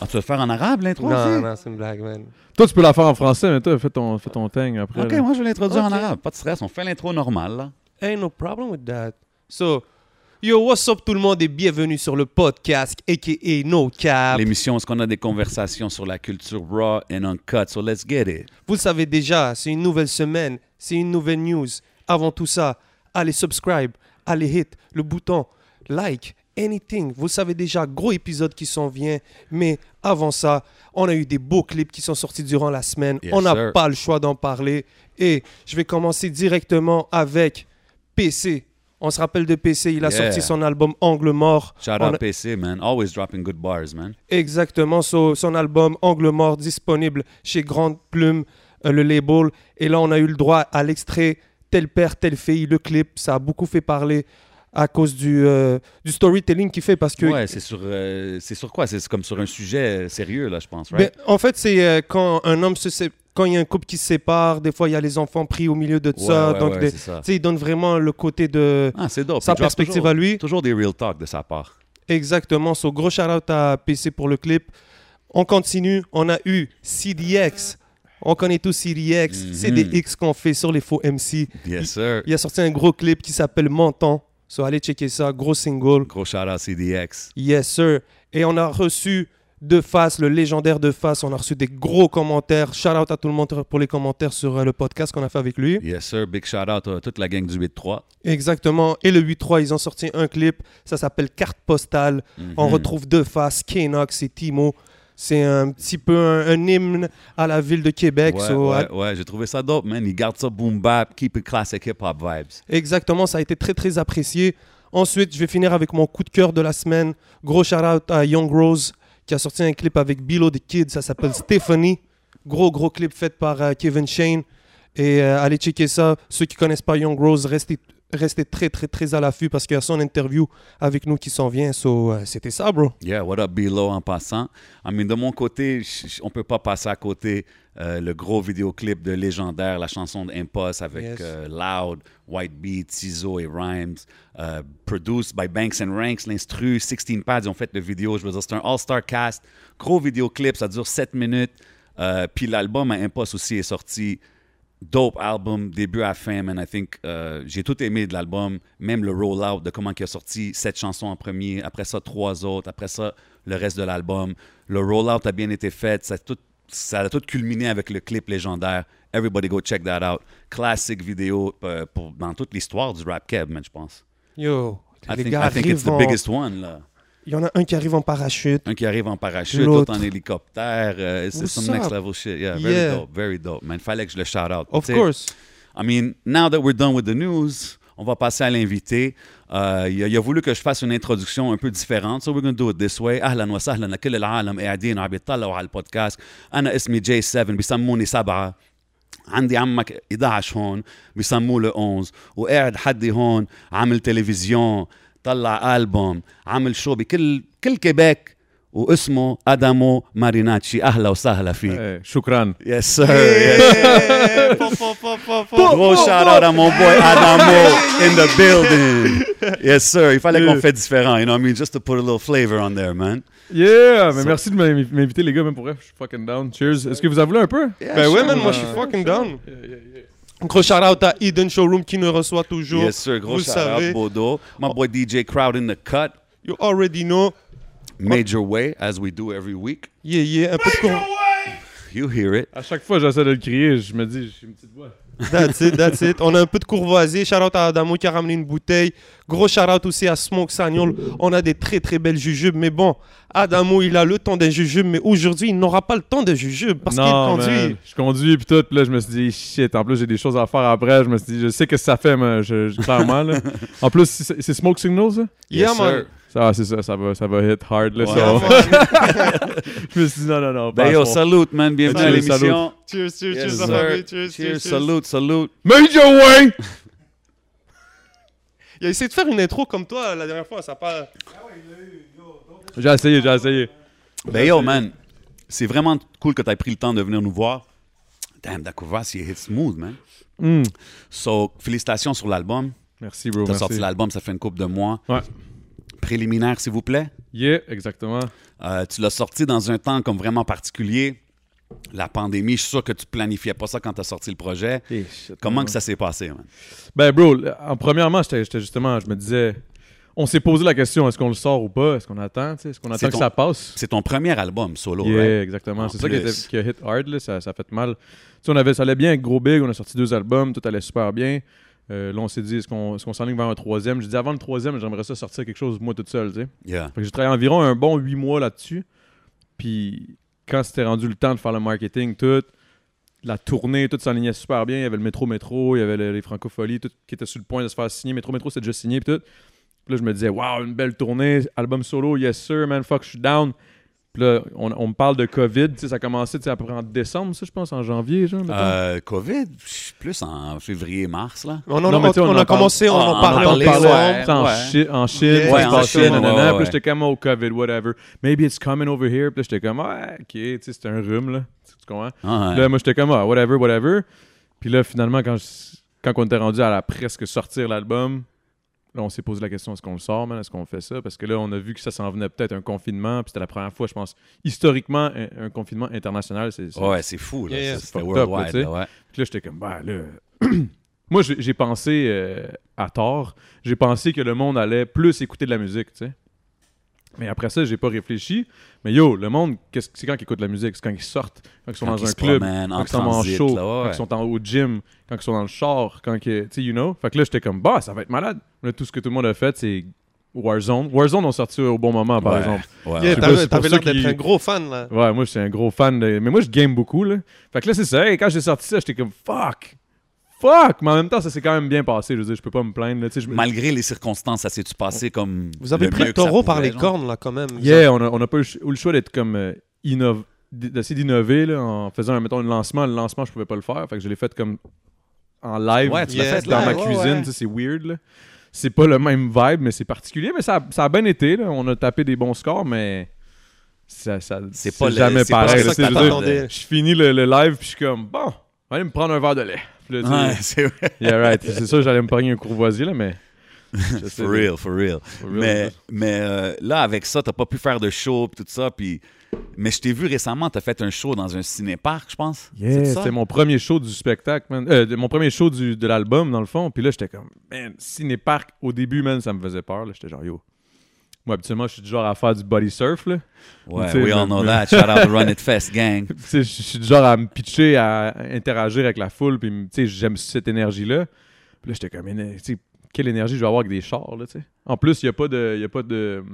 Ah, tu vas le faire en arabe, l'intro Non, aussi? non, c'est une blague, man. Toi, tu peux la faire en français, mais toi, fais ton, fais ton thing après. OK, là. moi, je vais l'introduire en arabe. Pas de stress, on fait l'intro normale, là. Ain't no problem with that. So, yo, what's up tout le monde et bienvenue sur le podcast, a.k.a. No Cap. L'émission, est-ce qu'on a des conversations sur la culture raw and uncut? So let's get it. Vous le savez déjà, c'est une nouvelle semaine, c'est une nouvelle news. Avant tout ça, allez subscribe, allez hit le bouton like, anything. Vous savez déjà, gros épisode qui s'en vient. Mais avant ça, on a eu des beaux clips qui sont sortis durant la semaine. Yes, on n'a pas le choix d'en parler. Et je vais commencer directement avec PC. On se rappelle de PC, il a Yeah. sorti son album Angle Mort. Shout out a- PC, man. Always dropping good bars, man. Exactement, so- son album Angle Mort disponible chez Grande Plume, euh, le label. Et là, on a eu le droit à l'extrait Tel père, telle fille, le clip. Ça a beaucoup fait parler à cause du, euh, du storytelling qu'il fait parce que. Ouais, c'est sur, euh, c'est sur quoi? C'est comme sur un sujet euh, sérieux, là, je pense, Ben, right? en fait, c'est euh, quand un homme se quand il y a un couple qui se sépare, des fois il y a les enfants pris au milieu de Ouais, ça. ouais, donc, ouais, des- c'est ça. il donne vraiment le côté de Ah, sa Il perspective toujours, à lui. Toujours des real talk de sa part. Exactement. So, gros shout out à PC pour le clip. On continue. On a eu CDX. On connaît tous CDX. Mhm. C'est des X qu'on fait sur les faux MC. Yes, sir. Il a sorti un gros clip qui s'appelle Menton. So, allez checker ça. Gros single. Gros shout out CDX. Yes, sir. Et on a reçu De Face, le légendaire De Face. On a reçu des gros commentaires. Shout out à tout le monde pour les commentaires sur euh, le podcast qu'on a fait avec lui. Yes, sir. Big shout out à toute la gang du 8-3. Exactement. Et le 8-3, ils ont sorti un clip. Ça s'appelle Carte Postale. On Mhm. retrouve deux faces, Kenox et Timo. C'est un petit peu un, un hymne à la ville de Québec. Ouais, So, ouais, à- ouais, j'ai trouvé ça dope, man. Il garde ça boom bap, keep it classic hip hop vibes. Exactement, ça a été très très apprécié. Ensuite, je vais finir avec mon coup de cœur de la semaine. Gros shout out à Young Rose qui a sorti un clip avec Below the Kid. Ça s'appelle Stephanie. Gros gros clip fait par euh, Kevin Shane. Et euh, allez checker ça. Ceux qui connaissent pas Young Rose, restez, restez très très très à l'affût parce qu'il y a son interview avec nous qui s'en vient. So, euh, c'était ça, bro. Yeah, what up, Bilo, en passant. I mean, de mon côté, on peut pas passer à côté euh, le gros vidéoclip de Légendaire, la chanson d'Impost avec Yes. euh, Loud, White Beat, Tizo et Rhymes, euh, produced by Banks and Ranks, l'instru, 16 Pads, ils ont fait le vidéo, je veux dire, c'est un all-star cast, gros vidéoclip, ça dure 7 minutes, puis l'album à aussi est sorti, dope album, début à fin, man, I think, euh, j'ai tout aimé de l'album, même le roll-out de comment il a sorti cette chanson en premier, après ça trois autres, après ça le reste de l'album. Le roll-out a bien été fait, ça a, tout, ça a tout culminé avec le clip légendaire. Everybody go check that out. Classique vidéo euh, pour, dans toute l'histoire du rap keb, man, je pense. Yo, I les think, gars I think it's the biggest one, là. Il y en a un qui arrive en parachute. Un qui arrive en parachute, L'autre. l'autre en hélicoptère. euh, c'est What's some next up? level shit. Yeah, very Yeah. dope, very dope, man. Fallait que je le shout out. Of Tu sais, course. I mean, now that we're done with the news, on va passer à l'invité. Euh, il, a, il a voulu que je fasse une introduction un peu différente. So we're going to do it this way. أهلا وسهلا لكل العالم قاعدين وعم بيطلعوا على البودكاست. أنا اسمي جي 7 بيسموني سبعة. عندي عمك 11 هون بيسموه له 11 وقاعد حدي هون عامل تلفزيون طلع ألبوم عامل شو بكل كل كيبيك واسمه أدامو ماريناتشي أهلا وسهلا فيك Hey, shukran. Yes sir yes. Po, po, po, po, po. Gros shout out à mon boy Adamo in the building. Yes, sir. Il fallait qu'on Yeah. fait différent, you know what I mean? Just to put a little flavor on there, man. Yeah! Mais So- merci de m'invi- m'inviter, les gars, même pour vrai. Je suis fucking down. Cheers. Est-ce que vous en voulez un peu? Ben ouais, man, moi je suis fucking down. Gros shout out à Eden Showroom qui nous reçoit toujours. Yes, sir. Gros Vous shout savez. out, Bodo. My boy DJ Crowd in the cut. You already know. Major way, as we do every week. Yeah, yeah, un peu de You hear it. À chaque fois, j'essaie de le crier, je me dis, j'ai une petite voix. That's it, that's it. On a un peu de courvoisier. Shout out à Adamo qui a ramené une bouteille. Gros shout out aussi à Smoke Sagnol. On a des très très belles jujubes. Mais bon, Adamo, il a le temps d'un jujube. Mais aujourd'hui, il n'aura pas le temps d'un jujube parce qu'il conduit. man. Je conduis puis tout, puis là, je me suis dit, shit, en plus, j'ai des choses à faire après. Je me suis dit, je sais que ça fait, mais je, je- clairement, là. En plus, c'est c'est Smoke Signal, ça? Yeah, Yes, man. sir. Ça, ah, c'est ça, ça va, ça va hit hard, là. Ouais. ça. Je me suis dit, non, non, non. Ben yo, salute, man. Bienvenue à Cheers, l'émission. cheers, cheers, Yes, cheers. Cheers, Cheers, cheers, cheers. salute, salute. Major way! Il a essayé de faire une intro comme toi la dernière fois. Ça pas. J'ai essayé, j'ai essayé. Ben yo, man. C'est vraiment cool que tu aies pris le temps de venir nous voir. Damn, Dakovas, il hit smooth, man. Hmm. So, félicitations sur l'album. Merci, bro. T'as sorti l'album, ça fait une couple de mois. Ouais. Préliminaire, s'il vous plaît? Yeah, exactement. Euh, tu l'as sorti dans un temps comme vraiment particulier. La pandémie, je suis sûr que tu planifiais pas ça quand tu as sorti le projet. Eh, Comment que ça s'est passé, man? Ben, bro, en premièrement, j'étais justement, je me disais, on s'est posé la question, est-ce qu'on le sort ou pas? Est-ce qu'on attend? Est-ce qu'on attend que ça passe? C'est ton premier album solo, Yeah, right? exactement. En C'est ça qui, plus. était- qui a hit hard, là. Ça, ça a fait mal. On avait, ça allait bien avec Gros Big, on a sorti deux albums, tout allait super bien. Euh, là, on s'est dit, est-ce qu'on est s'enligne vers un troisième? J'ai dit, avant le troisième, j'aimerais ça sortir quelque chose, moi, toute seule, tu sais. Yeah. Fait que j'ai travaillé environ un bon huit mois là-dessus. Puis quand c'était rendu le temps de faire le marketing, tout, la tournée, tout s'enlignait super bien. Il y avait le métro métro, il y avait le- les francopholies, tout qui était sur le point de se faire signer. Métro métro, c'était déjà signé, puis tout. Puis là, je me disais, waouh, une belle tournée, album solo, yes sir, man, fuck, je suis down. Puis là, on, on me parle de COVID, ça a commencé à peu près en décembre, ça, je pense, en janvier, genre. Euh, COVID, je suis plus en février-mars, là. On, en- Non, mais sais, on on a en commencé, on parle- en on en parlait en sais, en, Chine, en Chine, Puis j'étais comme, oh, COVID, whatever. Maybe it's coming over here. Puis là, j'étais comme, ouais, ok, tu sais, c'était un rhume, là. Tu comprends? Ah, ouais. Là, moi, j'étais comme, ah, whatever, whatever. Puis là, finalement, quand, je- quand on était rendu à la presque sortir l'album, là, on s'est posé la question, est-ce qu'on le sort, man? Est-ce qu'on fait ça? Parce que là, on a vu que ça s'en venait peut-être un confinement. Puis c'était la première fois, je pense, historiquement, un, un confinement international. C'est, c'est- Ouais, c'est fou, là. Yeah, yeah. Ça, C'était worldwide, tu sais. là, ouais. Puis là, j'étais comme, bah là. Moi, j'ai j'ai pensé euh, à tort. J'ai pensé que le monde allait plus écouter de la musique, tu sais. Mais après ça, j'ai pas réfléchi. Mais yo, le monde, qu'est-ce- c'est quand ils écoutent la musique? C'est quand ils sortent, quand ils sont Quand dans ils un club, promènent, quand ils sont en show, là, ouais, quand ils sont en- au gym, quand ils sont dans le char, quand que, tu sais, you know? Fait que là, j'étais comme, bah, ça va être malade. Là, tout ce que tout le monde a fait, c'est Warzone. Warzone ont sorti au bon moment, par Ouais, exemple. ouais, Yeah, T'avais l'air d'être un gros fan, là. Ouais, moi, je suis un gros fan de. Mais moi, je game beaucoup, là. Fait que là, c'est ça. Et quand j'ai sorti ça, j'étais comme, fuck! Fuck! Mais en même temps, ça s'est quand même bien passé. Je veux dire, je peux pas me plaindre, là. Je Malgré les circonstances, ça s'est-tu passé comme. Vous avez le pris le taureau par les genre? cornes, là, quand même. Yeah, on a, on a pas eu le choix d'être comme euh, innov- d'essayer d'innover là, en faisant mettons, un lancement. Le lancement, je pouvais pas le faire. Fait que je l'ai fait comme en live Ouais, tu l'as Yeah, fait dans ma cuisine. ouais. tu sais, C'est weird. là. C'est pas le même vibe, mais c'est particulier. Mais ça, a- ça a bien été. Là. On a tapé des bons scores, mais ça, ça, C'est pas le- jamais pas pareil. ça que sais, je finis le, le live, puis je suis comme, bon, on va aller me prendre un verre de lait. Puis là, Ouais, c'est vrai. yeah, right. C'est sûr, j'allais me pogner un courvoisier, là, mais. For real, for real. for real. Mais, mais euh, là, avec ça, t'as pas pu faire de show pis tout ça. Puis... Mais je t'ai vu récemment, t'as fait un show dans un ciné-parc, je pense. Yeah, c'était mon premier show du spectacle, man. Euh, de- mon premier show du- de l'album, dans le fond. Puis là, j'étais comme, man, Cinépark, au début, man, ça me faisait peur. là. J'étais genre, yo. Moi, habituellement, je suis du genre à faire du body surf, là. Ouais, we all know that. Shout out to Run It Fest, gang. Je suis du genre à me pitcher, à interagir avec la foule, puis tu sais, j'aime cette énergie-là. Puis là, j'étais comme, éner- tu sais, quelle énergie je vais avoir avec des chars, là, tu sais. En plus, il n'y a pas de. Il y a pas de.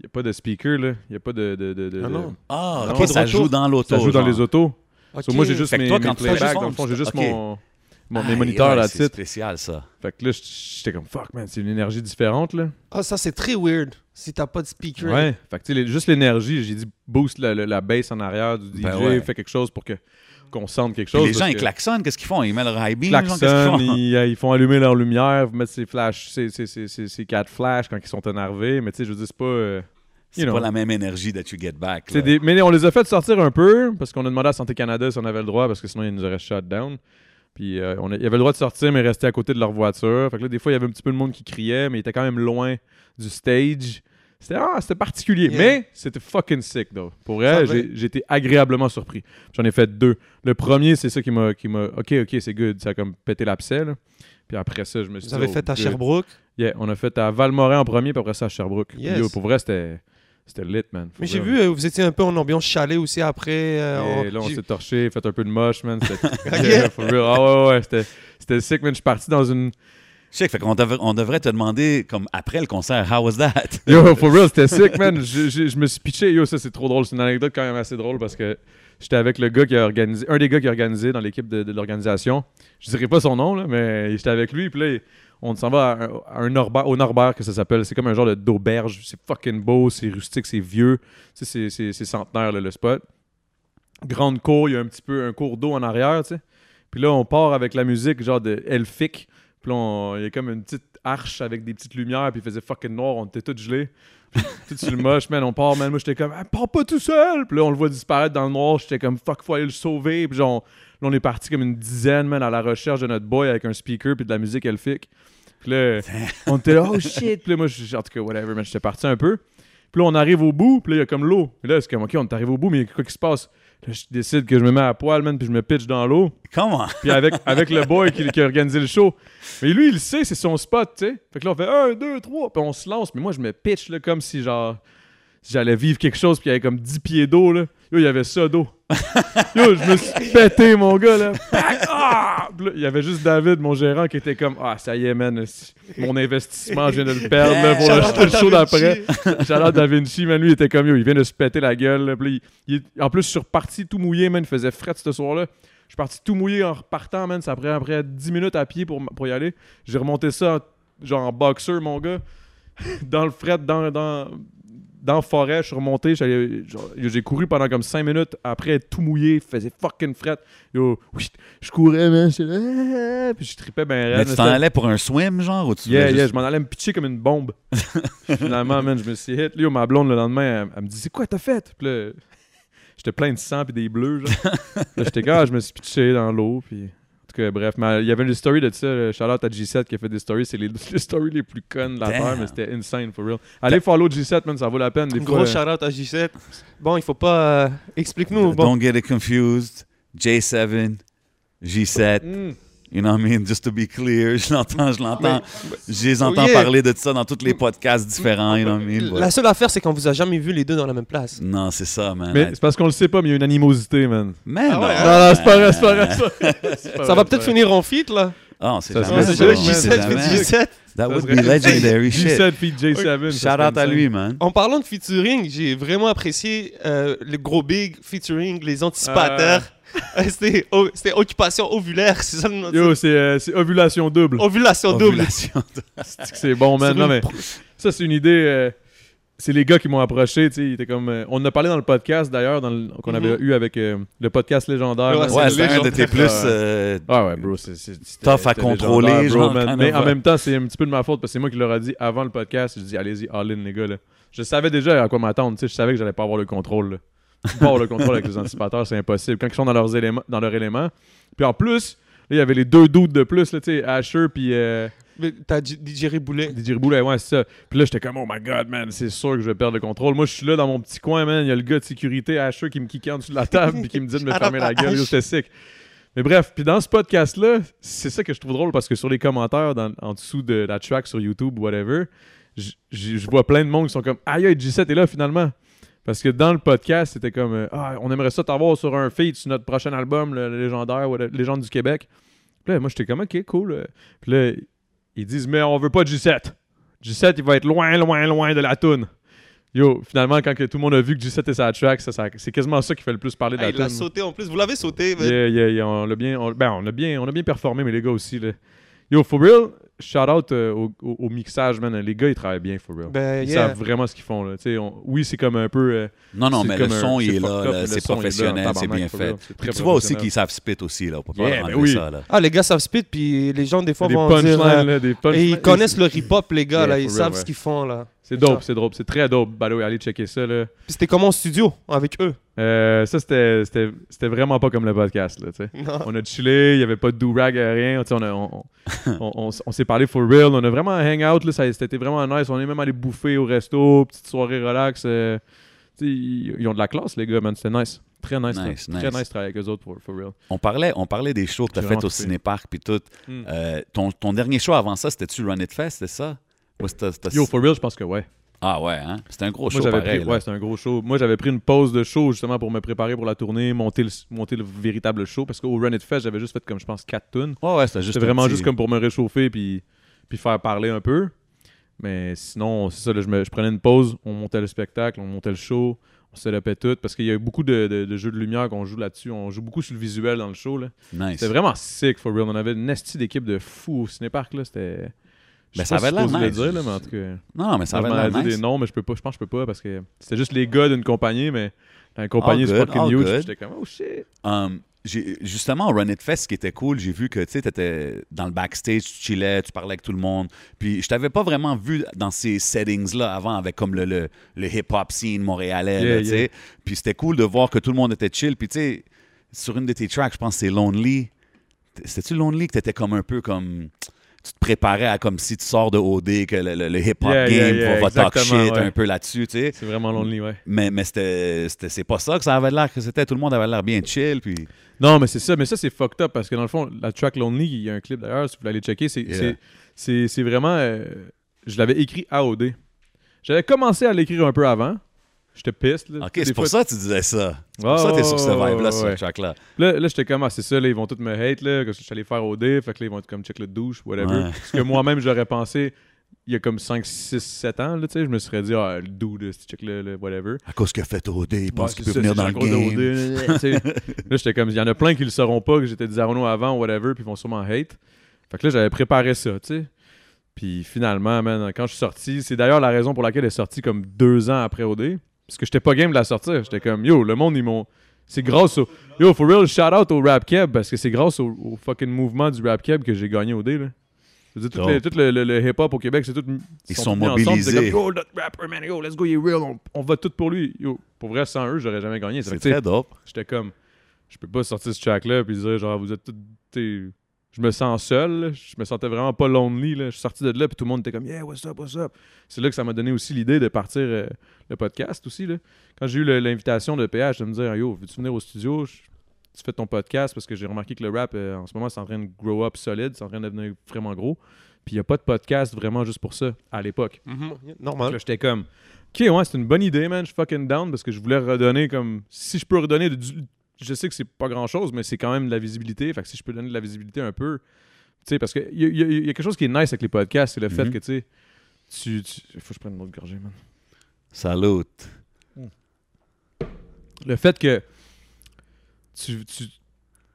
Il y a pas de speaker, là. Il n'y a pas de. de, de, de- Ah de- non. Ah, Non, ça joue dans l'auto. Ça joue dans les autos. So, moi, j'ai juste Fait mes, toi, mes playbacks. Dans le fond, j'ai juste mon, mon- mes moniteurs là C'est titre. spécial, ça. Fait que là, j'étais comme fuck, man, c'est une énergie différente, là. Ah, ça, c'est très weird. Si t'as pas de speaker. Ouais. Fait que tu sais, juste l'énergie, j'ai dit boost la, la, la bass en arrière du DJ, Ben ouais. fait quelque chose pour que qu'on sente quelque Puis chose. les gens, ils que- klaxonnent, qu'est-ce qu'ils font? Ils mettent leur high beam, genre, qu'est-ce qu'ils klaxonnent, font? ils, euh, ils font allumer leur lumière, mettre ses flashs, ses, ses, ses, ses- ses quatre flashs quand ils sont énervés, mais tu sais, je veux dire, c'est pas. euh, C'est you know. pas la même énergie that you get back. C'est des- Mais on les a fait sortir un peu parce qu'on a demandé à Santé Canada si on avait le droit parce que sinon ils nous auraient shut down. Puis euh, on a- ils avaient le droit de sortir mais rester à côté de leur voiture. Fait que là, des fois, il y avait un petit peu de monde qui criait, mais ils étaient quand même loin du stage. C'était ah, particulier, Yeah. mais c'était fucking sick, though. Pour vrai, j'ai été agréablement surpris. J'en ai fait deux. Le premier, c'est ça qui m'a. Ok, ok, c'est good. Ça a comme pété l'abcès, là. Puis après ça, je me suis Vous dit. avez oh, fait à good. Sherbrooke? Yeah, on a fait à Valmorin en premier, puis après ça à Sherbrooke. Puis Yes. yo, pour vrai, c'était. C'était lit, man. Mais j'ai vu, euh, vous étiez un peu en ambiance chalet aussi après. euh, Et on- là, on s'est torché, fait un peu de moche, man. C'était Yeah, for real. Ah ouais, ouais, c'était, c'était sick, man. Je suis parti dans une. Sais, fait qu'on devrait, on devrait te demander, comme après le concert, how was that? Yo, for real, c'était sick, man. Je, je- je me suis pitché. Yo, ça, c'est trop drôle. C'est une anecdote quand même assez drôle parce que j'étais avec le gars qui a organisé, un des gars qui a organisé dans l'équipe de, de l'organisation. Je dirais pas son nom, là, mais j'étais avec lui. Puis là, on s'en va à un, au Norbert, que ça s'appelle. C'est comme un genre d'auberge. C'est fucking beau, c'est rustique, c'est vieux. C'est- centenaire, le spot. Grande cour, il y a un petit peu un cours d'eau en arrière, tu sais. Puis là, on part avec la musique genre de elfique. Puis là, il y a comme une petite arche avec des petites lumières, puis il faisait fucking noir, on était tous gelés. Puis tout sur le moche, on part, man. Moi, j'étais comme, ah, pars pas tout seul. Puis là, on le voit disparaître dans le noir, j'étais comme, fuck, faut aller le sauver. Puis genre, là, on est parti comme une dizaine, man, à la recherche de notre boy avec un speaker, puis de la musique elfique. Puis là, on était là, oh shit. Puis là, moi, je- en tout cas, whatever, man, j'étais parti un peu. Puis là, on arrive au bout, puis là, il y a comme l'eau. Puis là, c'est comme, OK, on est arrivé au bout, mais quoi qui se passe? Là, je décide que je me mets à poil, man, puis je me pitch dans l'eau. Comment? Puis avec, avec le boy qui, qui a organisé le show. Mais lui, il le sait, c'est son spot, tu sais. Fait que là, on fait 1, 2, 3, puis on se lance. Mais moi, je me pitch, là, comme si, genre, si j'allais vivre quelque chose, puis il y avait comme 10 pieds d'eau, là. Yo, il y avait ça d'eau. Yo, je me suis pété, mon gars, là. Ah! Il y avait juste David, mon gérant, qui était comme Ah, ça y est, man. Mon investissement, je viens de le perdre, là, pour le, show Da d'après. Charlotte Da Vinci, man, lui, il était comme yo, il vient de se péter la gueule. là. Puis il- il- en plus, je suis reparti tout mouillé, man. Il faisait fret ce soir-là. Je suis parti tout mouillé en repartant, man. Ça après, après 10 minutes à pied pour, pour y aller. J'ai remonté ça, en- genre en boxer, mon gars. dans le fret, dans, dans, dans la forêt. Je suis remonté. J'ai couru pendant comme 5 minutes. Après, tout mouillé. Il faisait fucking fret. Yo, oui, je courais, man. Là, Puis je tripais ben Mais tu t'en allais pour un swim, genre, ou tu Yeah, yeah, juste- je m'en allais me pitcher comme une bombe. Finalement, man, je me suis hit. Là, ma blonde, le lendemain, elle, elle me dit C'est quoi t'as fait? Puis là, j'étais plein de sang puis des bleus. Genre. là, j'étais gars, je me suis pitché dans l'eau. Puis. En tout cas, bref, mais il y avait une story de ça. Charlotte à G7 qui a fait des stories. C'est les, les stories les plus connes de la Damn. Terre, mais c'était insane, for real. Allez follow G7, man, ça vaut la peine. Des Gros fois, shout-out à J7. Bon, il faut pas. euh, Explique-nous. Bon. Don't get it confused. J7, G7. Mm. You know what I mean? Just to be clear. Je l'entends, je l'entends. Je les entends Oh, yeah. parler de ça dans tous les podcasts différents. You know what I mean? But- La seule affaire, c'est qu'on vous a jamais vu les deux dans la même place. Non, c'est ça, man. Mais c'est parce qu'on le sait pas, mais il y a une animosité, man. Man, Ah ouais, non. hein? Non, non, c'est pas vrai, c'est pas vrai. c'est pas. C'est Ça va c'est peut-être finir en feat, là. Ah, sait Ça jamais. serait ça. sûr, On sait J7 jamais. fait J7. That would Ça be legendary shit. G7 feat J7. ça Shout out à lui, man. En parlant de featuring, j'ai vraiment apprécié euh, le gros big featuring, les anticipateurs. C'était o- c'était occupation ovulaire, c'est ça le nom Yo, c'est euh, c'est ovulation double. Ovulation double. Ovulation. C'est que c'est bon, man. Non, une mais ça, c'est une idée. euh, c'est les gars qui m'ont approché. tu sais, ils étaient comme, euh, on en a parlé dans le podcast, d'ailleurs, dans le- qu'on avait Mhm. eu avec euh, le podcast légendaire. Ouais, man. Ouais, c'est un de légendaire. tes plus. euh, Ah ouais, bro, c'est c'est- c'était- Tough à c'était contrôler, légendaire, bro, genre, man. kind Mais of, en ouais. même temps, c'est un petit peu de ma faute parce que c'est moi qui leur ai dit avant le podcast. Je dis, allez-y, all in, les gars. Là. Je savais déjà à quoi m'attendre. tu sais, Je savais que j'allais pas avoir le contrôle. Là. Avoir le contrôle avec les anticipateurs, c'est impossible. Quand ils sont dans, leurs éléments, dans leur élément. Puis en plus, il y avait les deux doutes de plus, tu sais, Asher puis euh, Mais T'as DJ Boulet. DJ Riboulet, ouais, c'est ça. Puis là, j'étais comme, oh my god, man, c'est sûr que je vais perdre le contrôle. Moi, je suis là dans mon petit coin, man. Il y a le gars de sécurité, Asher, qui me kickait en dessous de la table puis qui me dit de me fermer la gueule. C'était sick. Mais bref, puis dans ce podcast-là, c'est ça que je trouve drôle parce que sur les commentaires, dans- en dessous de la track sur YouTube ou whatever, je vois plein de monde qui sont comme, aïe, G7 est là finalement. Parce que dans le podcast, c'était comme, euh, ah, on aimerait ça t'avoir sur un feat sur notre prochain album, le, le légendaire, whatever, Légende du Québec. Puis là, moi, j'étais comme, ok, cool. euh. Puis là, ils disent, mais on veut pas de G7. G7, il va être loin, loin, loin de la toune. Yo, finalement, quand que tout le monde a vu que G7 est sa track, ça, ça- c'est quasiment ça qui fait le plus parler de Ah, la il l'a sauté en plus. Vous l'avez sauté. mais- Yeah, yeah, yeah, on l'a bien, on, ben, on a bien, on a bien performé, mais les gars aussi. Là. Yo, for real, shout out euh, au, au- au mixage, man. Les gars, ils travaillent bien, for real. Ben, Ils yeah. savent vraiment ce qu'ils font. Là. Tu sais, on- oui, c'est comme un peu. euh, Non, non, mais le son, il c'est est là, up, là, mais le c'est son, il est là, professionnel, c'est bien fait. Puis tu vois aussi qu'ils savent spit aussi, là. On peut pas Yeah, ben oui. ça, là. Ah, les gars savent spit, puis les gens, des fois, Des vont dire. punchlines, euh, là, des Et punchlines. ils connaissent le hip-hop, les gars, Yeah, là. Ils savent ce qu'ils font, là. C'est dope, c'est dope. C'est très dope. By the way, allez checker ça, là. Puis c'était comment en studio avec eux? Euh, ça, c'était- c'était c'était vraiment pas comme le podcast, là, tu sais. Non. On a chillé, il n'y avait pas de do-rag, rien. Tu sais, On, a- on, on, on- on s'est parlé for real. On a vraiment un hangout. Là, ça, c'était vraiment nice. On est même allé bouffer au resto, petite soirée relax. euh, tu sais, ils, ils ont de la classe, les gars, man. C'était nice. Très nice. Nice, là. Très nice. nice de travailler avec eux autres, for, for real. On parlait, on parlait des shows que tu as fait au. Cinépark puis tout. Mm. Euh, ton, ton dernier show avant ça, c'était-tu Run It Fest, c'est ça? Ou c'était- c'était- Yo, for real, je pense que ouais. Ah ouais, hein? C'était un gros show Moi, j'avais pareil. pris, là. ouais, c'était un gros show. Moi, j'avais pris une pause de show justement pour me préparer pour la tournée, monter le, monter le véritable show. Parce qu'au Run It Fest, j'avais juste fait comme je pense 4 tunes. Ouais, ouais, c'était juste C'était un vraiment petit- juste comme pour me réchauffer puis, puis faire parler un peu. Mais sinon, c'est ça, là, je, me- je prenais une pause, on montait le spectacle, on montait le show, on se répétait tout. Parce qu'il y a eu beaucoup de, de- de jeux de lumière qu'on joue là-dessus. On joue beaucoup sur le visuel dans le show. là. Nice. C'était vraiment sick, for real. On avait une nestie d'équipe de fous au cinépark. Là. C'était. Je Ben, ça avait si l'air nice. dire, là, mais en tout cas. Non, mais ça avait l'air nice. des noms, mais je peux pas. Je pense que je peux pas parce que c'était juste les gars d'une compagnie, mais une compagnie All good, all. J'étais comme oh shit. Um, justement, au Run It Fest, ce qui était cool, j'ai vu que tu étais dans le backstage, tu chillais, tu parlais avec tout le monde. Puis je t'avais pas vraiment vu dans ces settings-là avant, avec comme le, le, le hip-hop scene montréalais. Yeah, là, tu sais. yeah. Puis c'était cool de voir que tout le monde était chill. Puis tu sais, sur une de tes tracks, je pense que c'est Lonely. C'était-tu Lonely que t'étais comme un peu comme. Tu te préparais à comme si tu sors de OD, que le, le- le hip-hop Yeah, yeah, game yeah, va talk shit ouais. un peu là-dessus, tu sais. C'est vraiment lonely, ouais. Mais, c'est pas ça que ça avait l'air que c'était. Tout le monde avait l'air bien chill. Puis... Non, mais c'est ça. Mais ça, c'est fucked up parce que dans le fond, la track Lonely, il y a un clip d'ailleurs, si vous voulez aller checker, c'est vraiment. euh, je l'avais écrit à OD. J'avais commencé à l'écrire un peu avant. J'étais piste. Là. Ok, c'est pour ça que tu disais ça. C'est pour ça que t'es sur ce vibe-là, sur track-là. Là, là j'étais comme, ah, c'est ça, là, ils vont tous me hate, là, que je suis allé faire OD, fait que là, ils vont être comme check le douche, whatever. Ouais. Parce que moi-même, j'aurais pensé, il y a comme 5, 6, 7 ans, là, tu sais, je me serais dit, ah, le dude, c'est check le, le whatever. À cause qu'il a fait OD, il pense Ouais, qu'il peut ça, venir dans le game. Là, j'étais comme, il y en a plein qui le sauront pas, que j'étais des Arno avant, whatever, puis ils vont sûrement hate. Fait que là, j'avais préparé ça, tu sais. Puis finalement, man, quand je suis sorti, c'est d'ailleurs la raison pour laquelle elle est sortie comme deux ans après OD. Parce que j'étais pas game de la sortir. J'étais comme, yo, le monde, ils m'ont. C'est grâce au. Yo, for real, shout out au Rap Keb, parce que c'est grâce au, au fucking mouvement du Rap Keb que j'ai gagné OD, là. Je veux dire, tout, tout le, le- le hip-hop au Québec, c'est tout. Ils sont sont ensemble, mobilisés. c'est comme, yo, notre rapper, man, yo, let's go, il real, on, on va tout pour lui. Yo, pour vrai, sans eux, j'aurais jamais gagné. C'est très dope. J'étais comme, je peux pas sortir ce track-là puis dire, genre, vous êtes tous. Je me sens seul, là. je me sentais vraiment pas lonely. Là. Je suis sorti de là, puis tout le monde était comme, yeah, what's up, what's up? C'est là que ça m'a donné aussi l'idée de partir euh, le podcast aussi. Là. Quand j'ai eu l'invitation de PH de me dire, yo, veux-tu venir au studio? Je- Tu fais ton podcast parce que j'ai remarqué que le rap, euh, en ce moment, c'est en train de grow up solide, c'est en train de devenir vraiment gros. Puis il n'y a pas de podcast vraiment juste pour ça à l'époque. Fait que Normal. j'étais comme, ok, ouais, c'est une bonne idée, man. Je suis fucking down parce que je voulais redonner comme. Si je peux redonner du. Je sais que c'est pas grand chose, mais c'est quand même de la visibilité. Fait que si je peux donner de la visibilité un peu. Tu sais, parce qu'il y, a- y a- y a quelque chose qui est nice avec les podcasts, c'est le fait Mhm. que, tu sais, tu. tu- Faut que je prenne une autre gorgée, man. Salut. Le fait que tu, tu,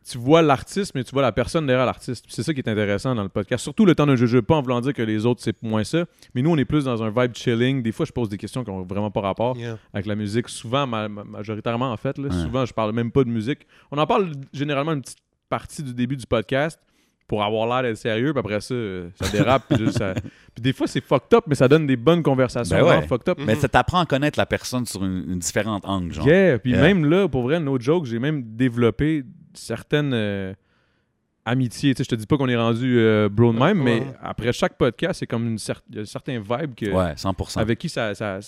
tu vois l'artiste, mais tu vois la personne derrière l'artiste. C'est ça qui est intéressant dans le podcast. Surtout le temps d'un jeu, pas en voulant dire que les autres, c'est moins ça. Mais nous, on est plus dans un vibe chilling. Des fois, je pose des questions qui n'ont vraiment pas rapport Yeah. avec la musique. Souvent, ma- ma- majoritairement, en fait. là, Ouais. Souvent, je parle même pas de musique. On en parle généralement une petite partie du début du podcast pour avoir l'air d'être sérieux. Puis après ça, euh, ça dérape. puis juste, ça- puis des fois, c'est fucked up, mais ça donne des bonnes conversations. Ben ouais. vraiment fucked up. Mais ça t'apprend à connaître la personne sur une, une différente angle, genre. Yeah, puis Yeah. même là, pour vrai, no joke, j'ai même développé certaines euh, amitiés. Tu sais, je te dis pas qu'on est rendu euh, bro de même, Ouais. mais après chaque podcast, c'est comme une cer- il y a un certain vibe que, Ouais, 100%. avec qui ça. ça tu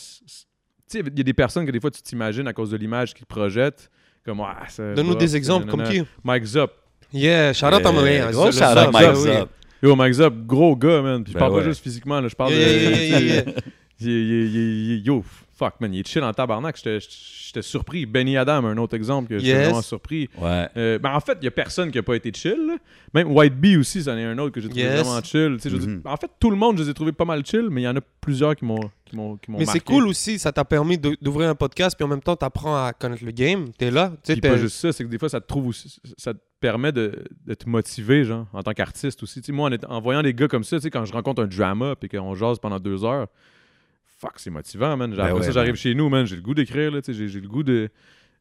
sais, il y a des personnes que des fois tu t'imagines à cause de l'image qu'ils projettent. Comme, ah, ça Donne-nous des exemples, comme qui? Mike Zop. Yeah, shout out à moi. gros shout out Mike. Zop. Yo, Mike Zop, gros gars, man. Puis je Ben parle ouais. pas juste physiquement, là, je parle Yeah, de. yeah, yeah, Yo, fuck, man, il est chill en tabarnak. J'étais j'étais surpris. Benny Adam, un autre exemple que j'étais Yes. vraiment surpris. Ouais. Euh, ben en fait, il y a personne qui a pas été chill. Même White Bee aussi, c'en est un autre que j'ai trouvé Yes. vraiment chill. Mhm. En fait, tout le monde, je les ai trouvés pas mal chill, mais il y en a plusieurs qui m'ont qui m'ont qui m'ont Mais c'est cool aussi, ça t'a permis d'ouvrir un podcast, puis en même temps, t'apprends à connaître le game. T'es là. Tu sais, Puis pas juste ça, c'est que des fois, ça te trouve aussi, ça te permet de, de te motiver, genre, en tant qu'artiste aussi. Moi, en, en voyant des gars comme ça, tu sais, quand je rencontre un drama puis qu'on jase pendant deux heures, fuck, c'est motivant, man. Après Ben ouais, ça, j'arrive man. chez nous, man, j'ai le goût d'écrire, là, j'ai j'ai le goût de...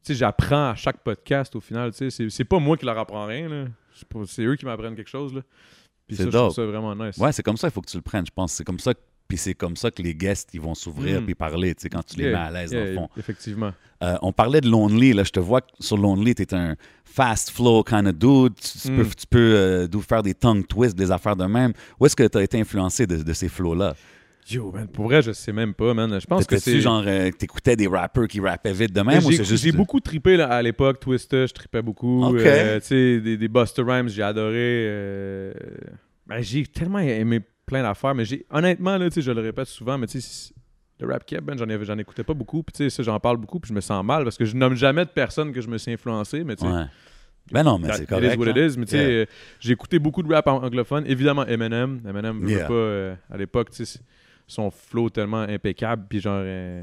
Tu sais, j'apprends à chaque podcast, au final, tu sais. C'est- C'est pas moi qui leur apprends rien, là. C'est pas- C'est eux qui m'apprennent quelque chose, là. Puis C'est ça, je trouve dope. ça vraiment nice. Ouais, c'est comme ça, il faut que tu le prennes, je pense. C'est comme ça, que- puis c'est comme ça que les guests, ils vont s'ouvrir Mm. puis parler, tu sais, quand tu les Yeah, mets à l'aise, dans le fond. Effectivement. Euh, on parlait de Lonely, là, je te vois que sur Lonely, t'es un fast flow kind of dude, tu, tu Mm. peux, tu peux euh, faire des tongue twists, des affaires de même. Où est-ce que tu as été influencé de, de ces flows-là? Yo, man, pour vrai, je sais même pas, man. Je pense que c'est... genre, euh, t'écoutais des rappers qui rappaient vite de même ou J'ai c'est juste... j'ai beaucoup trippé là, à l'époque, Twista, je trippais beaucoup. Ok. Euh, tu sais, des, des Busta Rhymes, j'ai adoré. euh, ben, j'ai tellement aimé plein d'affaires, mais j'ai honnêtement, là, tu sais, je le répète souvent, mais tu sais, le rap keb, ben, j'en, écoutais pas beaucoup. Puis tu sais, ça, j'en parle beaucoup, puis je me sens mal parce que je nomme jamais de personnes que je me suis influencé, mais tu sais, Ouais. Ben non, mais c'est it correct. is what it hein. is. Mais tu sais, Yeah. j'ai écouté beaucoup de rap ang- anglophone. Évidemment, Eminem. Eminem, je Yeah. pas, à l'époque, tu sais, son flow tellement impeccable. Puis genre, euh,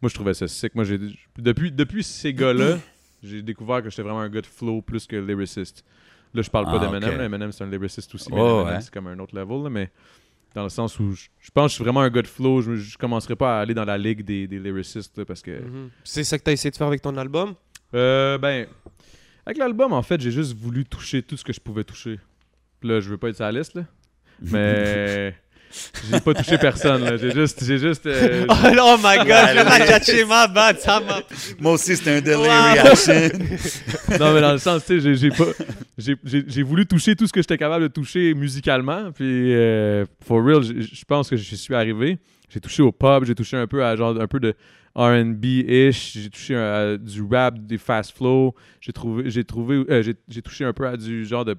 moi, je trouvais ça sick. Moi, j'ai, depuis, depuis ces gars-là, j'ai découvert que j'étais vraiment un gars de flow plus que lyriciste. Là, je parle pas Ah, d'Eminem. ok. là. Eminem, c'est un lyriciste aussi. Oh, ouais. c'est comme un autre level. là, mais dans le sens où je, je pense que je suis vraiment un gars de flow. Je, je commencerai pas à aller dans la ligue des, des lyricistes là, parce que. Mhm. C'est ça que t'as essayé de faire avec ton album? Euh, ben, avec l'album, en fait, j'ai juste voulu toucher tout ce que je pouvais toucher. Là, je veux pas être sur la liste, là. Mais j'ai pas touché personne, là. J'ai juste. J'ai juste euh, Oh, my god, je ma bad, ça m'a. Moi aussi, c'était un delay Wow. reaction. non, mais dans le sens, tu sais, j'ai- j'ai pas. j'ai- voulu toucher tout ce que j'étais capable de toucher musicalement. Puis, euh, for real, je je pense que j'y suis arrivé. J'ai touché au pub, j'ai touché un peu à genre un peu de R&B-ish, j'ai touché à du rap, des fast flow, j'ai trouvé, j'ai trouvé, euh, j'ai j'ai touché un peu à du genre de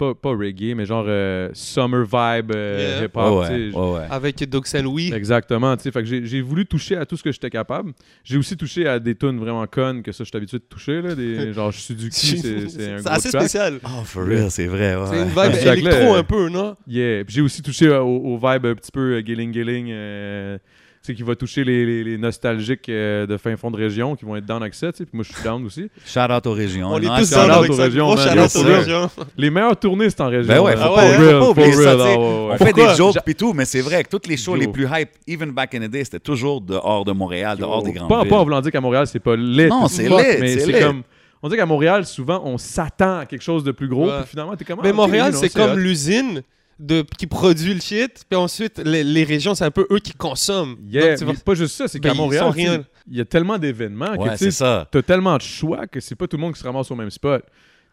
pas, pas reggae, mais genre euh, summer vibe euh, Yeah. hip-hop. Ouais, tu sais. ouais, ouais. Avec Doc Saint-Louis. Exactement, tu sais, fait que j'ai- voulu toucher à tout ce que j'étais capable. J'ai aussi touché à des tunes vraiment connes que ça, je suis habitué de toucher, là, des, genre Suzuki, c'est c'est un C'est assez track. spécial. Oh, for real, c'est vrai. ouais, C'est une vibe électro un peu, non? Yeah, puis j'ai aussi touché euh, au, au vibe un petit peu euh, Gilling Gilling, euh, sais, qui va toucher les, les- les nostalgiques euh, de fin fond de région qui vont être down avec ça, tu sais, puis moi je suis down aussi. Shout out aux régions. On est Non, tous c'est- shout down out avec aux régions. Les meilleures tournées, c'est en région. Ben ouais, faut Ah pas, pas ça, real, ah ouais. On fait des jokes pis tout, mais c'est vrai que tous les shows Yo. les plus hype, even back in the day, c'était toujours dehors de Montréal, dehors des grandes pas, villes. pas en voulant dire qu'à Montréal, c'est pas lit. Non, c'est lit, Mais c'est c'est comme. On dit qu'à Montréal, souvent, on s'attend à quelque chose de plus gros, puis finalement, t'es comme. ah, Mais ok, Montréal, c'est comme l'usine de, qui produit le shit, puis ensuite, les, les régions, c'est un peu eux qui consomment. Yeah, Donc, vas- pas juste ça, c'est Ben, qu'à ils Montréal, rien. il y a tellement d'événements Ouais, que tu t'as tellement de choix que c'est pas tout le monde qui se ramasse au même spot.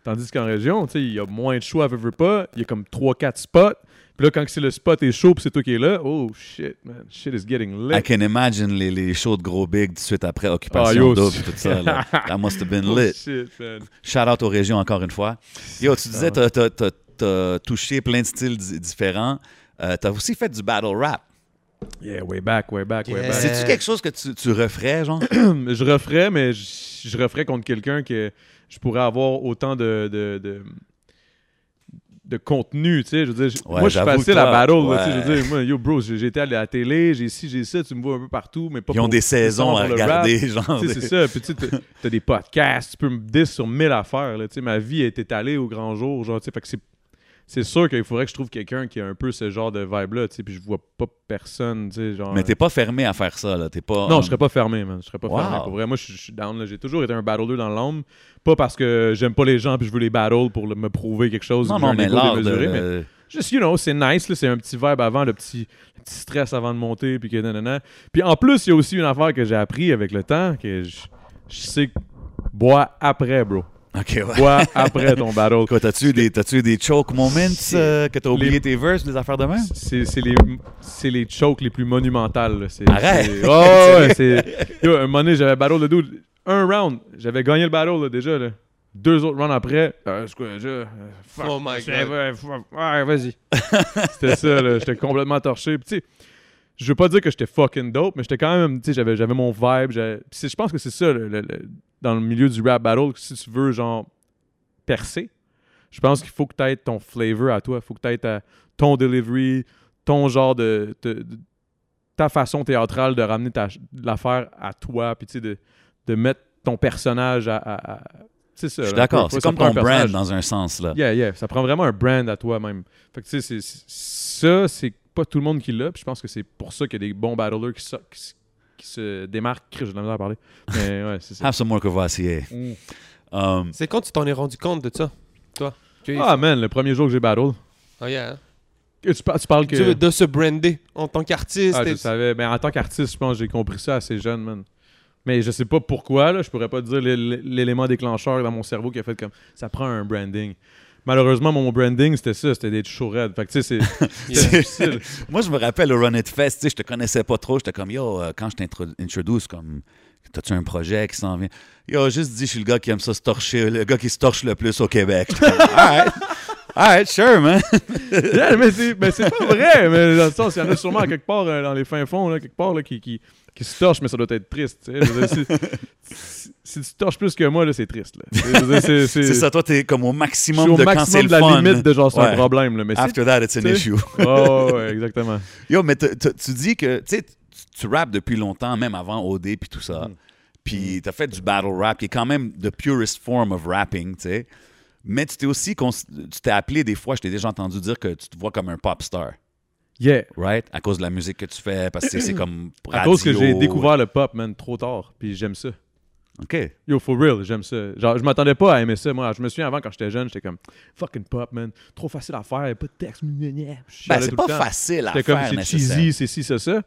Tandis qu'en région, tu sais, il y a moins de choix, veux, veux pas. Il y a comme 3-4 spots. Puis là, quand c'est le spot est chaud, puis c'est toi qui es là, oh shit, man, shit is getting lit. I can imagine les, les shows de Gros Big tout de suite après Occupation yo, Double et tout ça. Là. That must have been Oh, lit. shit, man. Shout out aux régions encore une fois. Yo, tu disais, t'as, t'as- touché plein de styles di- différents. Euh, t'as aussi fait du battle rap. Yeah, way back, way back, way Yeah. back. C'est-tu quelque chose que tu, tu referais, genre? je referais, mais je, je referais contre quelqu'un que je pourrais avoir autant de, de, de, de contenu, tu sais. Je veux dire, Ouais, moi, je suis facile à battle, là, tu sais. Je veux dire, moi, yo, bro, été à la télé, j'ai ci, j'ai ça, tu me vois un peu partout, mais pas Ils ont pour- des saisons à rap. regarder, genre. Tu sais, c'est ça. Puis tu sais, t'as- t'as des podcasts, tu peux me dire sur mille affaires. Là, tu sais, ma vie est étalée au grand jour. Genre, tu sais, fait que c'est, c'est sûr qu'il faudrait que je trouve quelqu'un qui a un peu ce genre de vibe-là. tu sais, Puis je vois pas personne. tu sais, Genre, Mais t'es pas fermé à faire ça, là. T'es pas. non, je serais pas fermé, man. Je serais pas Wow. fermé. Pour vrai, moi, je suis down. là. J'ai toujours été un battler dans l'âme. Pas parce que j'aime pas les gens puis je veux les battle pour me prouver quelque chose. Non, non, mais l'art de. mais juste, you know, c'est nice, là, c'est un petit vibe avant, le petit, le petit stress avant de monter, puis que nanana. Puis en plus, il y a aussi une affaire que j'ai appris avec le temps, que je, je sais bois après, bro. Ok, ouais. Bois après ton battle? Quoi, t'as-tu des, t'as-tu des choke moments euh, que t'as oublié Les- tes verses, des affaires de même? C'est c'est les, c'est les chokes les plus monumentales. là. C'est- Arrête! c'est- Oh, ouais, c'est... Yo, un moment donné, j'avais battle de dude. Un round, j'avais gagné le battle là, déjà. Là. Deux autres rounds après. Euh, quoi, déjà? Euh, fuck. Oh my God. ouais, vas-y. C'était ça, là. J'étais complètement torché. Puis, tu sais, je veux pas dire que j'étais fucking dope, mais j'étais quand même, tu sais, j'avais, j'avais mon vibe. je pense que c'est ça, le- le- le- dans le milieu du rap battle, si tu veux, genre, percer, je pense qu'il faut que tu aies ton flavor à toi. Il faut que tu aies ton delivery, ton genre de, de- de- ta façon théâtrale de ramener ta, l'affaire à toi, puis tu sais, de, de mettre ton personnage à. à- à- c'est ça. Je suis d'accord. C'est comme ton brand dans un sens, là. Yeah, yeah. Ça prend vraiment un brand à toi-même. Fait que tu sais, ça, c'est pas tout le monde qui l'a. Puis je pense que c'est pour ça qu'il y a des bons battlers qui, so- qui, qui se démarquent. J'ai de la misère à parler. Mais ouais, c'est ça. Have some more Courvoisier. Mm. Um, C'est quand tu t'en es rendu compte de ça, toi? Ah, man, le premier jour que j'ai battle. Ah, yeah, hein? Que Tu, par- tu parles que. Tu veux de se brander en tant qu'artiste. Ah, je savais. Mais en tant qu'artiste, je pense que j'ai compris ça assez jeune, man. Mais je sais pas pourquoi, là. Je pourrais pas te dire l'é- l'élément déclencheur dans mon cerveau qui a fait comme. Ça prend un branding. Malheureusement, mon branding, c'était ça. C'était d'être chaud raide. Fait que, tu sais, c'est- difficile. Moi, je me rappelle au Run It Fest, tu sais, je te connaissais pas trop. J'étais comme, yo, euh, quand je t'introduce, comme, t'as-tu un projet qui s'en vient? Yo, juste dis, je suis le gars qui aime ça se torcher, le gars qui se torche le plus au Québec. Alright, alright, sure, man. Yeah, mais c'est mais c'est pas vrai. Mais dans le sens, il y en a sûrement quelque part euh, dans les fins fonds, là, quelque part, là, qui, qui, qui se torchent, mais ça doit être triste. tu sais. Je veux dire, si, si- si tu torches plus que moi, là, c'est triste. c'est- ça, toi, t'es comme au Je suis maximum au de maximum de la fun. limite de genre, c'est un problème. Là, mais After that, it's an issue. Oh, ouais, exactement. Yo, mais tu dis que, tu tu- rappes depuis longtemps, même avant OD puis tout ça. Mhm. Puis t'as fait du battle rap, qui est quand même the purest form of rapping, tu sais. Mais tu t'es aussi, tu t'es appelé des fois, je t'ai déjà entendu dire que tu te vois comme un pop star, Yeah. right? À cause de la musique que tu fais, parce que c'est comme À radio. cause que j'ai découvert le pop, man, trop tard. Puis j'aime ça. OK. Yo, for real, j'aime ça. Genre, je m'attendais pas à aimer ça. Moi, je me souviens avant, quand j'étais jeune, j'étais comme fucking pop, man. Trop facile à faire, pas de texte. Ben, c'est pas facile à J'étais comme, faire, c'est cheesy, c'est ci, c'est ça.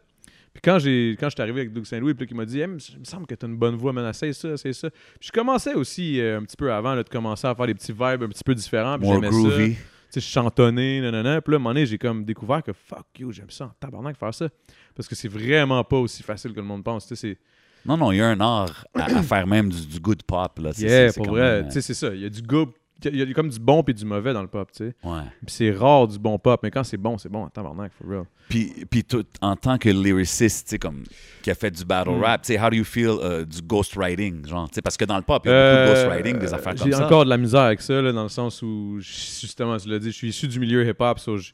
Puis quand j'ai quand j'étais arrivé avec Doug Saint-Louis, puis il m'a dit hey, il me semble que t'as une bonne voix, man, essaye ça, essaye ça. Puis je commençais aussi euh, un petit peu avant là, de commencer à faire des petits vibes un petit peu différents. Puis j'aimais ça. Sais, chantonner, nanana. Puis là, à un moment donné, j'ai comme découvert que fuck you, j'aime ça en tabarnak faire ça. Parce que c'est vraiment pas aussi facile que le monde pense. Tu sais, c'est Non, non, il y a un art à, à faire même du, du good pop. Là. C'est- Yeah, c'est- c'est pour quand vrai. même, Tu sais, c'est ça. Il y a du goût. Il y a comme du bon puis du mauvais dans le pop, tu sais. ouais. Puis c'est rare du bon pop, mais quand c'est bon, c'est bon en tabarnak, for real. Puis, puis tout- en tant que lyriciste, tu sais, comme qui a fait du battle Mm. rap, tu sais, how do you feel euh, du ghostwriting, genre, tu sais, parce que dans le pop, il y a beaucoup de Euh, ghostwriting, des affaires comme J'ai ça. encore de la misère avec ça, là, dans le sens où, je- justement, tu l'as dit, je suis issu du milieu hip-hop, so je,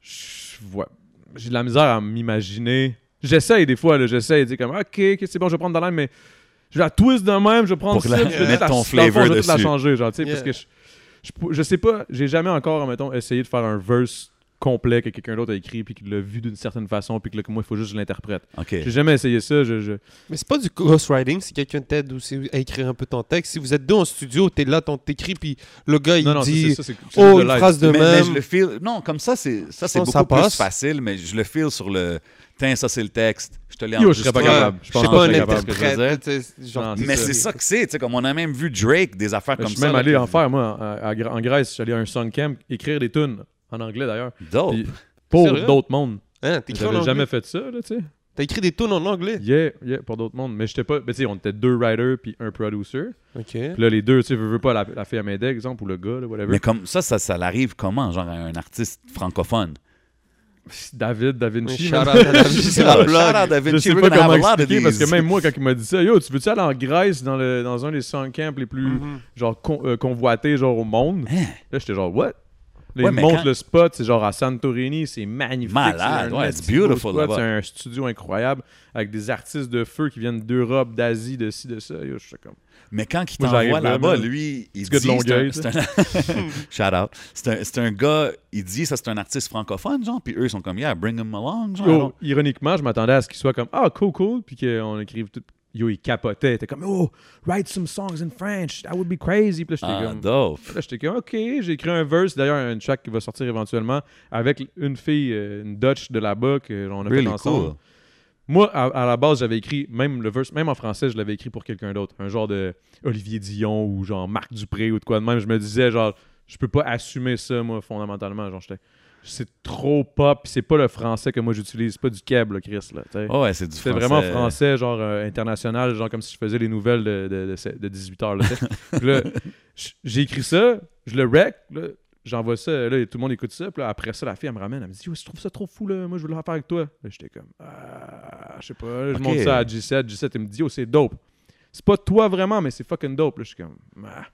je vois- j'ai de la misère à m'imaginer. J'essaye des fois, là, j'essaye, tu sais, comme, ok, ok, c'est bon, je vais prendre dans l'aime, mais je la twist de même, je vais prendre Pour ça, la- je vais mettre ton flavor fond, je vais la changer, genre, tu sais, Yeah. parce que je, je, pou- je sais pas, j'ai jamais encore, mettons, essayé de faire un verse complet que quelqu'un d'autre a écrit, puis qu'il l'a vu d'une certaine façon, puis que là, moi, il faut juste que je l'interprète. J'ai jamais essayé ça, je... je- Mais c'est pas du ghostwriting, si quelqu'un t'aide aussi à écrire un peu ton texte. Si vous êtes deux en studio, t'es là, t'écris, puis le gars, il Non, non, ça, dit ça, c'est- c'est Oh, une phrase de mais, mais même. je le feel. Non, comme ça, c'est ça, c'est beaucoup ça plus facile, mais je le feel sur le. Tiens, ça, c'est le texte. Je te l'ai Yo, je serais pas enregistré. capable. Je Je pense suis pas je je Non, Mais c'est ça que c'est, tu sais, comme on a même vu Drake, des affaires Je comme suis ça. même là, allé que- en faire, moi, à- à Gra- en Grèce. Je suis allé à un song camp écrire des tunes, en anglais d'ailleurs, Dope. Puis pour d'autres mondes. Hein, J'avais jamais fait ça, là, tu sais. T'as écrit des tunes en anglais? Yeah, yeah, pour d'autres mondes. Mais j'étais pas. Mais tu sais, on était deux writers puis un producer. Ok. Puis là, les deux, tu sais, veux, veux pas la, la fille à m'aider, exemple, ou le gars, là, whatever. Mais comme ça, ça, ça l'arrive comment, genre à un artiste francophone? David, Da Vinci. shout out c'est la. Da Je Vinci, sais we're pas comment expliquer parce que même moi, quand il m'a dit ça, yo, tu veux-tu aller en Grèce dans, le, dans un des song camps les plus Mhm. genre con- euh, convoités genre au monde? Hein? Là, j'étais genre, what? Là, Ouais, il mais montre quand- le spot, c'est genre à Santorini, c'est magnifique. Malade, c'est un ouais, it's beautiful. C'est un studio incroyable avec des artistes de feu qui viennent d'Europe, d'Asie, de ci, de ça. Yo, je suis comme. Mais quand il t'envoie là, là-bas, lui, il dit... c'est un- Shout out. C'est un, c'est un gars, il dit, ça c'est un artiste francophone, genre, puis eux, ils sont comme, yeah, bring him along, genre. Ironiquement, je m'attendais à ce qu'il soit comme Ah, cool, cool, puis qu'on écrive tout. Yo, il capotait. Était comme Oh, write some songs in French. That would be crazy. Puis là, j'étais Ah, comme. dope. Là, j'étais comme, OK, j'ai écrit un verse, d'ailleurs, un track qui va sortir éventuellement, avec une fille, euh, une Dutch de là-bas, qu'on a Really fait ensemble. cool. Moi, à, à la base, j'avais écrit, même le verse, même en français, je l'avais écrit pour quelqu'un d'autre. Un genre de Olivier Dion ou genre Marc Dupré ou de quoi de même. Je me disais, genre, je peux pas assumer ça, moi, fondamentalement. Genre, j'étais. C'est trop pop, c'est pas le français que moi j'utilise, c'est pas du keb, là, Chris, là. Oh, ouais, c'est du C'est français. vraiment français, genre euh, international, genre comme si je faisais les nouvelles de, de, de, de 18h. Là, j'ai écrit ça, je le rec, j'envoie ça, là, tout le monde écoute ça. Puis là, après ça, la fille, elle me ramène, elle me dit Yo, je trouve ça trop fou, là, moi, je veux le faire avec toi. J'étais comme Ah, je sais pas, là, je Ok. montre ça à G7. G7, il me dit Yo, c'est dope. C'est pas toi vraiment, mais c'est fucking dope. Là, je suis comme Ah,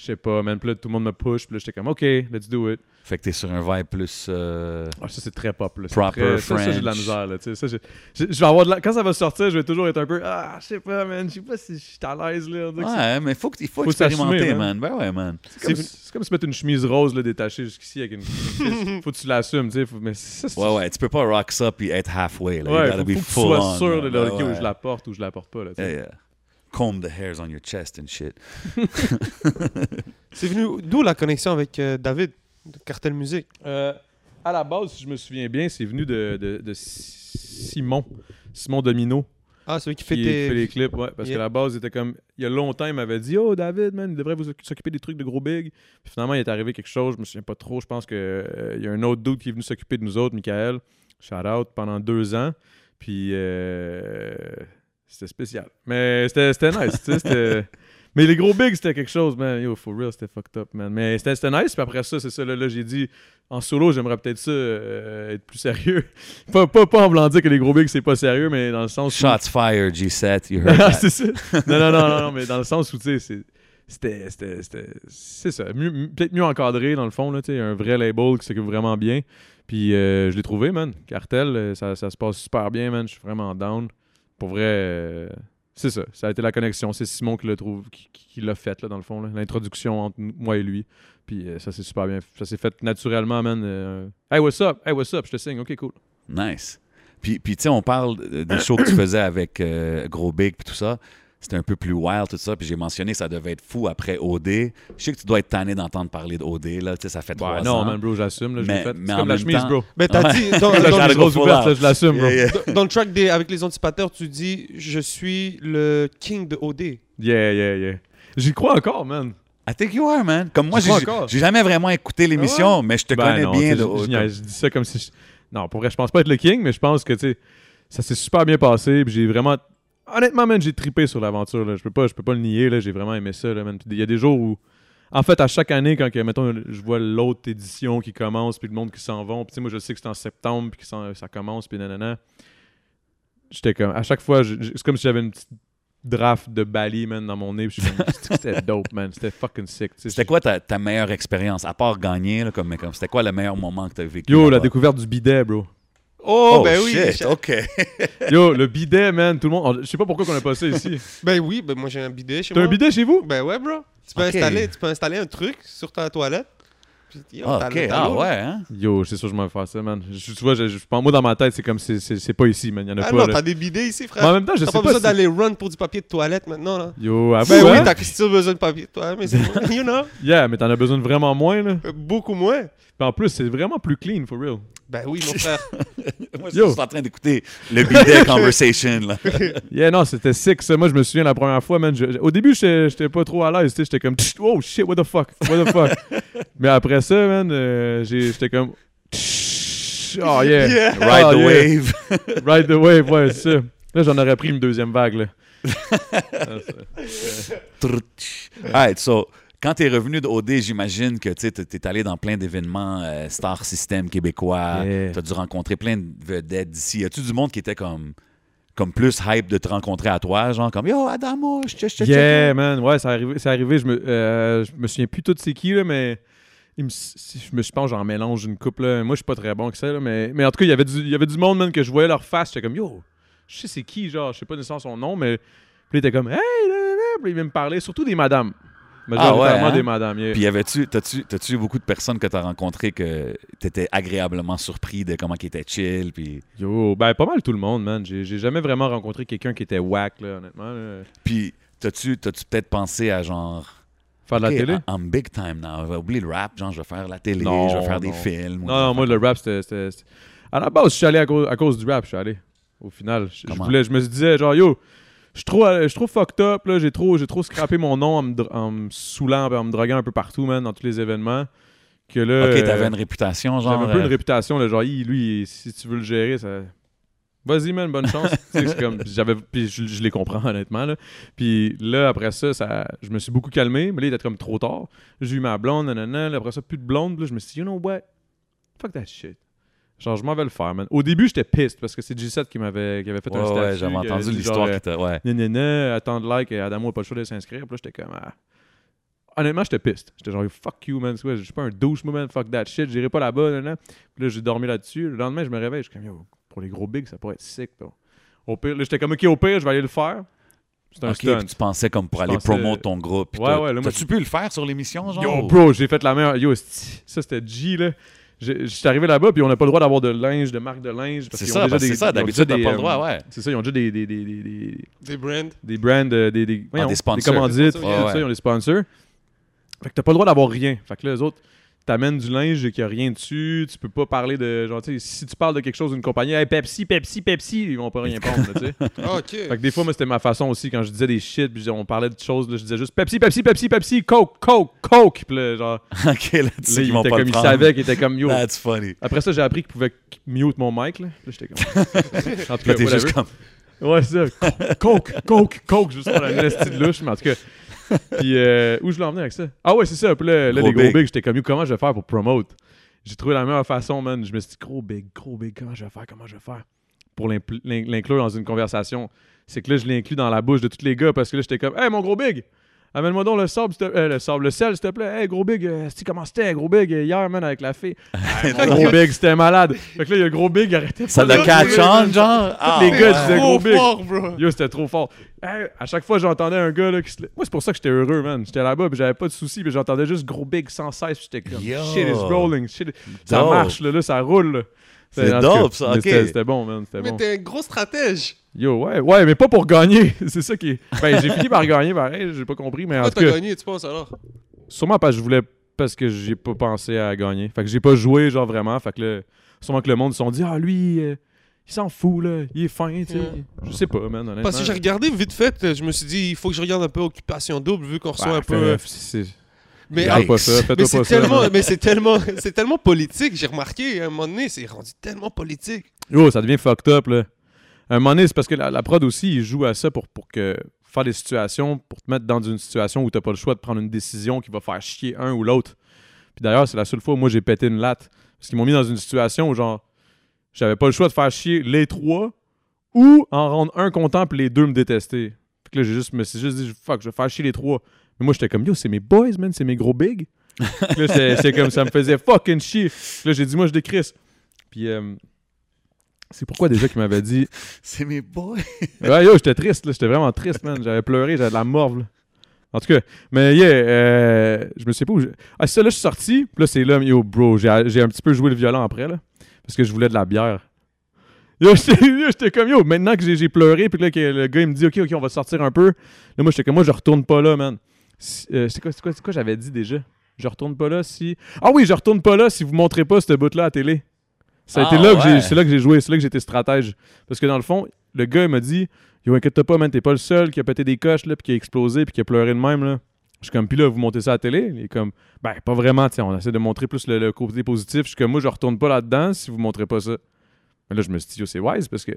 je sais pas, man. Puis là, tout le monde me push. Puis là, j'étais comme OK, let's do it. Fait que t'es sur un vibe plus... euh, Ah, ça, c'est très pop. Là. Proper très- ça, ça, j'ai de la misère. Là, ça, je vais avoir de la- Quand ça va sortir, je vais toujours être un peu Ah, je sais pas, man. Je sais pas si je suis à l'aise. Là. Ouais, mais faut que- il faut, Faut expérimenter, s'assumer, man. Ben ouais, man. C'est comme, c'est comme se mettre une chemise rose là, détachée jusqu'ici avec une. faut que tu l'assumes, tu sais. faut- Mais ça, c'est- Ouais, ouais, tu peux pas rock ça puis être halfway. Là. Ouais, you faut, be faut que tu sois on, sûr de là. Ouais, où je la porte ou je la porte pas. Là. Yeah, yeah. Comb the hairs on your chest and shit. C'est venu d'où la connexion avec euh, David, de Cartel Musique? Euh, à la base, si je me souviens bien, c'est venu de, de, de Simon. Simon Domino. Ah, celui qui fait qui tes. fait les clips, ouais. Parce Yeah. que la base était comme. Il y a longtemps, il m'avait dit Oh, David, man, il devrait vous occu- s'occuper des trucs de gros big. Puis finalement, il est arrivé quelque chose, je me souviens pas trop. Je pense qu'il y a un autre dude qui est venu s'occuper de nous autres, Michael. Shout out pendant deux ans. Puis euh, c'était spécial. Mais c'était nice, tu sais. Mais les gros bigs, c'était quelque chose, man. Yo, for real, c'était fucked up, man. Mais c'était nice. Puis après ça, c'est ça. Là, là, j'ai dit, en solo, j'aimerais peut-être ça, euh, être plus sérieux. pas, pas, pas en voulant dire que les gros bigs, c'est pas sérieux, mais dans le sens. où- Shots fired, G7, you heard c'est ça. Non, non, non, non, non, mais dans le sens où, tu sais, c'est- c'était, c'était, c'était- c'est ça. Peut-être mieux encadré, dans le fond, là, tu sais, un vrai label qui s'occupe vraiment bien. Puis euh, je l'ai trouvé, man. Cartel, euh, ça, ça se passe super bien, man. Je suis vraiment down. Pour vrai, euh, c'est ça. Ça a été la connexion. C'est Simon qui l'a trouvé, qui, qui- l'a fait, là, dans le fond, là. l'introduction entre moi et lui. Puis euh, ça s'est super bien. Ça s'est fait naturellement, man. euh, hey, what's up? Hey, what's up? Je te signe. OK, cool. Nice. Puis, puis tu sais, on parle des shows que tu faisais avec Gros Big puis tout ça. C'était un peu plus wild, tout ça. Puis j'ai mentionné que ça devait être fou après OD. Je sais que tu dois être tanné d'entendre parler d'OD, là. Tu sais, ça fait trois ans. non, man, bro, j'assume. là, Je l'ai Mais- fait. mais en comme la même chemise, temps- bro. Mais t'as dit, dans, dans- le ouverte, là, je l'assume, bro. Yeah, yeah. dans- le track des, avec les anticipateurs, tu dis Je suis le king de OD. Yeah, yeah, yeah. J'y crois encore, man. I think you are, man. Comme moi, j'ai crois encore. j'ai jamais vraiment écouté l'émission, mais je te Ben connais non, bien. là, je, dis ça comme si. je- Non, pour vrai, je pense pas être le king, mais je pense que, tu sais, ça s'est super bien passé. Puis j'ai vraiment. Honnêtement, man, j'ai trippé sur l'aventure. là. Je peux pas, je peux pas le nier. là. J'ai vraiment aimé ça, là, man. Il y a des jours où. En fait, à chaque année, quand mettons, je vois l'autre édition qui commence, puis le monde qui s'en va, puis moi, je sais que c'est en septembre, puis que ça, commence, puis nanana. J'étais comme. À chaque fois, je- je- c'est comme si j'avais une petite draft de Bali, man, dans mon nez. C'était dope, man? C'était fucking sick. C'était quoi ta, ta meilleure expérience, à part gagner, là, comme, comme c'était quoi le meilleur moment que tu as vécu? Yo, la découverte du bidet, bro. Oh, Oh, ben oui. shit, OK. Yo, le bidet, man, tout le monde. Je sais pas pourquoi on a pas ça ici. Ben oui, ben moi j'ai un bidet chez T'as moi. un bidet chez vous? Ben ouais, bro. Tu peux, installer, tu peux installer un truc sur ta toilette. Puis, yo, Ah, t'as- OK, t'as ah ouais, hein? Yo, c'est sûr que je m'en vais faire ça, man. Je, tu vois, je, je, moi, dans ma tête, c'est comme c'est, c'est, c'est pas ici, man. Y'en a Ah pas. non, t'as des bidets ici, frère. Mais en même temps, je T'as sais pas pas. besoin si- d'aller run pour du papier de toilette maintenant, là. Yo, avoue, Ben oui, hein? t'as still besoin de papier de toilette, mais c'est you know, Yeah, mais t'en as besoin de vraiment moins, là. euh, beaucoup moins. Puis en plus, c'est vraiment plus clean, for real. Ben oui, mon frère. Moi, Yo. je suis en train d'écouter le bidet conversation, là. Yeah, non, c'était sick, ça. Moi, je me souviens la première fois, man. je- je- au début, j'étais, j'étais pas trop à l'aise, tu sais. J'étais comme, oh shit, what the fuck, what the fuck. mais après ça, man, euh, j'ai- j'étais comme, Tch, oh yeah. Yeah. Ride the yeah. wave. Ride the wave, ouais, c'est ça. Là, j'en aurais pris une deuxième vague, là. Ah, Trutch. Alright, so, quand t'es revenu d'OD, j'imagine que tu es allé dans plein d'événements euh, Star System québécois. Yeah. T'as dû rencontrer plein de vedettes d'ici. Y a-tu du monde qui était comme, comme plus hype de te rencontrer à toi? Genre comme Yo, Adamo, je te Yeah, man, ouais, c'est arrivé, c'est arrivé. Je me, euh, je me souviens plus tout c'est qui, là, mais il me, si- je me je pense j'en mélange une couple. Là. Moi, je suis pas très bon que ça, là, mais, mais en tout cas, il y avait du, il y avait du monde, man, que je voyais leur face. J'étais comme, yo, je sais c'est qui, genre, je sais pas nécessairement son nom, mais puis il était comme, hey, là, là, là. Puis il me parler, surtout des madames. Majoritairement hein? des madames, yeah. Puis y avait-tu, t'as-tu, beaucoup de personnes que t'as rencontrées que t'étais agréablement surpris de comment ils étaient chill, puis, Yo, ben, pas mal tout le monde, man. J'ai j'ai jamais vraiment rencontré quelqu'un qui était whack, là, honnêtement. là. puis t'as-tu, t'as-tu peut-être pensé à genre Faire de la télé? I'm big time now. Oublie le rap, genre je vais faire la télé, Non, je vais faire des films. Non, non, moi, le rap, c'était. c'était- c'était- À la base, je suis allé à cause, à cause du rap, je suis allé. Au final. Je, je voulais, je me disais, genre, yo, je suis trop, euh, je suis trop fucked up, là. J'ai trop, j'ai trop scrappé mon nom en me, en me saoulant, en me droguant un peu partout, man, dans tous les événements. Que là. Ok, t'avais euh, une réputation, genre. J'avais un peu euh, une réputation, là, genre, lui, si tu veux le gérer, ça. Vas-y, man, bonne chance. C'est comme, j'avais, puis je, je les comprends, honnêtement. Là. Puis là, après ça, ça, je me suis beaucoup calmé, mais là, il était comme trop tard. J'ai eu ma blonde, nanana, là, après ça, plus de blonde. Puis là, je me suis dit, you know what? Fuck that shit. Genre, je m'en vais le faire, man. Au début, j'étais pissed parce que c'est G7 qui m'avait, qui avait fait Ouais, un statut. ouais, j'avais entendu l'histoire qui t'a. Ouais. Nanana, attends de like, Adamo n'a pas le choix de s'inscrire. Puis là, j'étais comme. ah. Honnêtement, j'étais pissed. J'étais genre, fuck you, man. Je suis pas un douche, man. Fuck that shit. J'irai pas là-bas, nanana. Puis là, j'ai dormi là-dessus. Le lendemain, je me réveille. Je suis comme, yo, pour les gros bigs, ça pourrait être sick. bro. Au pire, là, j'étais comme, ok, au pire, je vais aller le faire. Un Ok, stunt. puis tu pensais comme pour Je aller pensais- promouvoir ton groupe. Ouais, ouais, là, moi, T'as-tu pu le faire sur l'émission, genre? Yo, bro, j'ai fait la meilleure. Yo, ça, c'était G, là. J'ai- Je suis arrivé là-bas, puis on n'a pas le droit d'avoir de linge, de marque de linge. parce C'est qu'ils ça, ont déjà parce que des- c'est ça. ils ont D'habitude, t'as pas le droit, ouais. C'est ça, ils ont déjà des, des, des, des, des- Des brands. des brands, euh, des, des, voyons, des sponsors. commandites, Des tout sponsors, ouais. ça, ils ont des sponsors. Fait que t'as pas le droit d'avoir rien. Fait que là, les autres, t'amènes du linge qui a rien dessus, tu peux pas parler de. Genre, si tu parles de quelque chose d'une compagnie, hey, Pepsi, Pepsi, Pepsi, ils vont pas rien prendre, là, tu sais. Ah, ok. Fait que des fois, moi, c'était ma façon aussi quand je disais des shit, puis on parlait de choses, là, je disais juste Pepsi, Pepsi, Pepsi, Pepsi, Coke, Coke, Coke. Puis là, genre, ok, là, tu sais il qu'ils vont était pas comme, le il prendre. savait qu'il était comme yo. That's funny. Après ça, j'ai appris qu'il pouvait mute mon mic, là. Puis là, j'étais comme. en tout cas, juste comme. Ouais, c'est ça. Coke, Coke, Coke, juste pour la de louche, mais en tout cas. Puis, euh, où je l'ai emmené avec ça? Ah ouais, c'est ça. Puis là, là, Gros les gros big. big, j'étais comme, comment je vais faire pour promote? J'ai trouvé la meilleure façon, man. Je me suis dit, gros big, gros big, comment je vais faire, comment je vais faire? Pour l'inclure dans une conversation? C'est que là, je l'ai inclus dans la bouche de tous les gars parce que là, j'étais comme, hey, mon gros big! Amène-moi donc le sable, s'il te- euh, le sable, le sel, s'il te plaît. Hey, gros big, euh, comment c'était, gros big, euh, hier, man, avec la fille? Hey, mon gros big, c'était malade. Fait que là, il y a gros big, arrêtez Ça le de- catch on, genre? Ah, les gars disaient Trop gros big. fort, bro. Yo, c'était trop fort. Hey, à chaque fois, j'entendais un gars là, qui se... Moi, c'est pour ça que j'étais heureux, man. J'étais là-bas, puis j'avais pas de soucis, puis j'entendais juste gros big sans cesse, puis j'étais comme Yo. shit is rolling, shit. Ça marche, là, là, ça roule. là. C'est dope, ça, mais ok. C'était bon, man. C'était Mais bon. t'es un gros stratège. Yo, ouais, ouais, mais pas pour gagner. c'est ça qui est. Ben, j'ai fini par gagner, pareil, j'ai pas compris, mais en Pourquoi t'as gagné, tu penses alors? Sûrement parce que je voulais. Parce que j'ai pas pensé à gagner. Fait que j'ai pas joué, genre vraiment. Fait que là, sûrement que le monde se sont dit, ah, lui, euh, il s'en fout, là. Il est fin, tu sais. Ouais. Je sais pas, man, honnêtement. Parce que j'ai regardé vite fait, je me suis dit, il faut que je regarde un peu Occupation Double, vu qu'on reçoit Ouais, un peu. c'est- Mais, pas ça, mais c'est tellement, mais c'est tellement, c'est tellement politique. J'ai remarqué à un moment donné, c'est rendu tellement politique. Yo, ça devient fucked up, là. À un moment donné, c'est parce que la, la prod aussi, il joue à ça pour, pour que faire des situations, pour te mettre dans une situation où t'as pas le choix de prendre une décision qui va faire chier un ou l'autre. Puis d'ailleurs, c'est la seule fois où moi j'ai pété une latte. Parce qu'ils m'ont mis dans une situation où, genre, j'avais pas le choix de faire chier les trois ou en rendre un content puis les deux me détester. Puis que là, j'ai juste, me suis juste dit, fuck, je vais faire chier les trois. Mais moi, j'étais comme, yo, c'est mes boys, man, c'est mes gros bigs. Là, c'est- c'est comme, ça me faisait fucking chier. Puis là, j'ai dit, moi, je décrisse. Puis, euh, c'est pourquoi déjà qu'il m'avait dit, C'est mes boys. Ouais, yo, j'étais triste, là. J'étais vraiment triste, man. J'avais pleuré, j'avais de la morve, là. En tout cas, mais yeah, euh, je me sais pas où. je- Ah, c'est ça, là, je suis sorti. Puis là, c'est là, yo, bro, j'ai un petit peu joué le violon après, là. Parce que je voulais de la bière. Yo, j'étais comme, yo, maintenant que j'ai pleuré, puis là, que le gars, il me dit, OK, OK, on va sortir un peu. Là, moi, j'étais comme, moi, je retourne pas là, man. Euh, c'est quoi, c'est quoi, quoi j'avais dit déjà? Je retourne pas là si. Ah oui, je retourne pas là si vous montrez pas ce bout-là à la télé. Ça a Ah, été là que j'ai- ouais. c'est là que j'ai joué, c'est là que j'étais stratège. Parce que dans le fond, le gars il m'a dit Yo, inquiète pas, man, t'es pas le seul qui a pété des coches, là, puis qui a explosé, puis qui a pleuré de même, là. Je suis comme, puis là, vous montez ça à la télé. Il est comme, ben, pas vraiment, sais, on essaie de montrer plus le, le côté positif. Je suis comme, moi, je retourne pas là-dedans si vous montrez pas ça. Mais là, je me suis dit, yo, c'est wise parce que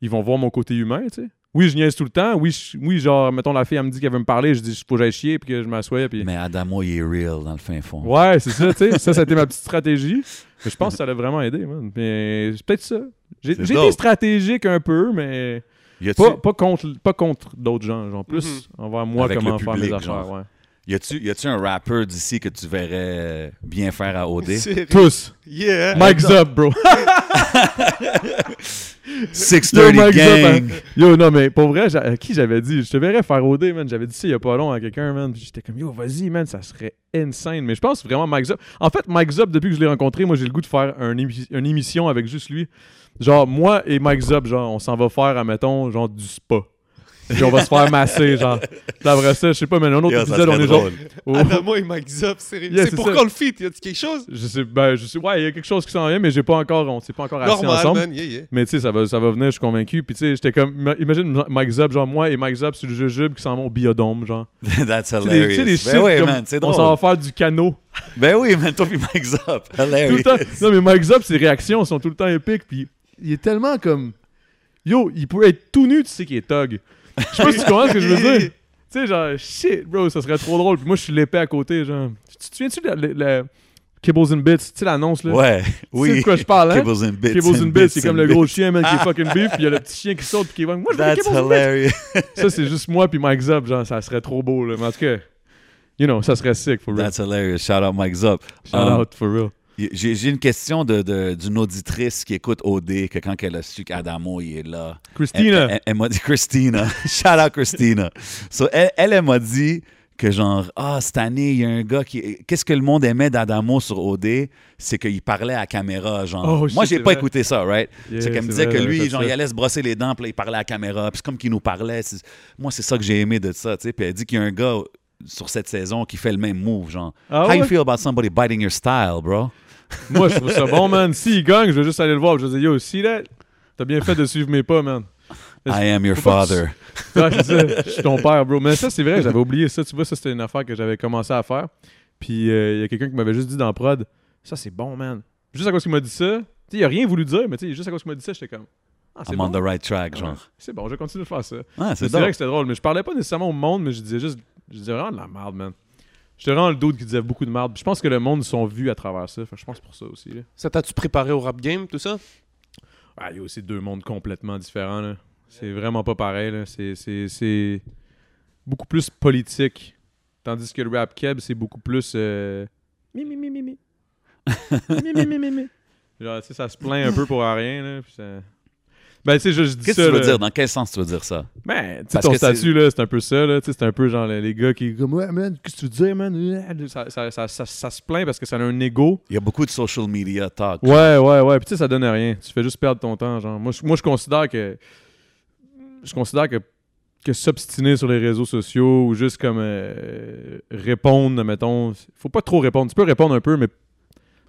ils vont voir mon côté humain, tu sais. Oui, je niaise tout le temps. Oui, je- oui, genre, mettons, la fille, elle me dit qu'elle veut me parler. Je dis, faut que j'aille chier, puis que je m'assois, puis. Mais Adamo, il est real dans le fin fond. Ouais, c'est ça, tu sais. Ça, c'était ma petite stratégie. Mais je pense que ça l'a vraiment aidé, man. Mais c'est peut-être ça. J'ai été stratégique un peu, mais pas, pas contre, pas contre d'autres gens. Genre, plus Mhm. envers moi, Avec comment le faire mes affaires. genre. Ouais. y a-tu- y a-tu un rappeur d'ici que tu verrais bien faire à OD? Tous. Yeah. Mike's up, bro. 630 Mike's up, Gang! Yo, non, mais pour vrai, à qui j'avais dit? Je te verrais faire OD, man. J'avais dit ça il y a pas long à quelqu'un, man. J'étais comme, yo, vas-y, man, ça serait insane. Mais je pense vraiment Mike Zop. En fait, Mike Zop, depuis que je l'ai rencontré, moi, j'ai le goût de faire un émi- une émission avec juste lui. Genre, moi et Mike Zop, genre, on s'en va faire, admettons, genre, du spa. Puis on va se faire masser, genre. Après ça, je sais pas, mais un autre Yo, épisode, on est genre. Adamo et Mike Zop, sérieux. Yeah, c'est c'est pour ça. le feat Y a quelque chose? Je sais, ben, je sais, ouais, il y a quelque chose qui s'en vient, mais j'ai pas encore, on s'est pas encore assis Normal, ensemble. man. Yeah, yeah. Mais tu sais, ça va, ça va venir, je suis convaincu. Puis tu sais, j'étais comme, ima- imagine Mike Zop, genre moi et Mike Zop sur le jujube qui s'en vont au biodôme, genre. That's des- tu sais, hilarious. Ben oui, comme man, c'est on s'en va faire du canot. Ben oui, man, toi puis Mike Zop. Tout le Hilarious. temps. Non, mais Mike Zop, ses réactions sont tout le temps épiques. Puis il est tellement comme. Yo, il pourrait être tout nu, tu sais qu'il est thug. Je sais pas si tu comprends ce que je veux dire. Tu sais, genre, shit, bro, ça serait trop drôle. Puis moi, je suis l'épée à côté, genre. Tu te souviens-tu de la, Kibbles and Bits, tu sais, l'annonce, là? Ouais, Tu sais oui. de quoi je parle, hein? Kibbles and bits. Kibbles and Bits, c'est comme le gros chien, man, qui est fucking beef. Puis il y a le petit chien qui saute, puis qui va. Moi, je veux Kibbles and Bits. hilarious. Ça, c'est juste moi puis Mike Zop, genre, ça serait trop beau, là. Mais en tout cas, you know, ça serait sick, for real. That's hilarious. Shout out Mike Zop. Shout Um, out, for real. J'ai une question de- d'une auditrice qui écoute OD, que quand elle a su qu'Adamo il est là, Christina. elle- elle m'a dit Christina. Shout out Christina. So, elle, elle, elle m'a dit que genre, ah, cette année, il y a un gars qui. Qu'est-ce que le monde aimait d'Adamo sur OD? C'est qu'il parlait à la caméra, genre. Oh, Moi, j'ai pas vrai. écouté ça, right? Yeah, c'est qu'elle me disait vrai, que lui, genre, il allait se brosser les dents, puis là, il parlait à la caméra. Puis c'est comme qu'il nous parlait. Moi, c'est ça que j'ai aimé de ça, tu sais. Puis elle dit qu'il y a un gars sur cette saison qui fait le même move, genre. Ah How you feel about somebody biting your style, bro? Moi, je trouve ça bon, man. S'il gagne, je vais juste aller le voir. Je vais dire, yo, see that? T'as bien fait de suivre mes pas, man. I am your father. Je suis ton père, bro. Mais ça, c'est vrai, j'avais oublié ça. Tu vois, ça, c'était une affaire que j'avais commencé à faire. Puis euh, il y a quelqu'un qui m'avait juste dit dans prod, ça, c'est bon, man. Juste à cause qu'il m'a dit ça. Tu sais, il a rien voulu dire, mais tu sais, juste à cause qu'il m'a dit ça, j'étais comme, ah, I'm bon. on the right track, Ouais, genre. C'est bon, je vais continuer de faire ça. C'est vrai que c'était drôle, mais je parlais pas nécessairement au monde, mais je disais juste, je disais vraiment de la merde, man. J'étais vraiment le dude qui disait beaucoup de merde. Je pense que le monde sont vus à travers ça. Je pense pour ça aussi. Là. Ça t'as-tu préparé au rap game, tout ça? Ah, il y a aussi deux mondes complètement différents. Là. C'est vraiment pas pareil. Là. C'est, c'est, c'est beaucoup plus politique. Tandis que le rap keb, c'est beaucoup plus. euh, Mi, mi, mi, mi, mi. mi, mi, mi, mi, mi. Genre, tu sais, ça se plaint un peu pour rien. Là, puis ça- Ben, tu sais, je, je dis Qu'est-ce ça. que tu veux là. dire? Dans quel sens tu veux dire ça? Ben, tu sais, Parce ton que statut, là, c'est un peu ça, là. Tu sais, c'est un peu genre les, gars qui. Comme, ouais, man, qu'est-ce que tu veux dire, man? Ça, ça, ça, ça, se plaint parce que ça a un ego. Il y a beaucoup de social media talk. Ouais, ouais, ouais. Puis tu sais, ça donne rien. Tu fais juste perdre ton temps, genre. Moi, je, moi, je considère que. Je considère que. Que s'obstiner sur les réseaux sociaux ou juste comme euh, répondre, mettons. Faut pas trop répondre. Tu peux répondre un peu, mais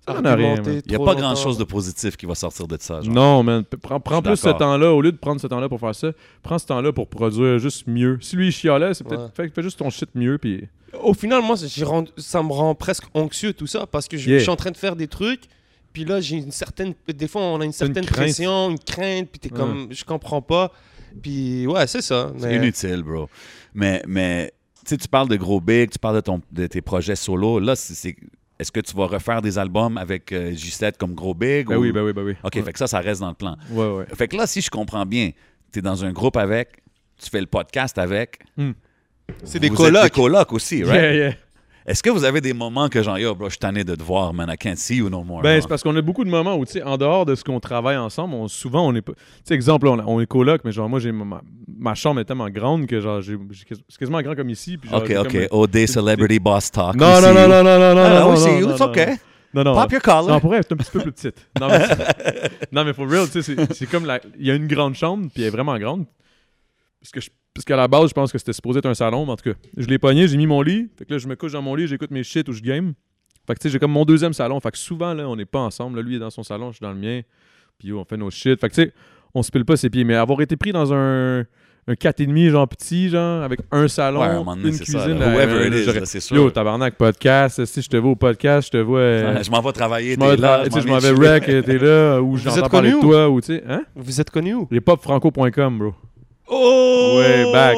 Il n'y a pas longtemps. grand-chose de positif qui va sortir de ça. genre. Non, man. Prends, plus ce temps-là. Au lieu de prendre ce temps-là pour faire ça, prends ce temps-là pour produire juste mieux. Si lui, il chialait, c'est peut-être. Ouais. Fais, fais juste ton shit mieux, puis. Au final, moi, ça me rend presque anxieux tout ça parce que je, Yeah. je suis en train de faire des trucs. Puis là, j'ai une certaine. Des fois, on a une certaine pression, une crainte. Puis t'es Ouais. comme. Je comprends pas. Puis ouais, c'est ça. C'est inutile, bro. Mais, mais tu sais, tu parles de Gros Big, tu parles de, ton, de tes projets solo. Là, c'est- est-ce que tu vas refaire des albums avec euh, J7 comme Gros Big? Ben ou- oui, ben oui, ben oui. OK, ouais. fait que ça, ça reste dans le plan. Ouais, ouais. Fait que là, si je comprends bien, tu es dans un groupe avec, tu fais le podcast avec. C'est des colocs. des colocs aussi, right? Yeah, yeah. Est-ce que vous avez des moments que genre, yo, bro, je suis tanné de te voir, man, I can't see you no more. Ben, c'est parce qu'on a beaucoup de moments où, tu sais, en dehors de ce qu'on travaille ensemble, on, souvent, on est pas. Tu sais, exemple, on, on est coloc, mais genre, moi, j'ai ma, ma chambre est tellement grande que, genre, j'ai, c'est quasiment grand comme ici. Puis, genre, OK, OK. comme- OD Celebrity Boss Talk. Non, non, non, non, non, non, non, non, non, see non, you, non, it's non. OK. Non, non. Pop your collar. Non, pour elle, c'est un petit peu plus petite. Non, mais, non, mais for real, tu sais, c'est- c'est comme la... Il y a une grande chambre, puis elle est vraiment grande. Parce que je- parce qu'à la base, je pense que c'était supposé être un salon, mais en tout cas, je l'ai pogné, j'ai mis mon lit. Fait que là, je me couche dans mon lit, j'écoute mes shit ou je game. Fait que tu sais, j'ai comme mon deuxième salon. Fait que souvent, là, on n'est pas ensemble. Là, lui est dans son salon, je suis dans le mien. Puis yo, on fait nos shit. Fait que tu sais, on se pile pas ses pieds. Mais avoir été pris dans un, un 4,5, genre petit, genre, avec un salon, Ouais, un donné, une c'est ça. cuisine. là. là, Whoever là, it is, c'est sûr. Yo, tabarnak, podcast. Si je te vois au podcast, je te vois. euh, je m'en vais travailler, je m'en t'es là, tra- tu sais, je m'en vais rec, euh, t'es là, ou j'entends parler de connu toi, ou tu sais, hein? Vous êtes connu où Hiphopfranco.com, bro. Oh Way back.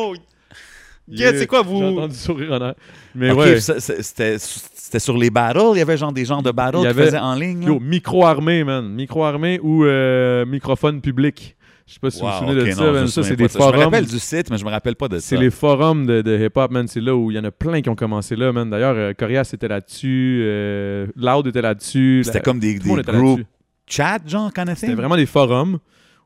Yeah, c'est quoi, vous- J'ai entendu sourire en arrière. Mais OK, ouais. c'était sur les battles? Il y avait genre des genres de battles qui faisaient en ligne? Yo, micro-armée, man. Micro-armée ou euh, microphone public. Je sais pas si vous Wow, vous souvenez ok, de non, ça, man. Ça, c'est des de ça. Je me forums. rappelle du site, mais je me rappelle pas de ça. C'est les forums de, de hip-hop, man. C'est là où il y en a plein qui ont commencé là, man. D'ailleurs, euh, Corias était là-dessus. euh, Loud était là-dessus. C'était la- comme des, des groupes chat, genre, kind of C'était vraiment des forums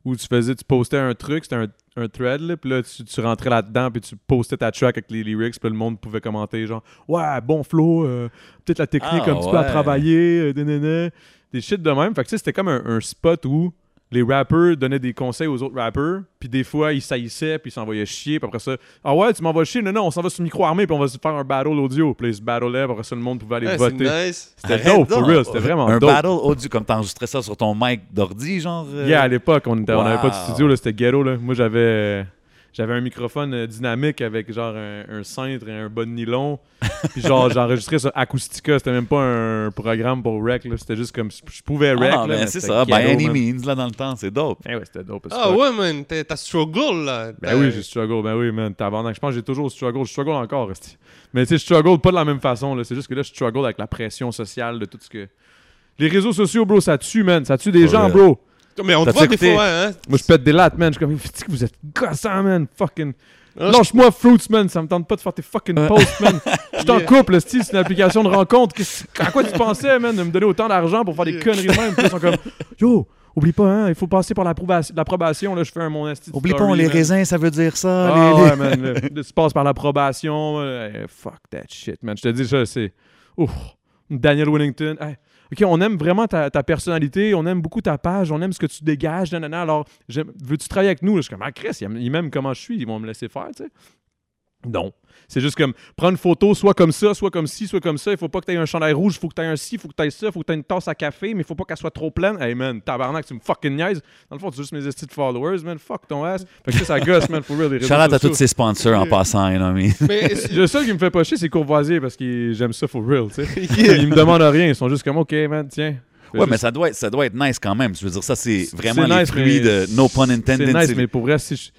où tu faisais, tu postais un truc, c'était un, un thread, là, puis là, tu, tu rentrais là-dedans, puis tu postais ta track avec les lyrics, puis le monde pouvait commenter, genre, ouais, bon flow, euh, peut-être la technique Ah, un petit peu à travailler, euh, des shit de même. Fait que tu sais, c'était comme un, un spot où les rappers donnaient des conseils aux autres rappers, puis des fois, ils saillissaient, puis ils s'envoyaient chier, puis après ça, ah ouais, tu m'envoies chier, non, non, on s'en va sur micro armé, puis on va se faire un battle audio, puis là, ils se battleaient, puis après ça, le monde pouvait aller Ouais, voter. nice. C'était dope, for real, c'était vraiment Un dope. battle audio, comme t'enregistrais ça sur ton mic d'ordi, genre? euh? Yeah, à l'époque, on était- on n'avait pas de Wow. studio, là, c'était ghetto. Là. Moi, j'avais euh, j'avais un microphone euh, dynamique avec genre un, un cintre et un bas de nylon. Puis genre, j'enregistrais sur Acoustica. C'était même pas un programme pour rec. là. C'était juste comme je pouvais Ah, rec. mais mais c'est ça, by any man. means, là, dans le temps, c'est dope. Eh ouais, c'était dope. Ah ouais, man, t'as t'as struggle, là. Ben oui, j'ai struggle. Ben oui, man. Tabarnak. Je pense que j'ai toujours struggle. Je struggle encore. Mais tu sais, je struggle pas de la même façon. là. C'est juste que là, je struggle avec la pression sociale de tout ce que. Les réseaux sociaux, bro, ça tue, man. Ça tue des gens, bro. Mais on te voit des fois, hein. Moi, je pète des lattes, man. Je suis comme, Fiti, vous êtes gossant, man? Fucking. Ah, Lâche-moi Fruits, man. Ça me tente pas de faire tes fucking posts, man. Je t'en Yeah. couple, le style, c'est une application de rencontre. À quoi tu pensais, man, de me donner autant d'argent pour faire des Yeah. conneries même? Ils sont comme, yo, oublie pas, hein, il faut passer par l'approbation. L'approbation, là, je fais un mon esti Oublie pas, story, les man. raisins, ça veut dire ça. Ah les- les- ouais, man. tu passes par l'approbation. fuck that shit, man. Je te dis ça, c'est. Ouf. Daniel Wellington. Hey, OK, on aime vraiment ta, personnalité, on aime beaucoup ta page, on aime ce que tu dégages, nanana. Alors, veux-tu travailler avec nous? Je suis comme, ah, Chris, ils m'aiment comment je suis, ils vont me laisser faire, tu sais. Non. C'est juste comme prendre une photo, soit comme ça, soit comme ci, soit comme ça. Il faut pas que tu aies un chandail rouge, il faut que tu aies un ci, il faut que tu aies ça, il faut que tu aies une tasse à café, mais il faut pas qu'elle soit trop pleine. Hey man, tabarnak, tu me fucking niaises. Dans le fond, c'est juste mes estis de followers, man. Fuck ton ass. Fait que ça, ça gosse, man. Faut real, à tous ses sponsors en passant, you know what I mean? Mais Le seul qui me fait pas chier, c'est Courvoisier parce que j'aime ça for real, tu sais. Yeah. Ils me demandent rien, ils sont juste comme, OK, man, tiens. Ouais, juste- mais ça doit, être, ça doit être nice quand même. Je veux dire, ça, c'est vraiment C'est les nice, fruits mais de no pun intended. C'est nice, mais pour vrai, si je.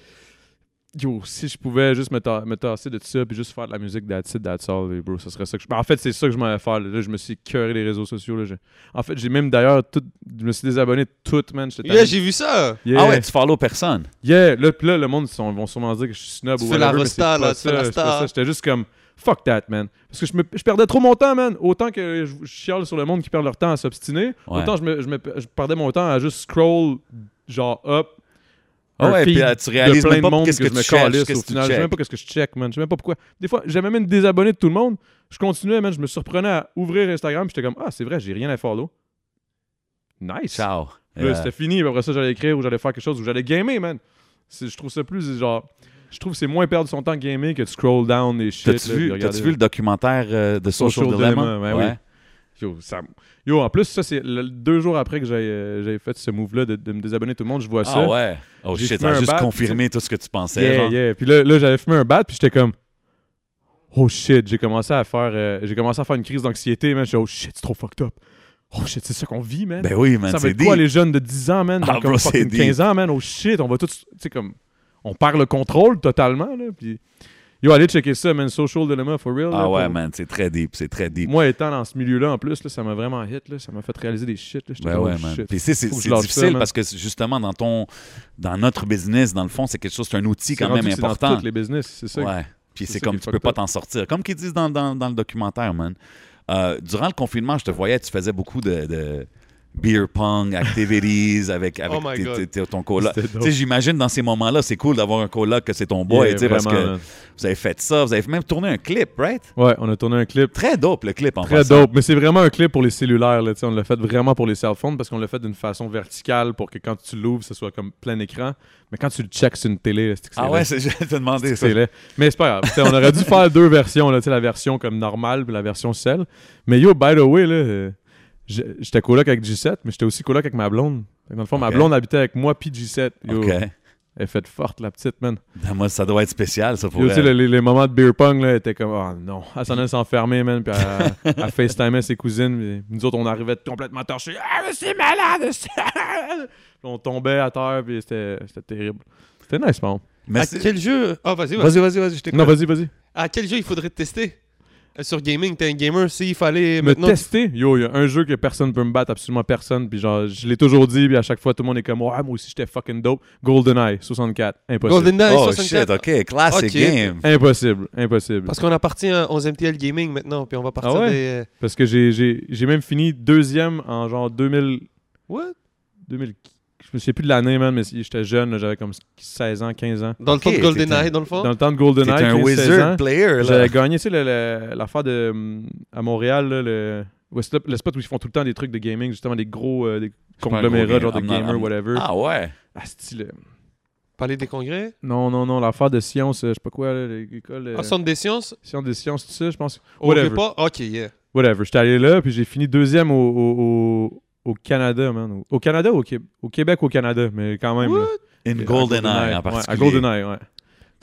Yo, si je pouvais juste me, ta- me tasser de tout ça puis juste faire de la musique that's it, that's all, bro, ça serait ça que je... En fait, c'est ça que je m'en vais faire. Là, Là, je me suis curé les réseaux sociaux. Là. Je- En fait, j'ai même d'ailleurs tout... Je me suis désabonné de tout, man. Yeah, j'ai vu ça. Yeah. Ah ouais, tu follow personne. Yeah, là, pis là, le monde ils vont sûrement dire que je suis snob Tu ou fais la whatever, mais c'est pas là, tu fais ça, la c'est pas star. ça. J'étais juste comme fuck that, man. Parce que je, me, je perdais trop mon temps, man. Autant que je, je chiale sur le monde qui perd leur temps à s'obstiner, Ouais. autant je, me, je, me- je perdais mon temps à juste scroll genre up Ah ouais, puis là, tu de réalises plein même de monde que, que je me calisse au final. Je sais même pas qu'est-ce que je check, man. Je sais même pas pourquoi. Des fois, j'avais même désabonné de tout le monde. Je continuais, man. Je me surprenais à ouvrir Instagram. J'étais comme, ah, c'est vrai, j'ai rien à follow. Nice. Ciao. Là, Yeah. c'était fini. Après ça, j'allais écrire ou j'allais faire quelque chose ou j'allais gamer, man. Je trouve ça plus genre. Je trouve que c'est moins perdre son temps gamer que de scroll down des shit. T'as-tu vu, vu le documentaire euh, de Social, Social Dilemma? Dilemma, ben oui. Yo, ça- Yo, en plus, ça, c'est le- deux jours après que j'avais euh, fait ce move-là de, de me désabonner tout le monde. Je vois ça. Ah ouais? Oh J'ai shit, un juste bat, confirmé tout ce que tu pensais. Yeah, genre. yeah. Puis là, là j'avais fumé un bat, puis j'étais comme. Oh shit, j'ai commencé à faire euh, j'ai commencé à faire une crise d'anxiété, man. J'étais oh shit, c'est trop fucked up. Oh shit, c'est ça qu'on vit, man. Ben oui, man, ça va être quoi deep. les jeunes de 10 ans, man? Ah, comme bro, c'est fucking deep. 15 ans, man? Oh shit, on va tous. Tu sais, comme. On perd le contrôle totalement, là. Puis. Yo, allez checker ça, man. Social Dilemma, for real. Ah là, ouais, pour- man, c'est très deep, c'est très deep. Moi, étant dans ce milieu-là, en plus, là, ça m'a vraiment hit, là. Ça m'a fait réaliser des shit, là. Ben ouais, man. shit. Puis c'est, difficile ça, parce que justement dans ton, dans notre business, dans le fond, c'est quelque chose, c'est un outil quand même dans important. tous les business, c'est ça. Ouais. Puis c'est comme tu peux pas t'en sortir. Comme qu'ils disent dans, dans, dans le documentaire, man. Euh, durant le confinement, je te voyais, tu faisais beaucoup de, de beer pong activities avec, avec Oh God. tes- tes- ton coloc. J'imagine dans ces moments-là, c'est cool d'avoir un coloc que c'est ton boy, Yeah, tu sais, parce vraiment, que man. vous avez fait ça, vous avez même tourné un clip, right? Ouais, on a tourné un clip. Très dope le clip en Très passant. dope, mais c'est vraiment un clip pour les cellulaires. Là, tu sais, on l'a fait vraiment pour les cell phones parce qu'on l'a fait d'une façon verticale pour que quand tu l'ouvres, ce soit comme plein écran. Mais quand tu le checks sur une télé, c'est Ah ouais, c'est, je te demander C'est ça. Mais c'est pas grave. On aurait dû faire deux versions, là, la version comme normale puis la version cell. Mais yo, by the way, là, euh, j'étais coloc avec G7, mais j'étais aussi coloc avec ma blonde. Dans le fond, ma blonde habitait avec moi puis G7. Yo, OK. Elle est faite forte, la petite, man. Ben, moi, ça doit être spécial, ça, pour Yo, elle. les, les moments de beer pong, là, était comme, oh non. Elle s'en allait s'enfermer, man, puis elle, elle FaceTimait ses cousines. puis nous autres, on arrivait complètement torchés. Ah, mais c'est malade! on tombait à terre, puis c'était c'était terrible. C'était nice, man. Mais à quel jeu? Ah, vas-y, vas-y. Vas-y, vas-y, vas-y, je t'écoute. Non, vas-y, vas-y. À quel jeu il faudrait te tester? Sur gaming, t'es un gamer. S'il fallait Me maintenant. tester. Yo, il y a un jeu que personne peut me battre, absolument personne. Puis genre, je l'ai toujours dit, puis à chaque fois, tout le monde est comme, ouais, moi aussi, j'étais fucking dope. GoldenEye, 64. Impossible. GoldenEye Oh 64. shit, OK, classic game. Impossible, impossible. Parce qu'on appartient à 11MTL Gaming maintenant, puis on va partir Ah ouais? des. Parce que j'ai- j'ai j'ai même fini deuxième en genre 2000. What? 2000 je me souviens plus de l'année, man, mais j'étais jeune, j'avais comme 16 ans, 15 ans. Dans le temps de GoldenEye, un- dans le fond? Dans le temps de T'es GoldenEye, un 15, 16 wizard ans, player, là. j'avais gagné, tu sais, l'affaire de hum, à Montréal, là, le, ouais, le, le spot où ils font tout le temps des trucs de gaming, justement, des gros euh, des gros conglomérats, genre de I'm gamers, I'm- whatever. Ah ouais. Ah, style. Palais des congrès? Non, non, non, l'affaire de sciences, euh, je sais pas quoi, là, l'école. euh, En centre des sciences? Sciences des sciences, tout ça, je pense. On Whatever. pas Ok, yeah. Whatever. J'étais allé là, puis j'ai fini deuxième au, au, au, au Canada, man. Au, Canada ou au, Qué- au Québec ou au Canada, mais quand même. là. In GoldenEye en ouais, particulier. à GoldenEye, ouais.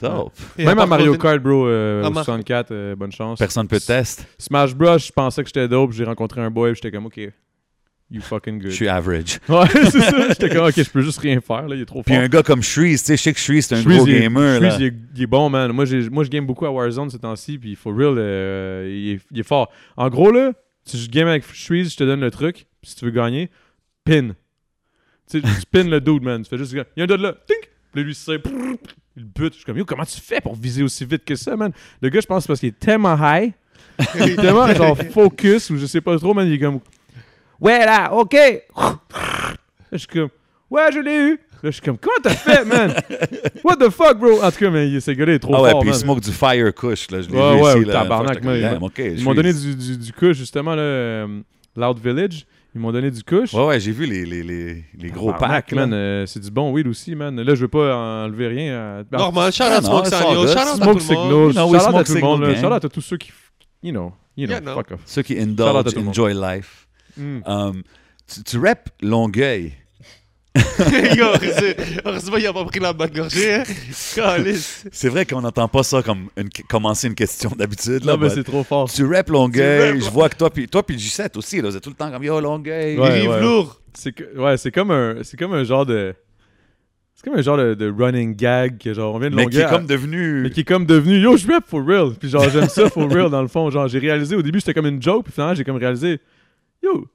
Dope. Et Même à Mario Golden- Kart, bro, euh, À au Mar- 64, euh, bonne chance. Personne peut tester. Smash Bros, je pensais que j'étais dope, j'ai rencontré un boy, puis j'étais comme, OK, you fucking Je good. suis average. Ouais, c'est ça. J'étais comme, OK, je peux juste rien faire, là, il est trop Puis fort. un gars comme Shreeze, tu sais, je sais que Shreeze, c'est un Shreeze, gros il gamer, Shreeze, là. il est, il est bon, man. Moi, j'ai- moi, je game beaucoup à Warzone ces temps-ci, puis for real, euh, il, est, il est fort. En gros, là, si je game avec Shreeze, je te donne le truc, puis si tu veux gagner, pin. Tu sais, tu pin le dude, man. Tu fais juste, il y a un dude là, tink! Puis lui, c'est il bute. Je suis comme, yo, comment tu fais pour viser aussi vite que ça, man? Le gars, je pense, c'est parce qu'il est tellement high, il est tellement, genre, focus, ou je sais pas trop, man, il est comme, ouais, là, ok! Je suis comme, ouais, je l'ai eu! Là, je suis comme, comment t'as fait, man? What the fuck, bro? En tout cas, mais il- ce gars-là est trop Ah ouais, fort, puis il man. smoke du fire kush, là. Je l'ai Ouais, vu ouais, ici, là. tabarnak, OK, Ils m'ont donné du, du kush, justement, là, euh, Loud Village. Ils m'ont donné du kush. Ouais, ouais, j'ai vu les, les, les, les gros Tabarnak, packs, man. euh, c'est du bon weed aussi, man. Là, je veux pas enlever rien. à- Ben, Normal, shout Ah out non, Smoke Signal, shout out à Smoke tout le Signal. shout out à tout le monde. Shout out à tous ceux qui, you know, you know, Yeah, no. fuck off. Ceux qui Shout indulge, enjoy life. Mm. Um, tu, tu rappes Longueuil. Heureusement, il a pas pris la balle gorgée. Hein? C'est vrai qu'on n'entend pas ça comme une- commencer une question d'habitude. là, Non, mais c'est trop fort. Tu rappes Longueuil. Je vois que toi puis toi puis J7 aussi, là, vous êtes tout le temps comme Yo, Longueuil. Ouais, il rive ouais. lourd. C'est que- ouais, c'est comme un, c'est comme un genre de, c'est comme un genre de, de running gag que genre on vient de mais qui Longueuil est à- comme devenu. mais qui est comme devenu yo je rap for real puis genre j'aime ça for real dans le fond genre j'ai réalisé au début c'était comme une joke puis finalement j'ai comme réalisé yo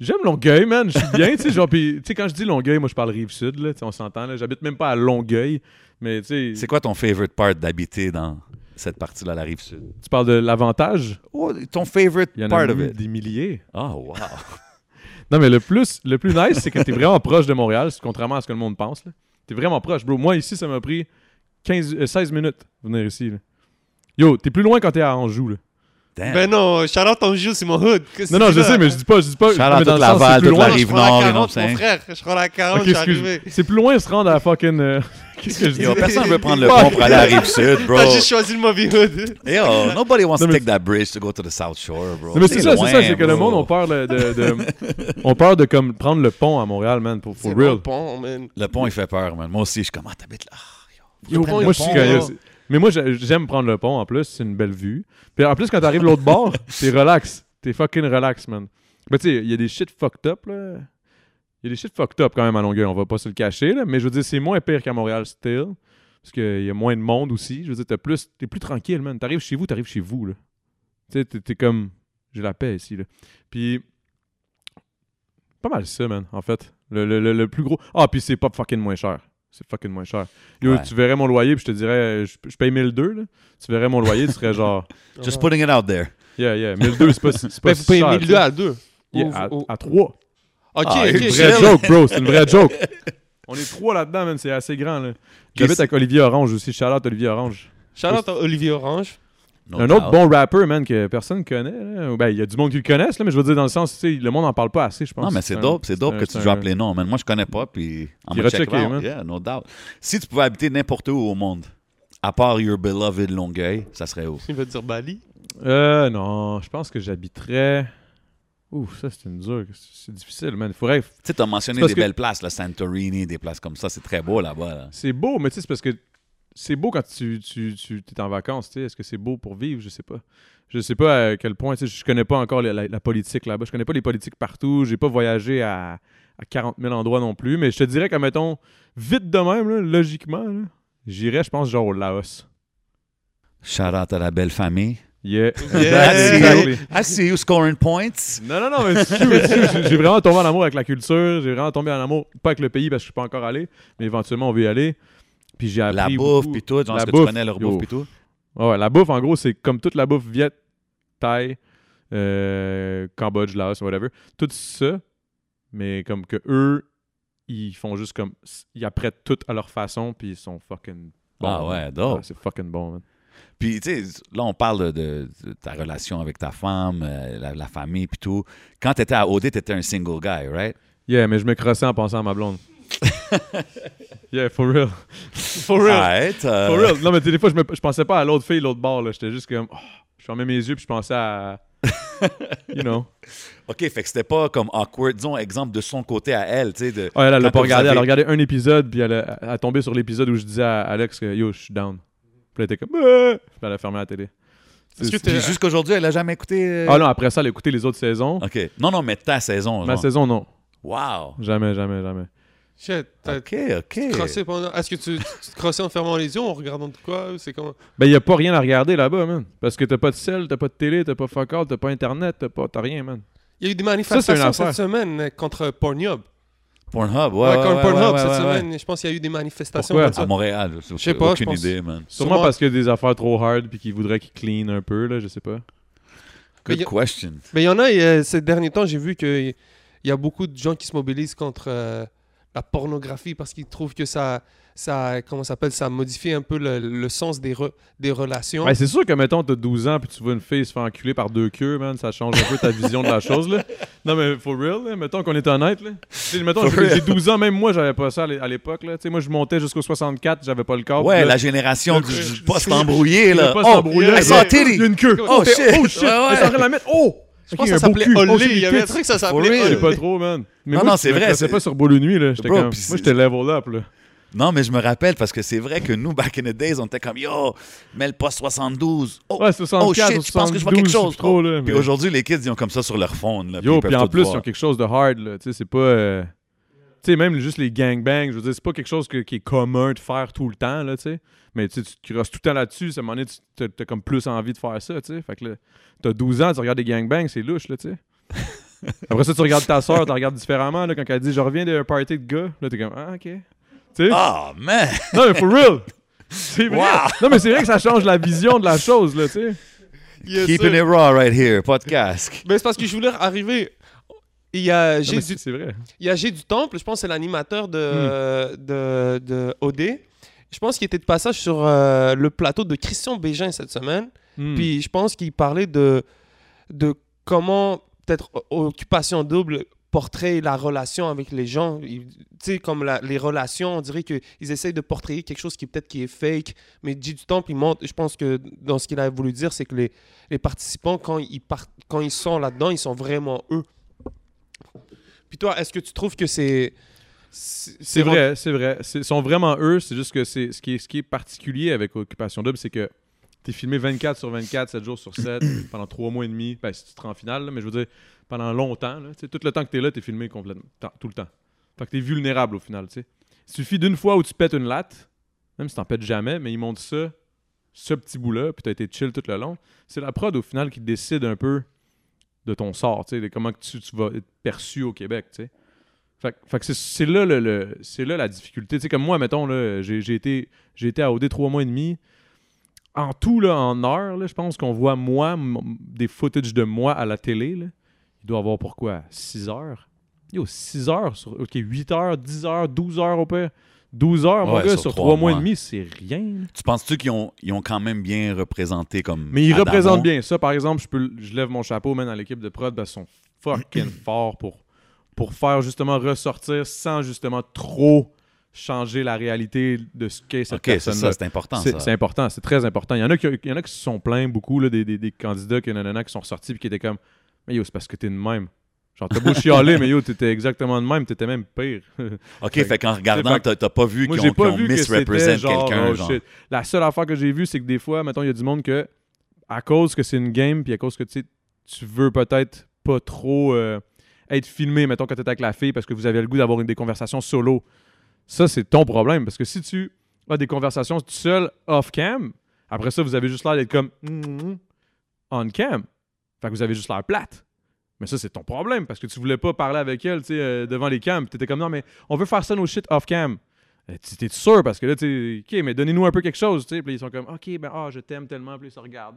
j'aime Longueuil man je suis bien tu sais genre quand je dis Longueuil moi je parle rive sud là on s'entend là j'habite même pas à Longueuil mais tu sais C'est quoi ton favorite part d'habiter dans cette partie-là, la rive sud? tu parles de l'avantage? Oh, ton favorite il y en part a of it. des milliers Oh, wow. non mais le plus le plus nice c'est que t'es vraiment proche de Montréal contrairement à ce que le monde pense là T'es vraiment proche, bro. Moi, ici, ça m'a pris 15, euh, 16 minutes venir ici. là. Yo, t'es plus loin quand t'es à Anjou, là. Damn. Ben non, Charlotte Anjou, c'est mon hood. Non, non, je sais, mais je dis pas, je dis pas. Shout out toute le Laval, c'est plus toute loin. la Je rive prends la nord, 40, you know mon frère. Je prends la 40, Ok, je suis arrivé. C'est plus loin de se rendre à fucking. euh, Qu'est-ce que je dis? Yo, personne veut prendre le pont pour aller à la rive sud, bro. T'as juste choisi le mauvais hood. Yo, nobody wants Non, to take that bridge to go to the South Shore, bro. Non, mais c'est ça, c'est ça, c'est que le monde, on peur de. on peur de comme prendre le pont à Montréal, man, pour, real. bon pont, man. Le pont, il fait peur, man. Moi aussi, je suis comme, ah, t'habites là. Yo, je moi, le je suis Mais moi, j'ai- j'aime prendre le pont en plus, c'est une belle vue. Puis en plus, quand t'arrives l'autre bord, t'es relax. T'es fucking relax, man. Mais tu sais, il y a des shit fucked up, là. Il y a des shit fucked up quand même à Longueuil, on va pas se le cacher, là. Mais je veux dire, c'est moins pire qu'à Montréal, still. Parce qu'il y a moins de monde aussi. Je veux dire, t'es plus, t'es plus tranquille, man. T'arrives chez vous, t'arrives chez vous, là. Tu sais, t'es- t'es comme. J'ai la paix ici, là. Puis. Pas mal ça, man, en fait. Le, le- le- le plus gros. Ah, puis c'est pas fucking moins cher. C'est fucking moins cher. Yo, Ouais. tu verrais mon loyer, puis je te dirais, je, je paye 1002, là. Tu verrais mon loyer, tu serais genre, Just putting it out there. yeah, yeah, 1002, c'est pas, c'est pas Ben, vous payez cher, 1002 tu sais. à deux. Yeah, Ou- à, ou- à 3. Ok, Ah, ok. une C'est une Chill. vraie joke, bro. C'est une vraie joke. On est trois là-dedans, man. C'est assez grand, là. J'habite avec Olivier Orange aussi. Charlotte Olivier Orange. Charlotte Olivier Orange. No un doubt. autre bon rapper, man, que personne connaît. là. Ben, il y a du monde qui le connaisse, là, mais je veux dire, dans le sens, tu sais, le monde en parle pas assez, je pense. Non, mais c'est dope, c'est dope que tu droppes un- les noms, man. Moi, je connais pas, puis I'm Puis gonna check it rechecker, out. man. Yeah, no doubt. Si tu pouvais habiter n'importe où au monde, à part your beloved Longueuil, ça serait où? Il va dire Bali. Euh, non, je pense que j'habiterais. Ouf, ça, c'est une dure. C'est difficile, man. Il faudrait. Tu sais, t'as mentionné des que- belles places, là, Santorini, des places comme ça. C'est très beau là-bas. Là. C'est beau, mais tu sais, c'est parce que c'est beau quand tu, tu, tu es en vacances, tu sais. Est-ce que c'est beau pour vivre? Je sais pas. Je sais pas à quel point, tu sais, je connais pas encore la, la- la politique là-bas. Je connais pas les politiques partout. J'ai pas voyagé à, à 40 000 endroits non plus. Mais je te dirais qu'à, mettons, vite de même, là, logiquement, là, j'irais, je pense, genre au Laos. Shout out à la belle famille. Yeah. Yeah. I see you scoring points. Non, non, non, mais J'ai vraiment tombé en amour avec la culture. J'ai vraiment tombé en amour, pas avec le pays parce que je suis pas encore allé, mais éventuellement, on veut y aller. Puis j'ai appris. La bouffe, puis tout. Genre, La que bouffe, tu connais leur bouffe, puis tout? Ouais, la bouffe, en gros, c'est comme toute la bouffe viet, thaï, euh, Cambodge, Laos, whatever. Tout ça, mais comme que eux, ils font juste comme. Ils apprêtent tout à leur façon, puis ils sont fucking. bons, Ah ouais, dope. c'est fucking bon, man. Puis, tu sais, là, on parle de, de- de ta relation avec ta femme, euh, la, la famille, puis tout. Quand t'étais à OD, t'étais un single guy, right? Yeah, mais je me crossais en pensant à ma blonde. yeah, for real. For real. Right, euh, For real. Non, mais des fois, je, me, je pensais pas à l'autre fille, l'autre bord. là. J'étais juste comme. oh, je fermais mes yeux, puis je pensais à. you know. OK, fait que c'était pas comme awkward. Disons, exemple de son côté à elle, tu sais. de- Ouais, elle, pas regardé. avez- Elle a regardé un épisode, puis elle a, elle a tombé sur l'épisode où je disais à Alex que yo, je suis down. Puis elle était comme. Ah! Puis elle a fermé la télé. Puis jusqu'à aujourd'hui, elle a jamais écouté. euh, Ah non, après ça, elle a écouté les autres saisons. OK. Non, non, mais ta saison. Ma genre. saison, non. Wow. Jamais, jamais, jamais. Shit, OK, OK. crossé pendant. Est-ce que tu, tu te crossais en fermant les yeux, en regardant de quoi? C'est comment? Ben, y a pas rien à regarder là-bas, man. Parce que t'as pas de sel, t'as pas de télé, t'as pas fuck all, t'as pas internet, t'as pas, t'as rien, man. Il y a eu des manifestations cette semaine contre Pornhub. Pornhub, ouais. Ouais, ouais, contre ouais, Pornhub ouais, cette ouais, ouais. semaine. Je pense qu'il y a eu des manifestations Pourquoi? comme ça. À Montréal. Je sais pas, Aucune pense- idée, man. Sûrement, Sûrement- parce qu'il y a des affaires trop hard puis qu'ils voudraient qu'ils clean un peu, là, je sais pas. Mais Good a- question. Mais il y en a, euh, ces derniers temps, j'ai vu qu'il y a beaucoup de gens qui se mobilisent contre euh, la pornographie parce qu'ils trouvent que ça, ça comment ça s'appelle, ça modifie un peu le, le sens des, re- des relations. Ouais, c'est sûr que, mettons, t'as 12 ans puis tu vois une fille se faire enculer par deux queues, man, ça change un peu ta vision de la chose, là. Non, mais for real, là, mettons qu'on est honnête, là. Mettons, j'ai real. j'ai 12 ans, même moi, j'avais pas ça à l'é- à l'époque, là. Tu sais, moi, je montais jusqu'au 64, j'avais pas le corps. Ouais, là, la génération du, poste embrouillé, le là. poste Oh, embrouillé, une queue. Oh, shit. Oh, shit. Ouais. Elle la mettre. Oh! Je pense que ça s'appelait. Oh, Olé. shit, il y avait un truc, ça s'appelait. Je sais pas trop, man. Mais Non, moi, non, c'est vrai, c'est- pas sur Beau Nuit, là. J'étais Bro, comme... Moi, j'étais level up, là. Non, mais je me rappelle parce que c'est vrai que nous, back in the days, on était comme yo, mets le poste 72. Oh, Ouais, 64 oh shit, je pense que je vois quelque 72, chose. c'est trop, là. Puis aujourd'hui, les kids, ils ont comme ça sur leur phone. Là, Yo, puis en plus, ils ont quelque chose de hard, là. Tu sais, c'est pas. euh, Tu sais, même juste les gangbangs, je veux dire, c'est pas quelque chose que- qui est commun de faire tout le temps, là, tu sais. Mais tu te crosses tout le temps là-dessus, à un moment donné, tu t'as- t'as comme plus envie de faire ça, tu sais. Fait que là, t'as 12 ans, tu regardes des gangbangs, c'est louche, là, tu sais. Après ça, tu regardes ta soeur, tu regardes différemment, là, quand elle dit « Je reviens d'un party de gars », là, t'es comme « Ah, OK ». Tu sais? Ah, man! Non, mais for real! C'est vrai! Wow. Non, mais c'est vrai que ça change la vision de la chose, là, tu sais. Yes, Keeping sir. it raw right here, casque. Mais c'est parce que je voulais arriver. Il y a mais du vrai. Il y a G du Temple, je pense que c'est l'animateur de, de, de OD. Je pense qu'il était de passage sur euh, le plateau de Christian Bégin cette semaine. Hmm. Puis je pense qu'il parlait de, de comment, peut-être, Occupation Double portrait la relation avec les gens. Tu sais, comme la- les relations, on dirait qu'ils essayent de portrayer quelque chose qui peut-être qui est fake. Mais G du Temple, il montre, je pense que dans ce qu'il a voulu dire, c'est que les, les participants, quand ils, quand ils sont là-dedans, ils sont vraiment eux. Puis toi, est-ce que tu trouves que c'est... C'est vrai, c'est vrai. Ils sont vraiment eux. C'est juste que c'est ce qui est, ce qui est particulier avec Occupation Double, c'est que tu es filmé 24 sur 24, 7 jours sur 7, pendant 3 mois et demi. Ben, si tu te rends en finale, là, mais je veux dire, pendant longtemps. Là, tout le temps que tu es là, tu es filmé complètement. Tout le temps. Fait que tu es vulnérable au final. Il suffit d'une fois où tu pètes une latte, même si tu pètes jamais, mais ils montrent ça, ce petit bout-là, puis tu as été chill tout le long. C'est la prod au final qui décide un peu de ton sort, de comment tu, vas être perçu au Québec. Fait, que- c'est- là, la difficulté. Comme moi, mettons, j'ai, été, à OD trois mois et demi. En tout, là, en heure, je pense qu'on voit moi, des footage de moi à la télé. Il doit avoir pourquoi 6 heures? Yo, 6 heures sur. Ok, 8 heures, 10 heures, 12 heures au pire. 12 heures, mon gars, sur sur trois 3 mois et demi, c'est rien. Tu penses-tu qu'ils ont, ils ont quand même bien représenté comme. Mais ils représentent bien ça. Par exemple, je, peux, je lève mon chapeau même à l'équipe de prod parce qu'ils sont fucking forts pour, pour faire justement ressortir sans justement trop changer la réalité de ce qu'est cette Ok, c'est personne-là. ça, c'est important. C'est important, c'est très important. Il y en a qui, il y en a qui se sont plaints beaucoup, là, des, des, des candidats que nanana, qui sont sortis et qui étaient comme Mais yo, c'est parce que t'es de même. Genre, t'as beau chialer, mais yo, t'étais exactement de même, t'étais même pire. Ok, fait qu'en regardant, t'as pas vu qu'ils ont, que genre, quelqu'un. oh. La seule affaire que j'ai vue, c'est que des fois, mettons, il y a du monde que, à cause que c'est une game, puis à cause que tu veux peut-être pas trop euh, être filmé, mettons, quand t'es avec la fille, parce que vous avez le goût d'avoir une- des conversations solo. Ça, c'est ton problème. Parce que si tu as des conversations tout seul off-cam, après ça, vous avez juste l'air d'être comme Mm, mm, on-cam. Fait que vous avez juste l'air plate. Mais ça, c'est ton problème parce que tu voulais pas parler avec elle tu sais, euh, devant les cams. Tu étais comme non, mais on veut faire ça nos shit off-cam. Euh, tu- T'es sûr parce que là, tu ok, mais donnez-nous un peu quelque chose. tu sais. Puis ils sont comme ok, ben ah, je t'aime tellement. Puis ils se regardent.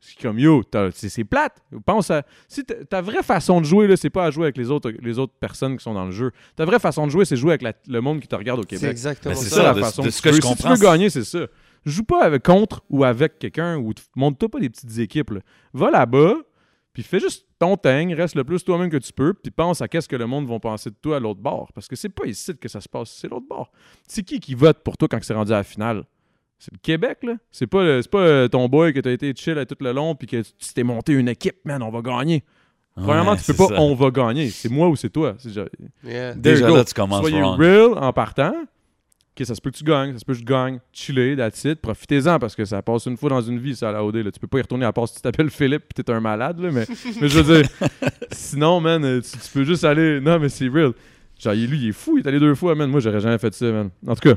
C'est comme yo, t'as- c'est plate. Pense à. Si ta- vraie façon de jouer, là, c'est pas à jouer avec les autres, les autres personnes qui sont dans le jeu. Ta vraie façon de jouer, c'est jouer avec la- le monde qui te regarde au C'est Québec. exactement Ben, c'est ça. C'est ça, ça, la de- façon de que ce que veux. je Si tu veux c'est- gagner, c'est ça. Joue pas avec contre ou avec quelqu'un ou monte-toi pas des petites équipes. là. Va là-bas, puis fais juste ton thing, reste le plus toi-même que tu peux, puis pense à qu'est-ce que le monde va penser de toi à l'autre bord. Parce que c'est pas ici que ça se passe, c'est l'autre bord. C'est qui qui vote pour toi quand c'est rendu à la finale? C'est le Québec, là. C'est pas, pas euh, ton boy que t'as été chill à tout le long puis que tu t'es monté une équipe, man, on va gagner. Premièrement, Ouais, tu peux pas ça. on va gagner. C'est moi ou c'est toi. Yeah. There Déjà go. là, tu commences Soyez wrong. real en partant. Ok, ça se peut que tu gagnes, ça se peut que je gagne. Chiller, that's it. Profitez-en parce que ça passe une fois dans une vie, ça, à la OD. Là. Tu peux pas y retourner à part si tu t'appelles Philippe et t'es un malade. Là, mais, mais je veux dire, sinon, man, euh, tu, tu peux juste aller. Non, mais c'est real. Genre, lui, il est fou, il est allé deux fois, man. Moi, j'aurais jamais fait ça, man. En tout cas.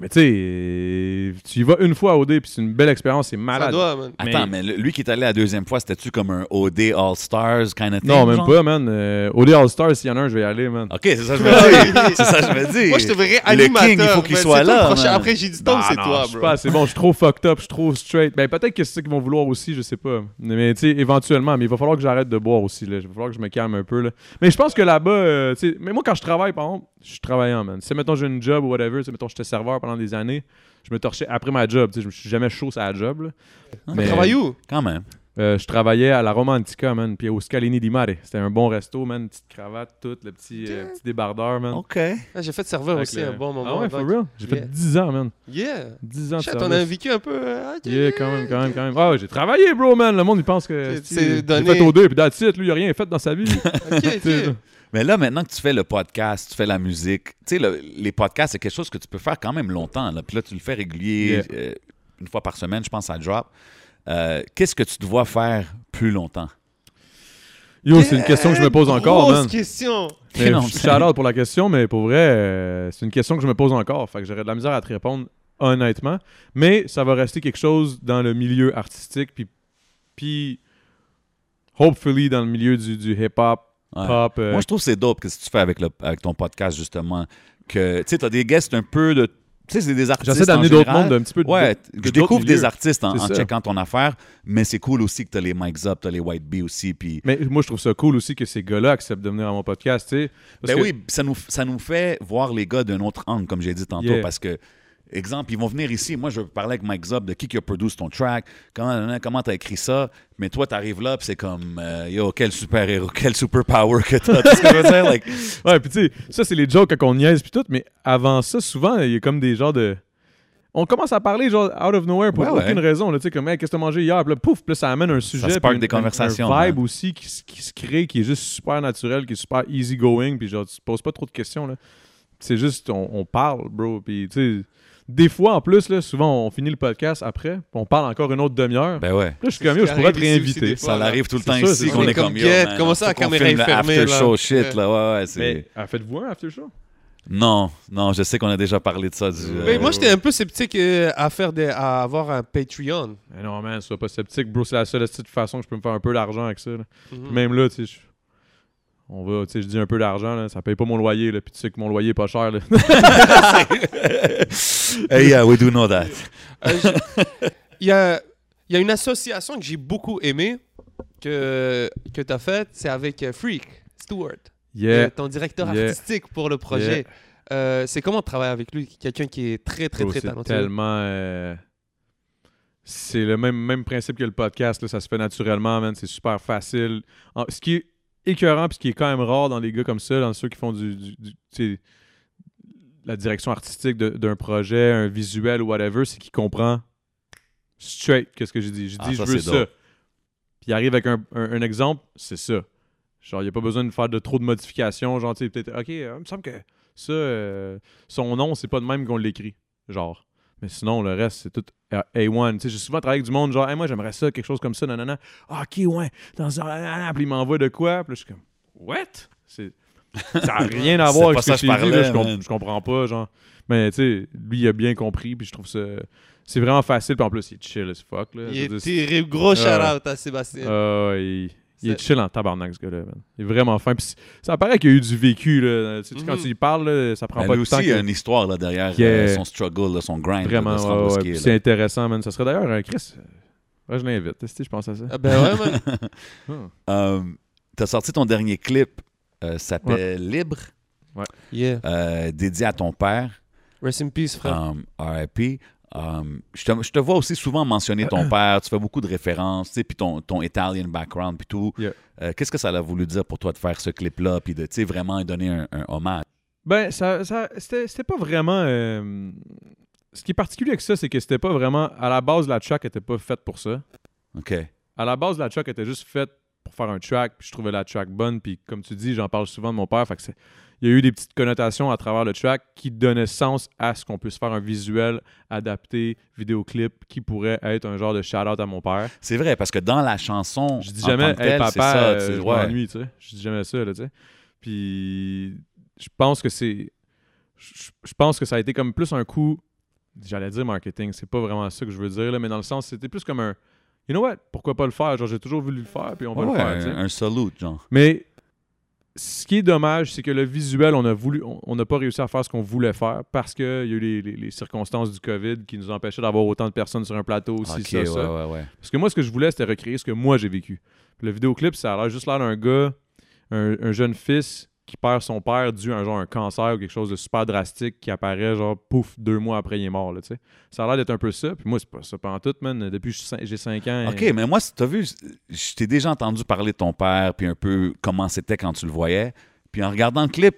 Mais tu sais, tu y vas une fois à OD puis c'est une belle expérience, c'est Ça malade. doit, man. Attends, mais le- lui qui est allé la deuxième fois, c'était-tu comme un OD All-Stars kind of thing? Non, même genre? pas, man. Euh, OD All-Star, s'il y en a un, je vais y aller, man. Ok, c'est ça que je me dis. c'est ça que je me dis. Moi, je te verrais Le animateur. king, il faut qu'il soit c'est toi le là, prochain. man. Après, j'ai du temps, Bah c'est non, toi, je suis bro. pas assez bon, je suis trop fucked up, je suis trop straight. Ben peut-être que c'est ça qu'ils vont vouloir aussi, je sais pas. Mais tu sais, éventuellement, mais il va falloir que j'arrête de boire aussi. Là. Il va falloir que je me calme un peu. Là. Mais je pense que là-bas, euh, tu sais, mais moi quand je travaille, par exemple, je suis travaillant, man. Si mettons j'ai une job ou whatever, mettons j'étais serveur pendant des années, je me torchais après ma job. Tu sais, je me suis jamais chaud sur la job. Là. Ah, Tu travailles où? Quand même. Euh, je travaillais à la Romantica, man, puis au Scalini di Mare. C'était un bon resto, man, petite cravate, tout, le petit, euh, petit débardeur, man. OK. Ah, J'ai fait serveur Avec aussi le- un bon moment. Ah ouais, for real? J'ai Yeah. fait 10 ans, man. Yeah. 10 ans de Chat, on a vécu un peu. euh, ok. Yeah, quand même, quand même, quand même. Ah ouais, j'ai travaillé, bro, man. Le monde, il pense que C'est- c'est j'ai donné. fait au deux, puis that's it. Lui, il a rien fait dans sa vie. Ok, ok. Mais là, maintenant que tu fais le podcast, tu fais la musique, tu sais, le- les podcasts, c'est quelque chose que tu peux faire quand même longtemps. Là. Puis là, tu le fais régulier, Yeah. euh, une fois par semaine, je pense, à Drop. Euh, Qu'est-ce que tu dois faire plus longtemps? Yo, c'est une question que je me pose encore, Grosse man. question. Mais Non, Shout out pour la question, mais pour vrai, euh, c'est une question que je me pose encore. Fait que j'aurais de la misère à te répondre honnêtement. Mais ça va rester quelque chose dans le milieu artistique, puis, puis hopefully dans le milieu du, du hip-hop, Ouais. pop. euh, Moi, je trouve que c'est dope que ce que tu fais avec, le, avec ton podcast, justement. Que, tu sais, des guests un peu de. Tu sais, c'est des artistes. J'essaie d'amener en d'autres mondes un petit peu de Ouais, je découvre des artistes en, checkant ton affaire, mais c'est cool aussi que tu as les Mike's Up, tu as les White Bee aussi. Puis, Mais moi, je trouve ça cool aussi que ces gars-là acceptent de venir à mon podcast, tu sais. Ben que- oui, ça nous, ça nous fait voir les gars d'un autre angle, comme j'ai dit tantôt, Yeah. parce que, exemple, ils vont venir ici. Moi, je veux parler avec Mike Zub de qui qui a produit ton track, comment comment t'as écrit ça, mais toi, t'arrives là, puis c'est comme, euh, yo, quel super héros, quel super power que t'as. Tu sais ce que je veux dire? Like, Ouais, puis tu sais, ça, c'est les jokes quand on niaise puis tout, mais avant ça, souvent, il y a comme des genres de. On commence à parler, genre, out of nowhere pour Ouais, ouais. aucune raison, là, tu sais, comme, hey, qu'est-ce que t'as mangé hier? Puis là, pouf, puis là, ça amène un sujet. spark puis des un- un- conversations, Un vibe aussi qui, se- qui se crée, qui est juste super naturel, qui est super easy going, puis genre, tu te poses pas trop de questions, là. C'est juste, on, on parle, bro, puis tu sais. Des fois, en plus, là, souvent, on finit le podcast après, puis on parle encore une autre demi-heure. ben ouais. Là, je suis comme, je pourrais te réinviter. fois. Ça arrive tout le temps ça, ici c'est qu'on est comme comment ça, la caméra est le fermée, After show shit, là, ouais, ouais. c'est- Mais faites-vous un after show? Non, non, je sais qu'on a déjà parlé de ça. Du, Mais euh, moi, j'étais un peu sceptique euh, à, faire des, à avoir un Patreon. Mais non, man, sois pas sceptique, bro. C'est la seule petite façon que je peux me faire un peu d'argent avec ça. là. Mhm. Même là, tu sais, je- on va, tu sais, je dis un peu d'argent, là, ça paye pas mon loyer, là, puis tu sais que mon loyer est pas cher, là. hey, yeah, we do know that. Euh, Il y, a, il y a une association que j'ai beaucoup aimée que, que tu as faite, c'est avec euh, Freak, Stewart, Yeah. euh, ton directeur Yeah. artistique pour le projet. Euh, c'est comment de travailler avec lui? Quelqu'un qui est très, très, très c'est talentueux. tellement. euh, C'est le même, même principe que le podcast, là, ça se fait naturellement, man. C'est super facile. En- ce qui est écœurant, puis ce qui est quand même rare dans les gars comme ça, dans ceux qui font du, la direction artistique d'un projet, un visuel ou whatever, c'est qu'il comprend straight qu'est-ce que j'ai dit. J'ai Ah, dit, je veux ça. Puis il arrive avec un, un- un exemple, c'est ça. Genre, il n'y a pas besoin de faire de trop de modifications. Genre, tu sais, peut-être, OK, euh, il me semble que ça, euh, son nom, c'est pas de même qu'on l'écrit. Genre. Mais sinon, le reste, c'est tout euh, A1. Tu sais, j'ai souvent travaillé avec du monde, genre, Hey, moi, j'aimerais ça, quelque chose comme ça, nanana. Ah, OK, ouais. Dans un. nanana. Puis il m'envoie de quoi? Puis là, je suis comme, What? C'est- Ça n'a rien à voir avec ce ça que je parlais, je, com- je comprends pas, genre. Mais tu sais, lui, il a bien compris, puis je trouve ça. C'est vraiment facile, puis en plus, il est chill as fuck. Là. Il est terrible. Gros shout-out à Sébastien. ah il, il est chill en tabarnak, ce gars-là, man. Il est vraiment fin. Puis ça paraît qu'il y a eu du vécu, là. Tu sais, Quand Mhm. tu y parles, là, ça prend Ben, pas de temps. aussi, il y a une histoire là, derrière Yeah. euh, son struggle, là, son grind. Vraiment, ouais, ce ouais. c'est intéressant, man. Ça serait d'ailleurs un Chris. euh, ouais, je l'invite, tu sais, je pense à ça? Ah ben ouais, man. Ah. Euh, T'as sorti ton dernier clip, euh, s'appelle Libre, Yeah. euh, dédié à ton père, Rest in peace, frère. um, RIP. Um, je, te, je te vois aussi souvent mentionner ton père, tu fais beaucoup de références, tu sais, puis ton, ton Italian background, puis tout. Yeah. Euh, Qu'est-ce que ça a voulu dire pour toi de faire ce clip-là, puis de vraiment donner un, un hommage? Ben, ça, c'était pas vraiment. euh, Ce qui est particulier avec ça, c'est que c'était pas vraiment. À la base, la track était pas faite pour ça. OK. À la base, la track était juste faite pour faire un track, puis je trouvais la track bonne, puis comme tu dis, j'en parle souvent de mon père, fait que c'est- il y a eu des petites connotations à travers le track qui donnaient sens à ce qu'on puisse faire un visuel adapté, vidéoclip, qui pourrait être un genre de shout-out à mon père. C'est vrai, parce que dans la chanson, Je dis en jamais, tant que hey, papa, c'est ça, euh, tu je ouais. m'ennuie, tu sais. Je dis jamais ça, là, tu sais. Puis, je pense que c'est. Je je pense que ça a été comme plus un coup. J'allais dire marketing, c'est pas vraiment ça que je veux dire, là, mais dans le sens, c'était plus comme un. You know what? Pourquoi pas le faire? Genre, j'ai toujours voulu le faire, puis on va Ouais, le faire, un, salute, genre. Mais ce qui est dommage, c'est que le visuel, on a voulu, on n'a pas réussi à faire ce qu'on voulait faire parce qu'il y a eu les, les- les circonstances du COVID qui nous empêchaient d'avoir autant de personnes sur un plateau, aussi, ça, ouais, ça. ouais. Parce que moi, ce que je voulais, c'était recréer ce que moi j'ai vécu. Puis le vidéoclip, ça a l'air juste l'air d'un gars, un, un jeune fils qui perd son père dû à un, genre un cancer ou quelque chose de super drastique qui apparaît genre pouf deux mois après il est mort là, tu sais. Ça a l'air d'être un peu ça. Puis moi c'est pas ça pendant tout man. Depuis que je j'ai 5 ans. OK, mais moi, tu as vu, je t'ai déjà entendu parler de ton père, puis un peu comment c'était quand tu le voyais. Puis en regardant le clip,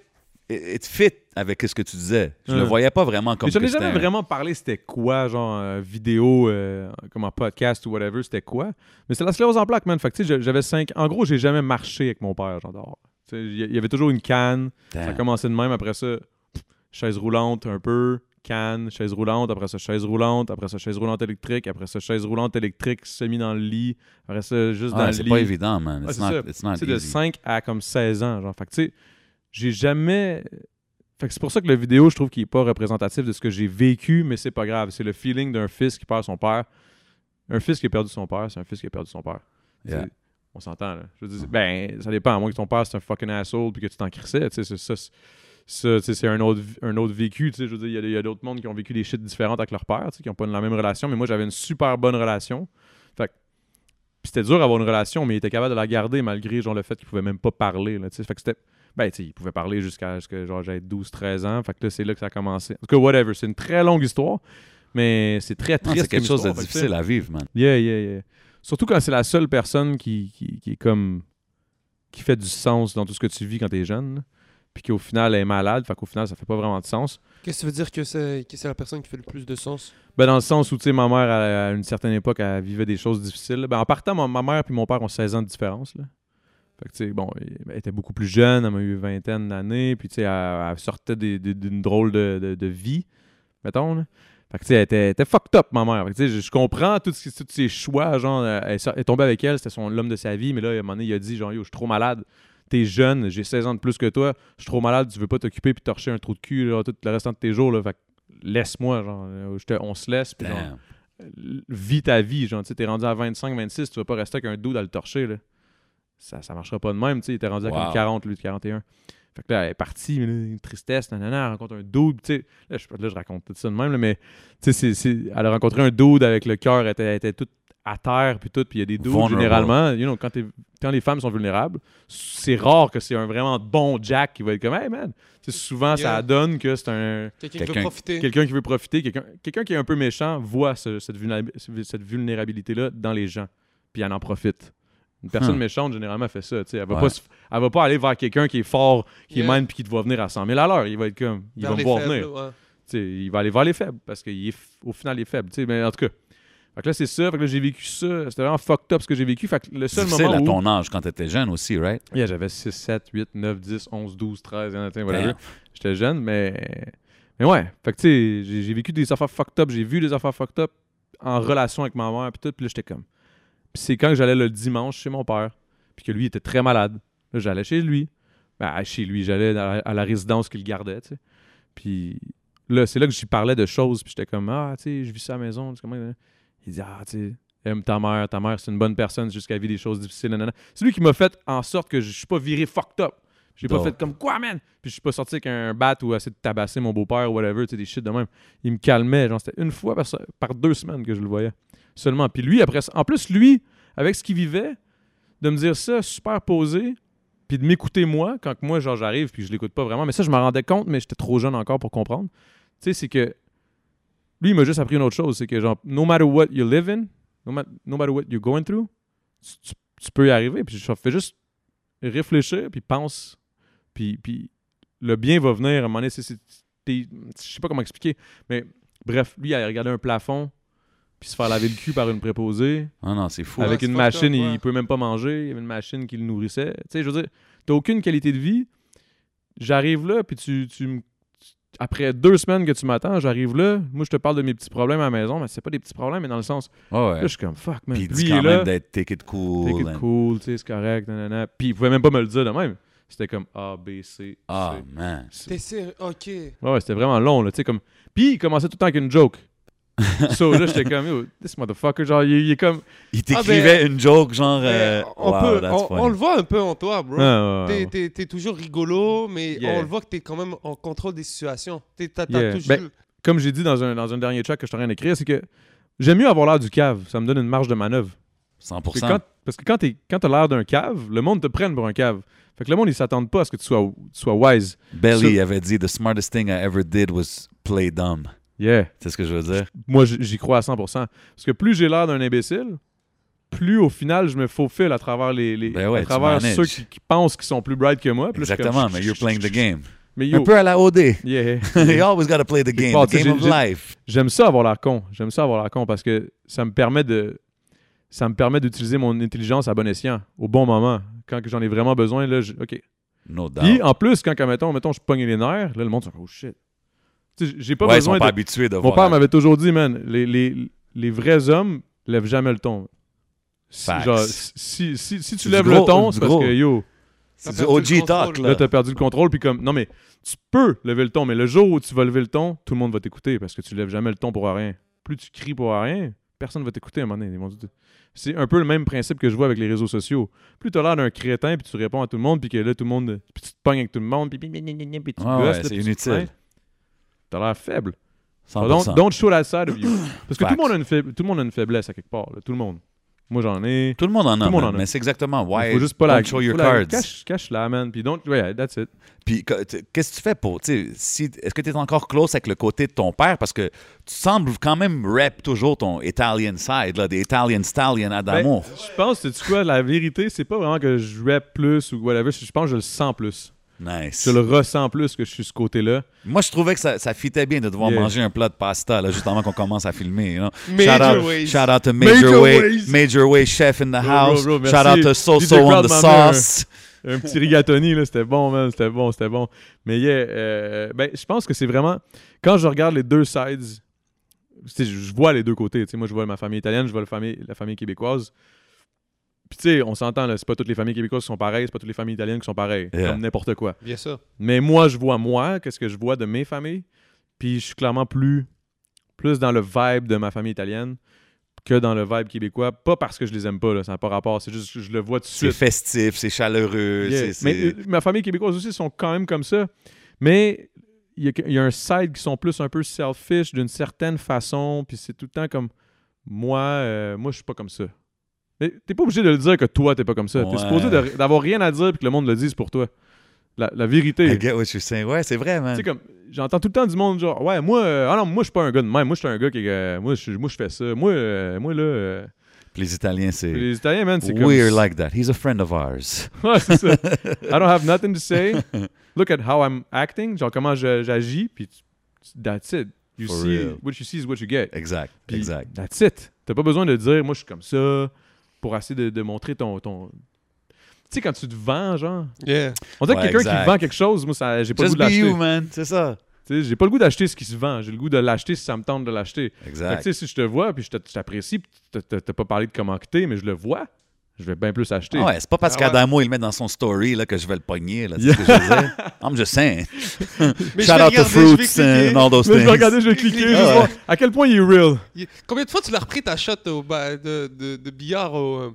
it, it fit avec ce que tu disais. Je le Ouais. voyais pas vraiment comme Mais j'en que ai jamais un- vraiment parlé c'était quoi, genre euh, vidéo, euh, comme en podcast ou whatever, c'était quoi. Mais c'est la sclérose en plaques, man. Fait que tu sais, j'avais 5 En gros, j'ai jamais marché avec mon père, genre dehors. Il y avait toujours une canne. Ça a Damn. commencé de même, après ça, pff, chaise roulante un peu, canne, chaise roulante, après ça, chaise roulante, après ça, chaise roulante électrique, après ça, chaise roulante électrique semi dans le lit, après ça, juste Ah, dans le c'est lit. pas évident, man. It's c'est not, ça. de easy. 5 à comme 16 ans, genre. Fait que tu sais, j'ai jamais... Fait que c'est pour ça que la vidéo, je trouve qu'il est pas représentatif de ce que j'ai vécu, mais c'est pas grave. C'est le feeling d'un fils qui perd son père. Un fils qui a perdu son père, c'est un fils qui a perdu son père. Yeah. On s'entend, là. Je veux dire, ben, ça dépend. À moins que ton père, c'est un fucking asshole puis que tu t'en crissais. Tu sais, c'est ça. c'est- un autre, un autre vécu. Je veux dire, il y a- d'autres mondes qui ont vécu des shit différentes avec leur père, qui n'ont pas la même relation. Mais moi, j'avais une super bonne relation. Fait c'était dur d'avoir une relation, mais il était capable de la garder malgré genre, le fait qu'il pouvait même pas parler. Là, fait que c'était. Ben, tu il pouvait parler jusqu'à ce que genre, j'avais 12-13 ans. Fait que là, c'est là que ça a commencé. En tout cas, whatever. C'est une très longue histoire, mais c'est très Non, triste. C'est quelque chose de difficile à vivre, man. Yeah, yeah, yeah. Surtout quand c'est la seule personne qui, qui, qui est comme. qui fait du sens dans tout ce que tu vis quand t'es jeune. là. Puis qu'au final, elle est malade. Fait qu'au final, ça fait pas vraiment de sens. Qu'est-ce que tu veux dire que c'est que c'est la personne qui fait le plus de sens? Ben, dans le sens où, tu sais, ma mère, à, à une certaine époque, elle vivait des choses difficiles. Ben, en partant, ma, mère et mon père ont 16 ans de différence. Là. Fait que, tu sais, bon, elle était beaucoup plus jeune. Elle m'a eu une vingtaine d'années. Puis, tu sais, elle, elle sortait d'une drôle de, de- de vie, mettons. Là. Fait que, tu sais, elle était, fucked up, ma mère. Fait que, tu sais, je, je comprends tous ses choix. Genre, elle, elle est tombée avec elle, c'était son l'homme de sa vie. Mais là, à un moment donné, il a dit, genre, yo, je suis trop malade. T'es jeune, j'ai 16 ans de plus que toi. Je suis trop malade, tu veux pas t'occuper puis torcher un trou de cul genre, tout le restant de tes jours. Là. Fait que laisse-moi, genre, euh, je te- on se laisse. Puis, genre, euh, vis ta vie. Genre, tu sais, t'es rendu à 25, 26, tu vas pas rester avec un dos à le torcher. Là. Ça, ça marchera pas de même. Tu sais, il était rendu à comme 40, lui, de 41. Fait que là, elle est partie, mais là, une tristesse, nanana, elle rencontre un dude, tu sais. Là, je, là, je raconte tout ça de même, là, mais, tu sais, c'est- c'est- elle a rencontré un dude avec le cœur, elle était, elle était toute à terre, puis tout, puis il y a des dudes, Vulnerable. généralement, you know, quand, quand les femmes sont vulnérables, c'est rare que c'est un vraiment bon Jack qui va être comme, hey man, souvent, ça donne que c'est un, Quelqu'un qui Quelqu'un- veut profiter. quelqu'un qui veut profiter, quelqu'un quelqu'un qui est un peu méchant voit ce- cette vulnérabilité-là dans les gens, puis elle en profite. Une personne Huh. méchante, généralement, fait ça. tu sais. Elle va, Ouais. pas se- elle va pas aller vers quelqu'un qui est fort, qui Yeah. est man, puis qui te voit venir à 100 000 à l'heure. Il va être comme, il Vers va me voir faibles, venir. ouais. Tu sais, il va aller vers les faibles, parce qu'au final, il est faible. tu sais. Mais en tout cas, fait que là, c'est ça. Fait que là, j'ai vécu ça. C'était vraiment fucked up ce que j'ai vécu. Fait que le seul moment à où... ton âge quand t'étais jeune aussi, right? Yeah, j'avais 6, 7, 8, 9, 10, 11, 12, 13, you know, tu sais, whatever. Damn. J'étais jeune, mais. Mais ouais. Fait que tu sais, j'ai j'ai vécu des affaires fucked up, j'ai vu des affaires fucked up en relation avec ma mère, puis tout, puis là, j'étais comme. Puis c'est quand j'allais le dimanche chez mon père, puis que lui était très malade. Là, j'allais chez lui. Ben, chez lui, j'allais à la, à la résidence qu'il gardait, tu sais. Puis là, c'est là que j'y parlais de choses, puis j'étais comme, ah, tu sais, je vis ça à la maison. comment- Il dit, ah, tu sais, aime ta mère, ta mère, c'est une bonne personne jusqu'à vivre des choses difficiles. nanana. C'est lui qui m'a fait en sorte que je suis pas viré fucked up. J'ai pas fait comme quoi, man? Puis je suis pas sorti avec un bat ou essayer de tabasser mon beau-père ou whatever, tu sais, des shit de même. Il me calmait. Genre, c'était une fois par, par deux semaines que je le voyais. Seulement. Puis lui, après en plus, lui, avec ce qu'il vivait, de me dire ça super posé, puis de m'écouter moi, quand moi, genre, j'arrive, puis je l'écoute pas vraiment. Mais ça, je m'en rendais compte, mais j'étais trop jeune encore pour comprendre. Tu sais, c'est que lui, il m'a juste appris une autre chose. C'est que, genre, no matter what you live in, no, ma- no matter what you're going through, tu, peux y arriver. Puis je fais juste réfléchir, puis pense. Puis, puis le bien va venir à un moment donné. Je sais pas comment expliquer. Mais bref, lui, il a regardé un plafond, puis se faire laver le cul par une préposée. Ah non, c'est fou. Avec c'est une machine, up, ouais. il peut même pas manger. Il y avait une machine qui le nourrissait. Tu sais, je veux dire, t'as aucune qualité de vie. J'arrive là, puis tu, tu me- Après deux semaines que tu m'attends, j'arrive là. Moi, je te parle de mes petits problèmes à la maison, mais c'est pas des petits problèmes, mais dans le sens. Ouais, Là, je suis comme fuck, man. Puis il dit il quand même d'être take it cool. Take it and- cool, tu sais, c'est correct, nanana. Puis il pouvait même pas me le dire de même. C'était comme A, B, C. Ah, C. man. T'es sérieux? Ok. Ouais, ouais, c'était vraiment long, là, tu sais, comme... Puis il commençait tout le temps avec une joke. so, là, j'étais comme, yo, this motherfucker, genre, il, il est comme... Il Ah, t'écrivait une joke, genre. Mais euh, on, wow, peut, that's on, funny. on le voit un peu en toi, bro. Ah, ouais, T'es- ouais. T'es t'es toujours rigolo, mais Yeah. on le voit que t'es quand même en contrôle des situations. T'es- T'as t'as Yeah. toujours... Ben, Comme j'ai dit dans un, dans un dernier chat que je suis en train d'écrire, c'est que j'aime mieux avoir l'air du cave. Ça me donne une marge de manœuvre. 100%. Parce que quand, parce que quand t'es- quand t'as l'air d'un cave, le monde te prenne pour un cave. Fait que le monde, ils s'attendent pas à ce que tu sois, tu sois wise. Belly avait dit The smartest thing I ever did was play dumb. Yeah. C'est ce que je veux dire? Moi, j'y crois à 100%. Parce que plus j'ai l'air d'un imbécile, plus au final, je me faufile à travers les, les- Ben ouais, à travers ceux qui, qui pensent qu'ils sont plus bright que moi. Suis Exactement, mais you're playing the game. Mais Un yo, peu à la OD. yeah. you always gotta play the game, the game of life. J'aime ça avoir l'air con. J'aime ça avoir l'air con parce que ça me permet de ça me permet d'utiliser mon intelligence à bon escient, au bon moment. Quand j'en ai vraiment besoin, là, je- OK. No doubt. Puis en plus, quand, quand, mettons, mettons, je pogne les nerfs, là, le monde se dit, oh shit. J'ai pas ouais, ils besoin sont pas de... habitués de Mon voir. père m'avait toujours dit, man, les, les, les vrais hommes lèvent jamais le ton. Si, genre, si, si, si tu lèves gros- le ton, c'est parce que, yo, C'est du perdu le OG talk, contrôle. là. là, t'as perdu le contrôle, puis comme, non, mais tu peux lever le ton, mais le jour où tu vas lever le ton, tout le monde va t'écouter parce que tu lèves jamais le ton pour rien. Plus tu cries pour rien, personne va t'écouter à un moment donné. Ils C'est un peu le même principe que je vois avec les réseaux sociaux. Plus t'as l'air d'un crétin, puis tu réponds à tout le monde, puis que là, tout le monde. Puis tu te pognes avec tout le monde, puis, puis, puis, puis, puis, puis tu te Ouais, gosses, ouais, là, c'est puis tu te inutile. T'as l'air faible. 100%. Don't, don't show that side of you. Parce que tout le, monde a une tout le monde a une faiblesse à quelque part. là. Tout le monde. Moi, j'en ai. Tout le monde en a, Tout le monde en a. mais c'est exactement why Il faut juste pas la. show your faut la- cards. Cache, cache la, man. Puis don't. Yeah, that's it. Puis qu'est-ce que tu fais pour, tu si, est-ce que tu es encore close avec le côté de ton père? Parce que tu sembles quand même rep toujours ton Italian side, là, des Italian stallion Adamo. Ben, je pense, c'est quoi, la vérité, c'est pas vraiment que je rap plus ou whatever. Je pense que je le sens plus. Nice. Je le ressens plus que je suis ce côté-là. Moi, je trouvais que ça, ça fitait bien de devoir Yeah. manger un plat de pasta, là, juste avant qu'on commence à filmer. you know. Major shout, out, ways. shout out to Major, Major Way, ways. Major Way chef in the house. bro, bro, shout out to So So on the un- sauce. Un petit rigatoni, là, c'était bon, man. C'était bon, c'était bon. Mais yeah, euh, ben, je pense que c'est vraiment. Quand je regarde les deux sides, je vois les deux côtés. tu sais, Moi, je vois ma famille italienne, je vois la famille, la famille québécoise. Puis, tu sais, on s'entend, c'est pas toutes les familles québécoises qui sont pareilles, c'est pas toutes les familles italiennes qui sont pareilles. Yeah. Comme n'importe quoi. Bien sûr. Mais moi, je vois moi, qu'est-ce que je vois de mes familles. Puis je suis clairement plus, plus dans le vibe de ma famille italienne que dans le vibe québécois. Pas parce que je les aime pas, là, ça n'a pas rapport. C'est juste que je le vois tout de C'est suite. festif, c'est chaleureux. Yeah. c'est- Mais c'est- euh, ma famille québécoise aussi sont quand même comme ça. Mais il y, a- il y a un side qui sont plus un peu selfish d'une certaine façon. Puis c'est tout le temps comme moi, euh, moi je suis pas comme ça. Mais t'es pas obligé de le dire que toi t'es pas comme ça. Ouais. T'es supposé d'avoir rien à dire puis que le monde le dise pour toi. La, la vérité. I get what you're saying. Ouais, c'est vrai, Tu man. sais, comme, j'entends tout le temps du monde genre, ouais, moi, euh, ah non, moi, je suis pas un gars de même. Moi, je suis un gars qui, euh, moi, je moi, je fais ça. Moi, euh, moi là, euh, Puis Les Italiens, c'est. les Italiens, man, c'est comme. We're like that. He's a friend of ours. Ouais, c'est ça. I don't have nothing to say. Look at how I'm acting. Genre, comment j'agis. Puis, tu- that's it. You For see, real. what you see is what you get. Exact. Puis, exact. That's it. T'as pas besoin de dire, moi, je suis comme ça, pour essayer de, de montrer ton. ton... Tu sais, quand tu te vends, genre. Yeah. On dirait Ouais, que quelqu'un qui vend quelque chose, moi, ça, j'ai pas Just le goût de be l'acheter. you, man. C'est ça. Tu sais, J'ai pas le goût d'acheter ce qui se vend. J'ai le goût de l'acheter si ça me tente de l'acheter. Exact. tu sais, si je te vois, puis je t'apprécie, puis t'as- pas parlé de comment que t'es, mais je le vois, je vais bien plus acheter. Ah ouais, c'est pas parce Ah ouais. qu'Adamo il le met dans son story là, que je vais le pogner. Là, c'est ce que je veux dire. I'm just saying. Mais Shout out to Fruits and all those Mais je vais things. regarder, je vais cliquer, je vais Ah ouais. voir à quel point il est real? Il- Combien de fois tu l'as repris ta shot au de, de, de billard au. euh,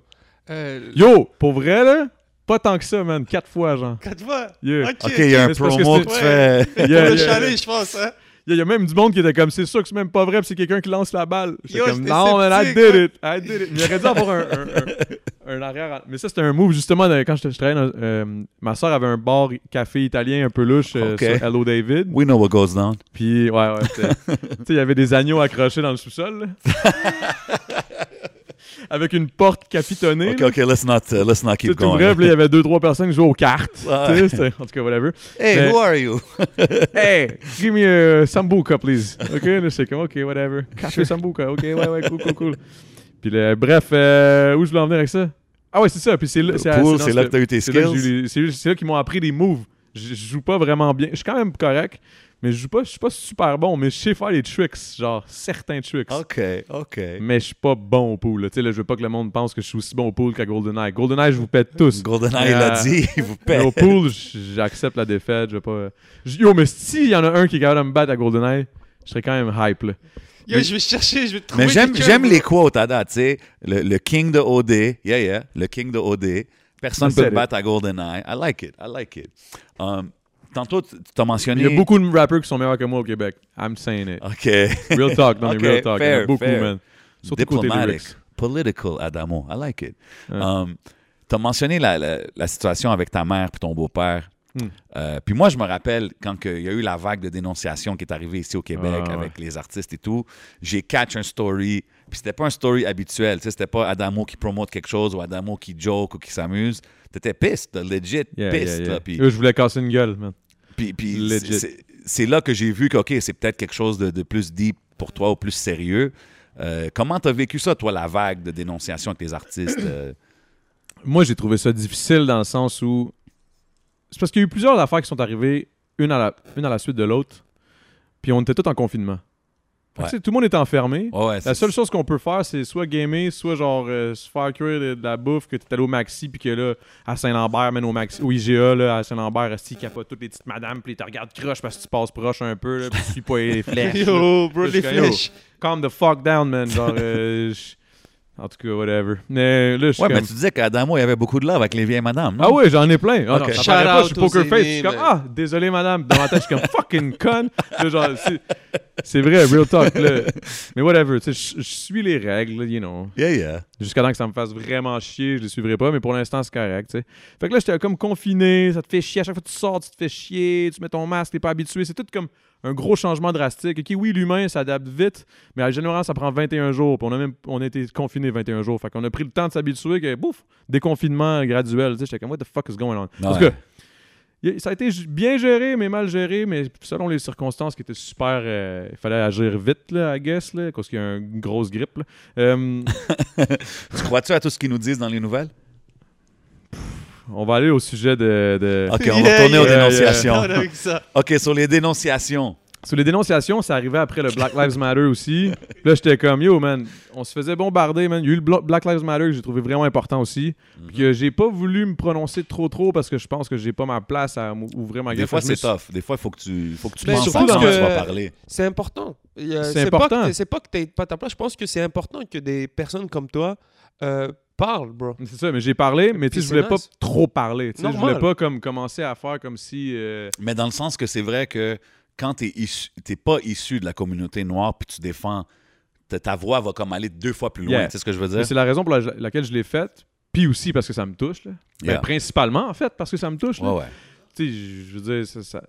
euh, Yo, pour vrai, là, pas tant que ça, man. Quatre fois, genre. Quatre fois? Yeah. Ok. Il y a un que promo c'est- que tu Ouais. fais. Yeah, le yeah. chalet, je pense. Hein? Il y, a- il y a même du monde qui était comme, c'est sûr que c'est même pas vrai, c'est quelqu'un qui lance la balle. Yo, comme, non, man, I did it, I did it. Il aurait dû avoir un, un, un- un arrière. Mais ça, c'était un move, justement, de- quand je, je travaillais dans. euh, ma soeur avait un bar café italien un peu louche euh, sur Hello David. We know what goes down. Puis, ouais, ouais. tu sais, il y avait des agneaux accrochés dans le sous-sol. Avec une porte capitonnée. Ok, ok, let's not, uh, let's not keep going. là, il y avait deux, trois personnes qui jouaient aux cartes. En tout cas, whatever. Hey, Mais- who are you? Hey, give me a sambuca, please. OK, là, c'est comme, OK, whatever. Café sambuca. OK, ouais, ouais, cool, cool, cool. Puis, là, bref, euh, où je voulais en venir avec ça? Ah ouais, c'est ça. Puis c'est là, c'est- dans c'est ce- là que t'as eu tes skills. C'est là qu'ils m'ont appris des moves. Je joue pas vraiment bien. Je suis quand même correct, mais je joue pas, je suis pas super bon, mais je sais faire des tricks, genre certains tricks. Ok, ok. Mais je suis pas bon au pool. Tu sais, là, je veux pas que le monde pense que je suis aussi bon au pool qu'à GoldenEye. GoldenEye, je vous pète tous. GoldenEye Mais, l'a euh, dit, il vous Mais paie. au pool, j'accepte la défaite. Je vais pas. Yo, mais s'il y en a un qui est capable de me battre à GoldenEye, je serais quand même hype. Là. Yo, Mais- je vais chercher, je vais trouver. Mais j'aime, les quotes à date, tu sais. Le, le king de OD, yeah, yeah, le king de OD. Personne ne I peut battre à GoldenEye. I like it, I like it. Um, tantôt, tu t'as Il mentionné... y a beaucoup de rappers qui sont meilleurs que moi au Québec. I'm saying it. OK. Real talk, non, Ok, mais real talk. Il y en a fair, beaucoup, fair. man. Surtout Diplomatic, political, Adamo. I like it. Ouais. Um, tu as mentionné la, la- la situation avec ta mère et ton beau-père. Hmm. Euh, puis moi, je me rappelle quand il y a eu la vague de dénonciation qui est arrivée ici au Québec Ah, ouais. avec les artistes et tout, j'ai catch un story. Puis c'était pas un story habituel. C'était pas Adamo qui promote quelque chose ou Adamo qui joke ou qui s'amuse. T'étais piste, legit Yeah, piste. yeah, yeah. Yo, je voulais casser une gueule, man. puis, c'est- là que j'ai vu que, OK, c'est peut-être quelque chose de, de plus deep pour toi ou plus sérieux. Euh, comment t'as vécu ça, toi, la vague de dénonciation avec les artistes? euh? Moi, j'ai trouvé ça difficile dans le sens où. C'est parce qu'il y a eu plusieurs affaires qui sont arrivées, une à la, une à la suite de l'autre. Puis on était tous en confinement. Fait que, Ouais. tu sais, tout le monde était enfermé. Ouais, ouais, La seule chose qu'on peut faire, c'est soit gamer, soit genre euh, se faire cuire de, de la bouffe, que t'es allé au Maxi, puis que là, à Saint-Lambert, même au Maxi, au IGA, là, à Saint-Lambert, il capote toutes les petites madames, puis ils te regardent croche parce que tu passes proche un peu, là, puis tu suis pas les flèches. Yo, bro, les flèches. calm the fuck down, man. Genre, euh, en tout cas, whatever. Mais là, je suis Ouais, mais tu disais qu'Adamo, il y avait beaucoup de love avec les vieilles madames. non? Ah ouais, j'en ai plein. Ah non, Ok. ça Shout paraît pas, out je suis poker face. Je suis comme, ah, désolé, madame. Dans ma tête, je suis comme fucking con. C'est- vrai, real talk. Là. Mais whatever, tu sais, je je suis les règles, you know. Yeah, yeah. Jusqu'à temps que ça me fasse vraiment chier, je les suivrai pas, mais pour l'instant, c'est correct, tu sais. Fait que là, j'étais comme confiné, ça te fait chier. À chaque fois que tu sors, tu te fais chier, tu mets ton masque, t'es pas habitué. C'est tout comme un gros changement drastique. Ok, oui, l'humain s'adapte vite, mais en général, ça prend 21 jours. Puis on a même on a été confiné 21 jours. Fait qu'on a pris le temps de s'habituer que, bouf, déconfinement graduel. Tu sais, j'étais comme, what the fuck is going on? Parce que ça a été bien géré, mais mal géré, mais selon les circonstances qui étaient super. euh, il fallait agir vite, là, I guess, là, parce qu'il y a une grosse grippe. là. Euh, Tu crois-tu à tout ce qu'ils nous disent dans les nouvelles? On va aller au sujet de. de- OK, on va Yeah, retourner aux dénonciations. OK, sur les dénonciations. Sur les dénonciations, ça arrivait après le Black Lives Matter aussi. Là, j'étais comme, yo, man, on se faisait bombarder, man. Il y a eu le Bla- Black Lives Matter que j'ai trouvé vraiment important aussi. Puis que j'ai pas voulu me prononcer trop trop parce que je pense que j'ai pas ma place à ouvrir ma gueule. Des fois, c'est tough. Des fois, il faut que tu, faut que tu Ben, penses je à comment que- tu vas parler. C'est important. C'est pas important. que t'es- C'est pas que t'es pas ta place. Je pense que c'est important que des personnes comme toi euh, parlent, bro. C'est ça, mais j'ai parlé, mais tu je voulais pas trop parler. tu sais, Je voulais pas comme commencer à faire comme si. euh, Mais dans le sens que c'est vrai que quand tu n'es pas issu de la communauté noire puis tu défends, ta, voix va comme aller deux fois plus loin. Yeah. Tu sais ce que je veux dire? C'est la raison pour la- laquelle je l'ai faite. Puis aussi parce que ça me touche. Là. Ben, principalement, en fait, parce que ça me touche. là. Ouais, ouais. tu sais, je veux dire, ça, ça-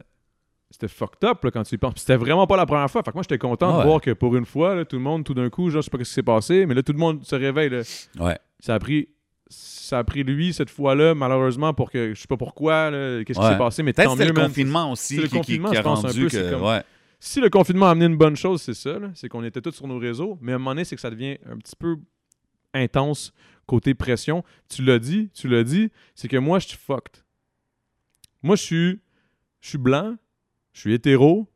c'était fucked up là, quand tu y penses. C'était vraiment pas la première fois. Fait que moi, j'étais content de voir que pour une fois, là, tout le monde, tout d'un coup, genre, je sais pas ce qui s'est passé, mais là, tout le monde se réveille. là. Ouais. Ça a pris. Ça a pris lui cette fois-là, malheureusement, pour que je sais pas pourquoi, qu'est-ce qui s'est passé, mais Peut-être tant mieux, le confinement aussi C'est le qui, qui- confinement, qui a je pense, un rendu peu, que. c'est comme- ouais. Si le confinement a amené une bonne chose, c'est ça, c'est qu'on était tous sur nos réseaux, mais à un moment donné, c'est que ça devient un petit peu intense côté pression. Tu l'as dit, tu l'as dit, c'est que moi, je suis fucked. Moi, je suis, je suis blanc, je suis hétéro,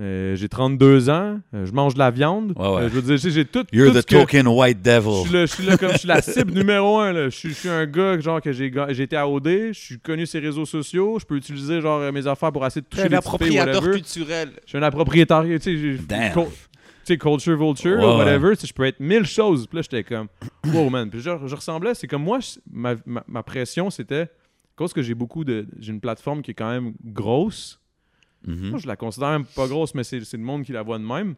euh, j'ai 32 ans, euh, je mange de la viande. Ouais, ouais. Euh, je veux dire, j'ai- j'ai tout. You're tout the ce que- token white je devil. suis là, je suis là comme je suis la cible numéro un. Là. Je, suis, je suis un gars genre que j'ai été à OD, je suis connu sur les réseaux sociaux, je peux utiliser genre euh, mes affaires pour essayer de toucher Un les filles, appropriateur culturel. Je suis un appropriateur, tu sais, Damn. cul- tu sais, culture vulture, ouais. whatever, tu sais, je peux être mille choses. Puis là, j'étais comme, wow, man. Puis genre, je ressemblais, c'est comme moi, je- ma, ma- ma pression, c'était, à cause que j'ai beaucoup de, j'ai une plateforme qui est quand même grosse, Mhm. moi, je la considère même pas grosse, mais c'est le monde qui la voit de même,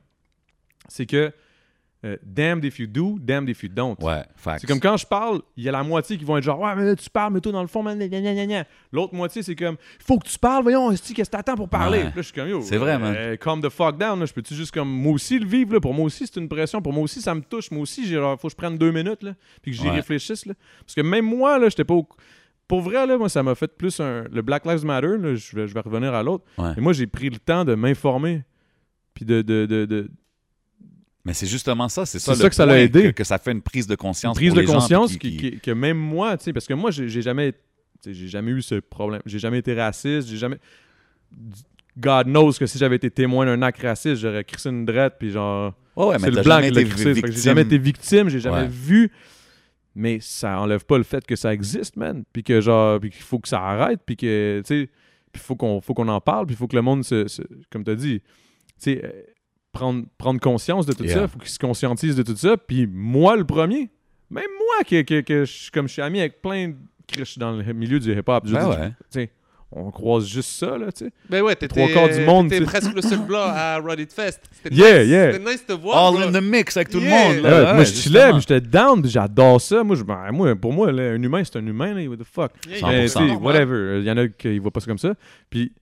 c'est que, euh, damned if you do, damned if you don't. Ouais. C'est comme quand je parle, il y a la moitié qui vont être genre Ouais, mais là, tu parles, mais toi, dans le fond. L'autre moitié, c'est comme Faut que tu parles, voyons, qu'est-ce que t'attends pour parler? Ouais. Là, je suis comme Yo, C'est vrai, man. euh, calm the fuck down, là. je peux-tu juste comme moi aussi le vivre là? Pour moi aussi, c'est une pression. Pour moi aussi, ça me touche. Moi aussi, j'ai genre, faut que je prenne deux minutes, là, puis que j'y Ouais. réfléchisse. Là. Parce que même moi, là, j'étais pas au. Pour vrai, là, moi, ça m'a fait plus un. Le Black Lives Matter, là, je, vais, je vais revenir à l'autre. Ouais. Et moi, j'ai pris le temps de m'informer. Puis de, de, de, de, Mais c'est justement ça, c'est ça, que ça l'a aidé. Que, que ça fait une prise de conscience. prise pour de les conscience qui- qui- qui- que même moi, tu sais, parce que moi, j'ai jamais, j'ai jamais eu ce problème. J'ai jamais été raciste. J'ai jamais. God knows que si j'avais été témoin d'un acte raciste, j'aurais crissé une drette, puis genre. Ouais, ouais, mais c'est le blanc jamais qui l'a été crissé. J'ai jamais été victime, j'ai jamais Ouais. vu. Mais ça enlève pas le fait que ça existe, man. Puis que genre, puis qu'il faut que ça arrête, puis que, tu sais, puis faut qu'on faut qu'on en parle, puis il faut que le monde se, se- comme tu as dit, tu sais, euh, prendre, prendre conscience de tout Yeah. ça, faut qu'ils se conscientisent de tout ça. Puis moi, le premier, même moi, que, que, que je, comme je suis ami avec plein de. Je suis dans le milieu du hip-hop. Ben ouais. tu sais, on croise juste ça, là, tu sais. Ben ouais, t'étais Trois quarts du monde, t'étais presque le seul blanc à Run It Fest. C'était Yeah, nice. yeah. C'était nice de voir. All bro. in the mix avec tout Yeah. le monde. Ouais, Là, moi, je chillais, justement. puis j'étais down, puis j'adore ça. Moi, je, ben, moi, pour moi, là, un humain, c'est un humain, là, what the fuck. Yeah, Cent yeah, Mais, pour tu cent. sais, whatever. Il y en a qui voient pas ça comme ça. Puis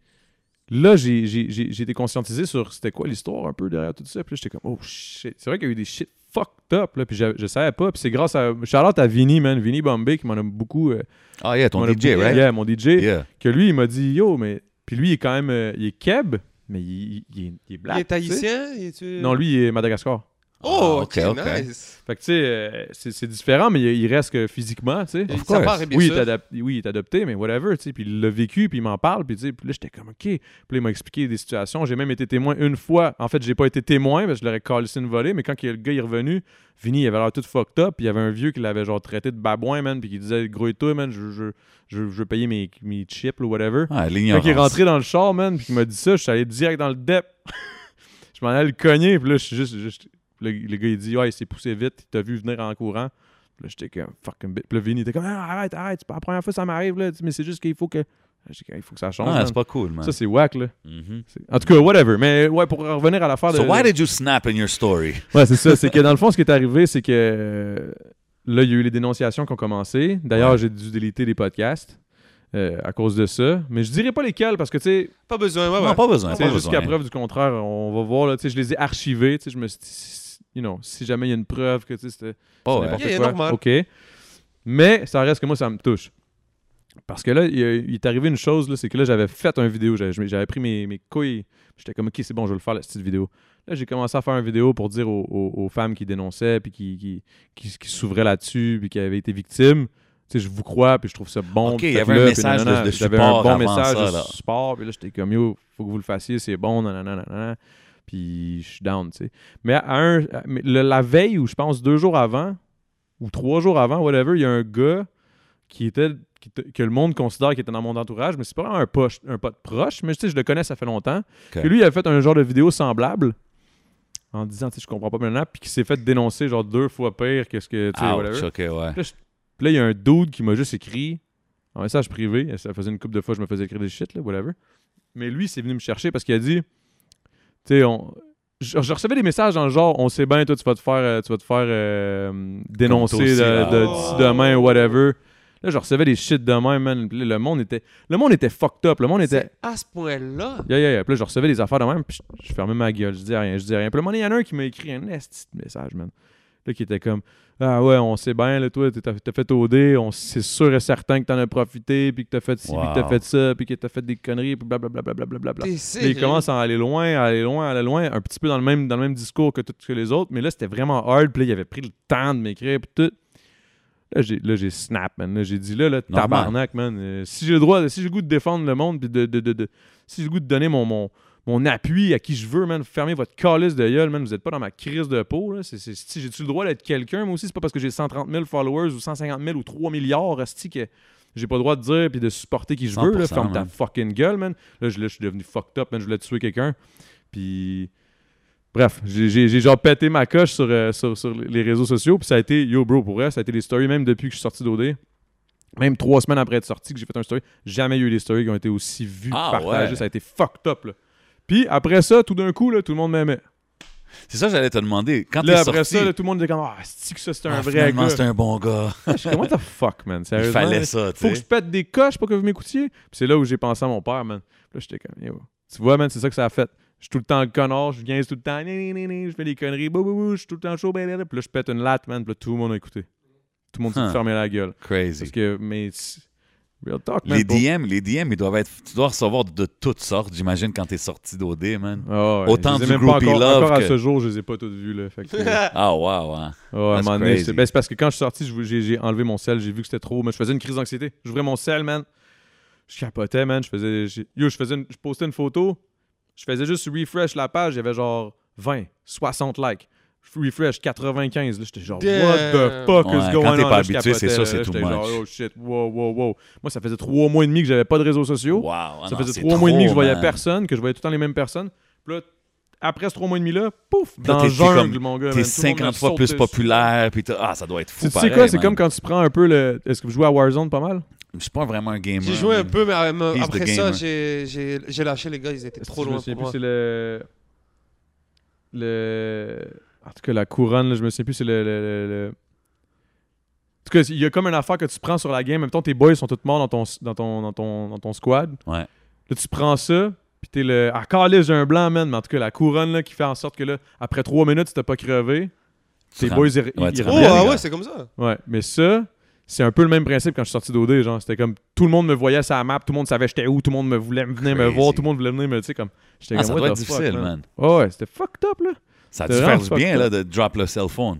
là, j'ai j'ai- j'ai- j'ai été conscientisé sur c'était quoi l'histoire un peu derrière tout ça. Puis là, j'étais comme, oh shit. C'est vrai qu'il y a eu des shit fucked up, là. Puis je, je savais pas. Puis c'est grâce à. Charlotte à Vinny, man. Vinny Bombay, qui m'en a beaucoup. euh, Ah, yeah, ton DJ, beaucoup- right? Yeah, mon DJ. Yeah. Que lui, il m'a dit, yo, mais. Puis lui, il est quand même. euh, il est keb, mais il, il est, il est black. Il est haïtien il est- Non, lui, il est Madagascar. Oh, Ah, ok, nice. Fait que tu sais, euh, c'est différent, mais il, il reste que physiquement, tu sais. Bien Oui, il sûr. est adapté, oui, il est adopté, mais whatever, tu sais. Puis il l'a vécu, puis il m'en parle, puis tu sais, puis là, j'étais comme, OK. Puis là, il m'a expliqué des situations. J'ai même été témoin une fois. En fait, j'ai pas été témoin, parce que je l'aurais collé une volée, mais quand il- le gars est revenu, Vinny, il avait l'air tout fucked up, puis il y avait un vieux qui l'avait genre traité de babouin, man, puis qui disait, gros et toi, man, je, je, je, je veux payer mes, mes chips, ou whatever. Ah, Quand il est rentré dans le char, man, puis qu'il m'a dit ça, je suis allé direct dans le dep. je m'en allais le cogner, puis là, je suis juste. juste- Le, le gars, il dit, ouais, il s'est poussé vite, il t'a vu venir en courant. Puis là, j'étais comme, fucking bit. Puis là, Vinny était comme, Ah, arrête, arrête, c'est pas la première fois que ça m'arrive, là. Mais c'est juste qu'il faut que. Comme, il faut que ça change. Ah, c'est pas cool, man. Ça, c'est whack, là. Mhm. C'est- En tout cas, whatever. Mais ouais, pour revenir à l'affaire de. So why did you snap in your story? Ouais, c'est ça. C'est que dans le fond, ce qui est arrivé, c'est que euh, là, il y a eu les dénonciations qui ont commencé. D'ailleurs, Ouais. j'ai dû déliter des podcasts euh, à cause de ça. Mais je dirais pas lesquels parce que, tu sais, Pas besoin, ouais, Non, ouais. pas besoin, pas jusqu'à besoin. preuve du contraire, on va voir. Là, tu sais, je les ai archivés. tu sais, Je me suis you know, si jamais il y a une preuve que tu sais, c'était Oh, ouais. n'importe Yeah, quoi. OK. Mais ça reste que moi, ça me touche. Parce que là, il, est arrivé une chose, là, c'est que là, j'avais fait une vidéo. J'avais j'avais pris mes, mes couilles. J'étais comme, OK, c'est bon, je vais le faire, la petite vidéo. Là, j'ai commencé à faire une vidéo pour dire aux, aux- aux femmes qui dénonçaient, puis qui, qui, qui, qui s'ouvraient là-dessus, puis qui avaient été victimes. Tu sais, je vous crois, puis je trouve ça bon. Ok, il y avait faites-le, un puis message de- nanana. de J'avais support un bon avant message ça, de là. support, puis là, j'étais comme, yo, faut que vous le fassiez, c'est bon, nanana, nanana. Puis je suis down, tu sais. Mais à un, le- la veille, ou je pense deux jours avant, ou trois jours avant, whatever, il y a un gars qui était qui que le monde considère qu'il était dans mon entourage, mais c'est pas vraiment un pote, un pote proche, mais tu sais, je le connais, ça fait longtemps. Ok. Que lui, il a fait un genre de vidéo semblable en disant, tu sais, je comprends pas maintenant, puis qui s'est fait dénoncer genre deux fois pire que ce que, tu sais, whatever. ouais. Puis là, il y a un dude qui m'a juste écrit en message privé. Ça faisait une couple de fois que je me faisais écrire des shit, là, whatever. Mais lui, c'est venu me chercher parce qu'il a dit, tu sais, on... je, je recevais des messages dans le genre, on sait bien, toi, tu vas te faire, euh, tu vas te faire euh, dénoncer aussi, de- là. de- Oh. d'ici demain, whatever. Là, je recevais des shit demain, man. Là, le monde était, le monde était fucked up. Le monde était, à ce point-là. Yeah, yeah, yeah. Puis là, je recevais des affaires de même, puis je, je fermais ma gueule, je disais rien, je disais rien. Puis là, un moment il y en a un qui m'a écrit un esti de message, man. Là, qui était comme Ah ouais, on sait bien, là, toi, t'as t'as fait OD, on c'est sûr et certain que t'en as profité, puis que t'as fait ci, puis que t'as fait ça, puis que t'as fait des conneries, puis blablabla. Bla, bla, bla, il commence à aller loin, à aller loin, à aller loin, un petit peu dans le même, dans le même discours que, tout, que les autres, mais là, c'était vraiment hard, puis là, il avait pris le temps de m'écrire, puis tout. Là, j'ai, là, j'ai snap, man. Là, j'ai dit, là, là tabarnak, man. euh, si j'ai le droit, si j'ai le goût de défendre le monde, puis de, de, de, de- si j'ai le goût de donner mon, mon, mon appui à qui je veux, man, fermez votre calice de gueule, man. Vous êtes pas dans ma crise de peau, là. C'est, c'est- si j'ai-tu le droit d'être quelqu'un, moi aussi, c'est pas parce que j'ai 130 000 followers ou 150 000 ou 3 milliards, asti, que j'ai pas le droit de dire puis de supporter qui je veux, là. 100%, Ferme ta fucking gueule, man. Là, je, là, je suis devenu fucked up, man. Je voulais tuer quelqu'un. Puis. Bref, j'ai- j'ai j'ai genre pété ma coche sur, euh, sur, sur les réseaux sociaux. Puis ça a été, yo bro, pour vrai, ça a été des stories, même depuis que je suis sorti d'OD. Même trois semaines après être sorti, que j'ai fait un story, jamais eu des stories qui ont été aussi vues, Ah, partagées. ouais. Ça a été fucked up, là. Puis après ça, tout d'un coup, là, tout le monde m'aimait. C'est ça que j'allais te demander. Quand Là, t'es après sorti, ça, là, tout le monde disait comme Ah, c'est que ça, c'était un ah, vrai finalement, gars? c'était un bon gars. Je suis comme, what the fuck, man. Il fallait ça, tu Faut que je pète des coches pour que vous m'écoutiez. Puis c'est là où j'ai pensé à mon père, man. Puis là, j'étais comme, yo. Tu vois, man, c'est ça que ça a fait. Je suis tout le temps le connard, je viens tout le temps, je fais des conneries, bou, bou, bou, je suis tout le temps chaud, blablabla. puis là, je pète une latte, man, puis là, tout le monde a écouté. Tout le monde s'est Huh. fermé la gueule. Parce Crazy. que, mais, c'est- real talk, man. Les pour- DM, les DM, ils doivent être. Tu dois recevoir de toutes sortes, j'imagine, quand t'es sorti d'OD, man. Ah ouais, Autant du même pas groupie encore, love encore à que- ce jour, je les ai pas toutes vues, là. Fait que, Ah, wow, ouais. Ouais, à un moment donné, c'est ben, parce que quand je suis sorti, j'ai enlevé mon sel, j'ai vu que c'était trop. Mais je faisais une crise d'anxiété. J'ouvrais mon sel, man. Je capotais, man. Je faisais. Yo, je faisais une- je postais une photo. Je faisais juste refresh la page, il y avait genre 20, 60 likes. Refresh 95. Là, j'étais genre, Damn. what the fuck Ouais, is going quand t'es on? pas Là, je habitué, c'est ça, là, c'est too j'étais genre, much. oh shit, wow, wow, wow. Moi, ça faisait trois mois et demi que j'avais pas de réseaux sociaux. Wow. ah ça non, faisait trois mois et demi que je voyais man. personne, que je voyais tout le temps les mêmes personnes. Puis là, après ce trois mois et demi-là, pouf, là, dans t'es- le t'es jungle, comme- mon gars. T'es man, tout le monde me 50 fois plus populaire, puis ah, ça doit être fou. Tu sais quoi, c'est comme quand tu prends un peu le. Est-ce que vous jouez à Warzone pas mal? Je suis pas vraiment un gamer. J'ai joué un peu, mais euh, après ça, j'ai- j'ai j'ai lâché les gars, ils étaient trop je loin plus, moi. c'est le. Le. En tout cas, la couronne, là, je me souviens plus, c'est le. le- le- le- En tout cas, il y a comme une affaire que tu prends sur la game. En même temps, tes boys sont tous morts dans ton, dans ton, dans ton, dans ton squad. Ouais. Là, tu prends ça, puis t'es le. Ah, calé, j'ai un blanc, man. Mais en tout cas, la couronne, là, qui fait en sorte que là, après trois minutes, si t'as pas crevé, Tu tes boys, ils, Ouais, ils tu Oh, ah ouais, c'est comme ça. Ouais, mais ça, c'est un peu le même principe quand je suis sorti d'OD. Genre, c'était comme tout le monde me voyait sur la map, tout le monde savait j'étais où, tout le monde me voulait venir me voir, tout le monde voulait venir me, tu sais, comme. J'étais Ah, comme, ça doit être the fuck, difficile, man. Ouais, ouais, c'était fucked up, là. Ça a dû faire du bien, là, de drop le cell phone.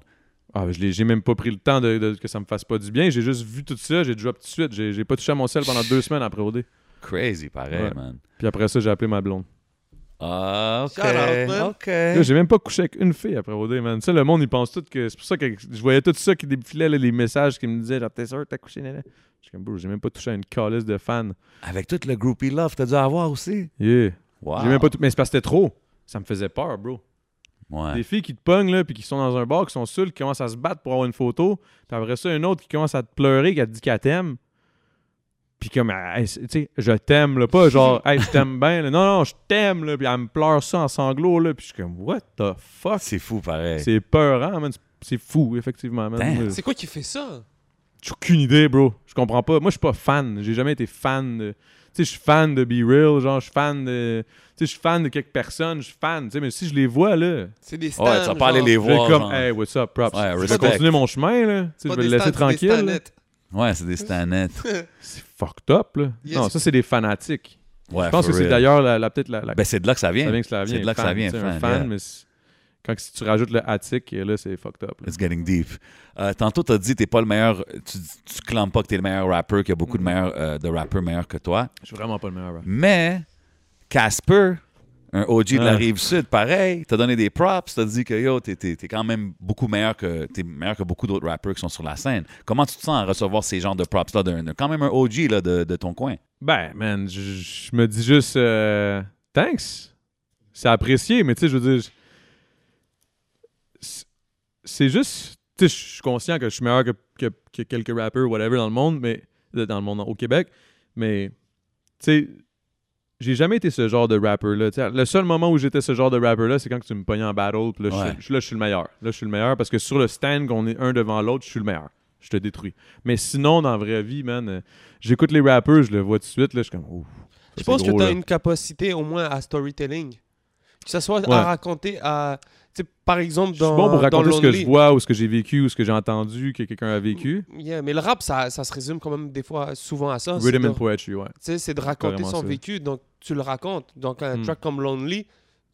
Ah, je l'ai- j'ai même pas pris le temps de, de- que ça me fasse pas du bien. J'ai juste vu tout ça, j'ai drop tout de suite. J'ai j'ai pas touché à mon sel pendant deux semaines après OD. Crazy, pareil, Ouais. man. Puis après ça, j'ai appelé ma blonde. Ah, ok. J'ai même pas couché avec une fille après OD, man. Ça, le monde, il pense tout que. C'est pour ça que je voyais tout ça qui défilait, là, les messages qui me disaient, genre, t'es sûr que t'as couché, nana? J'étais comme, bro, j'ai même pas touché à une calice de fans. Avec tout le groupie love, t'as dû avoir aussi. Yeah. Wow. J'ai même pas tout. Mais c'est parce que c'était trop. Ça me faisait peur, bro. Ouais. Des filles qui te pognent, là, puis qui sont dans un bar, qui sont seules, qui commencent à se battre pour avoir une photo. Puis après ça, une autre qui commence à te pleurer, qui a dit qu'elle t'aime. Puis comme, Hey, tu sais, je t'aime, là, pas genre, hey, je t'aime bien. là. Non, non, je t'aime, là. Puis elle me pleure ça en sanglots, là. Puis je suis comme, what the fuck? C'est fou, pareil. C'est peurant, man. C'est- C'est fou, effectivement, man. C'est quoi qui fait ça? J'ai aucune idée, bro. Je comprends pas. Moi, je suis pas fan. J'ai jamais été fan de. Tu sais, je suis fan de Be Real, genre, je suis fan de. Tu sais, je suis fan de quelques personnes, je suis fan, tu sais, mais si je les vois, là, C'est des stands. Ouais, tu vas pas aller les je vais voir. comme, genre. hey, what's up, props. Ouais, je vais continuer mon chemin, là. Tu sais, Pas je vais le laisser stands, c'est des tranquille. Ouais, c'est des stanettes. C'est fucked up, là. Yes. Non, ça, c'est des fanatiques. Ouais, je pense que c'est d'ailleurs la, la- peut-être la, la- Ben, c'est de là que ça vient. ça vient que ça vient. C'est de là que fan, ça vient, fan, fan, yeah. mais c'est- quand si tu rajoutes le attic, là, c'est fucked up. là. It's getting deep. Euh, tantôt, tu as dit que tu pas le meilleur. Tu, tu clames pas que tu es le meilleur rappeur, qu'il y a beaucoup de, meilleurs, euh, de rappeurs meilleurs que toi. Je suis vraiment pas le meilleur. bro. Mais Casper, un OG de la Ah. rive sud, pareil, t'as donné des props, t'as dit que yo, t'es, t'es- t'es quand même beaucoup meilleur que t'es meilleur que beaucoup d'autres rappeurs qui sont sur la scène. Comment tu te sens à recevoir ces genres de props-là d'un, quand même un OG là, de, de ton coin? Ben, man, je, me dis juste euh, thanks. C'est apprécié, mais tu sais, je veux dire, c'est juste, tu sais, je suis conscient que je suis meilleur que, que- que quelques rappeurs, whatever, dans le monde, mais dans le monde au Québec, mais tu sais, j'ai jamais été ce genre de rapper-là. Le seul moment où j'étais ce genre de rapper-là, c'est quand tu me pognais en battle, puis là, je, Ouais. suis- là, je suis le meilleur. Là, je suis le meilleur parce que sur le stand, qu'on est un devant l'autre, je suis le meilleur. Je te détruis. Mais sinon, dans la vraie vie, man, euh, j'écoute les rappers, je le vois tout de suite, là, je suis comme, Ouh, Je pense que tu as là. une capacité au moins à storytelling. Que ce soit Ouais. à raconter à. Par exemple, Je suis dans. bon pour dans raconter ce que je vois ou ce que j'ai vécu ou ce que j'ai entendu que quelqu'un a vécu. Yeah, mais le rap, ça, ça se résume quand même des fois souvent à ça. Rhythm de- and poetry, ouais. C'est de raconter son ça. vécu, donc tu le racontes. Donc un Hmm. track comme Lonely,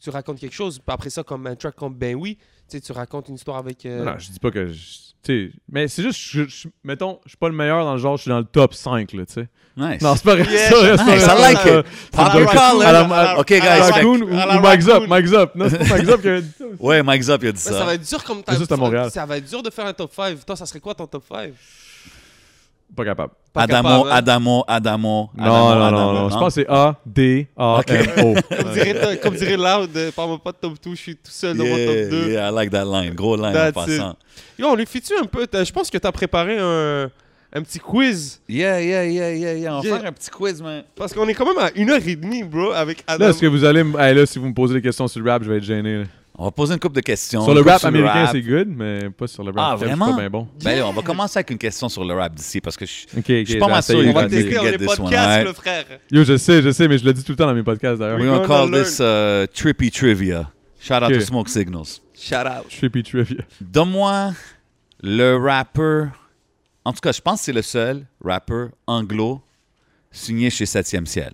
tu racontes quelque chose. Après ça, comme un track comme Ben Oui, tu sais, tu racontes une histoire avec. euh, Non, je dis pas que. je- mais c'est juste, je, je- mettons, je suis pas le meilleur dans le genre, je suis dans le top 5, là, tu sais. Nice. Non, c'est pas vrai. Yeah. ça, Nice, vrai. I like Ça, it. c'est Pop OK, guys. Raccoon ou, ou Mike's Up. Mike's Up. Non, c'est pas Mike's Up qui a dit ça. Ouais, Mike Zop, il a dit Mais ça. ça. va être dur comme C'est juste à Montréal. Ça va être dur de faire un top 5. Toi, ça serait quoi ton top 5 Pas capable. Pas Adamo, capable, hein? Adamo, Adamo, Non, Adamo, non, Adamo, non, non. Je pense que c'est A, D, A, Ok. M, O. Comme dirait, comme dirait Loud, euh, parle-moi pas de top 2, je suis tout seul dans mon top 2. yeah, I like that line. Gros line en passant. Yo, on lui fait-tu un peu Je pense que t'as préparé un, un petit quiz. Yeah, yeah, yeah, yeah, yeah. On va Yeah. faire un petit quiz, man. Parce qu'on est quand même à une heure et demie, bro, avec Adam. Là, est-ce que vous allez. Hey, là, si vous me posez des questions sur le rap, je vais être gêné. là. On va poser une couple de questions. Sur le rap américain, rap. c'est good, mais pas sur le rap. Ah, vraiment? Je suis pas bien bon. Ben, on va commencer avec une question sur le rap d'ici parce que je, Ok, ok. je suis pas mal sûr. on va tester dans les podcasts, le frère. Yo, je sais, je sais, mais je le dis tout le temps dans mes podcasts d'ailleurs. We're gonna call this uh, Trippy Trivia. Shout out to Smoke Signals. Shout out. Trippy Trivia. Donne-moi le rappeur. En tout cas, je pense que c'est le seul rappeur anglo signé chez 7e Ciel.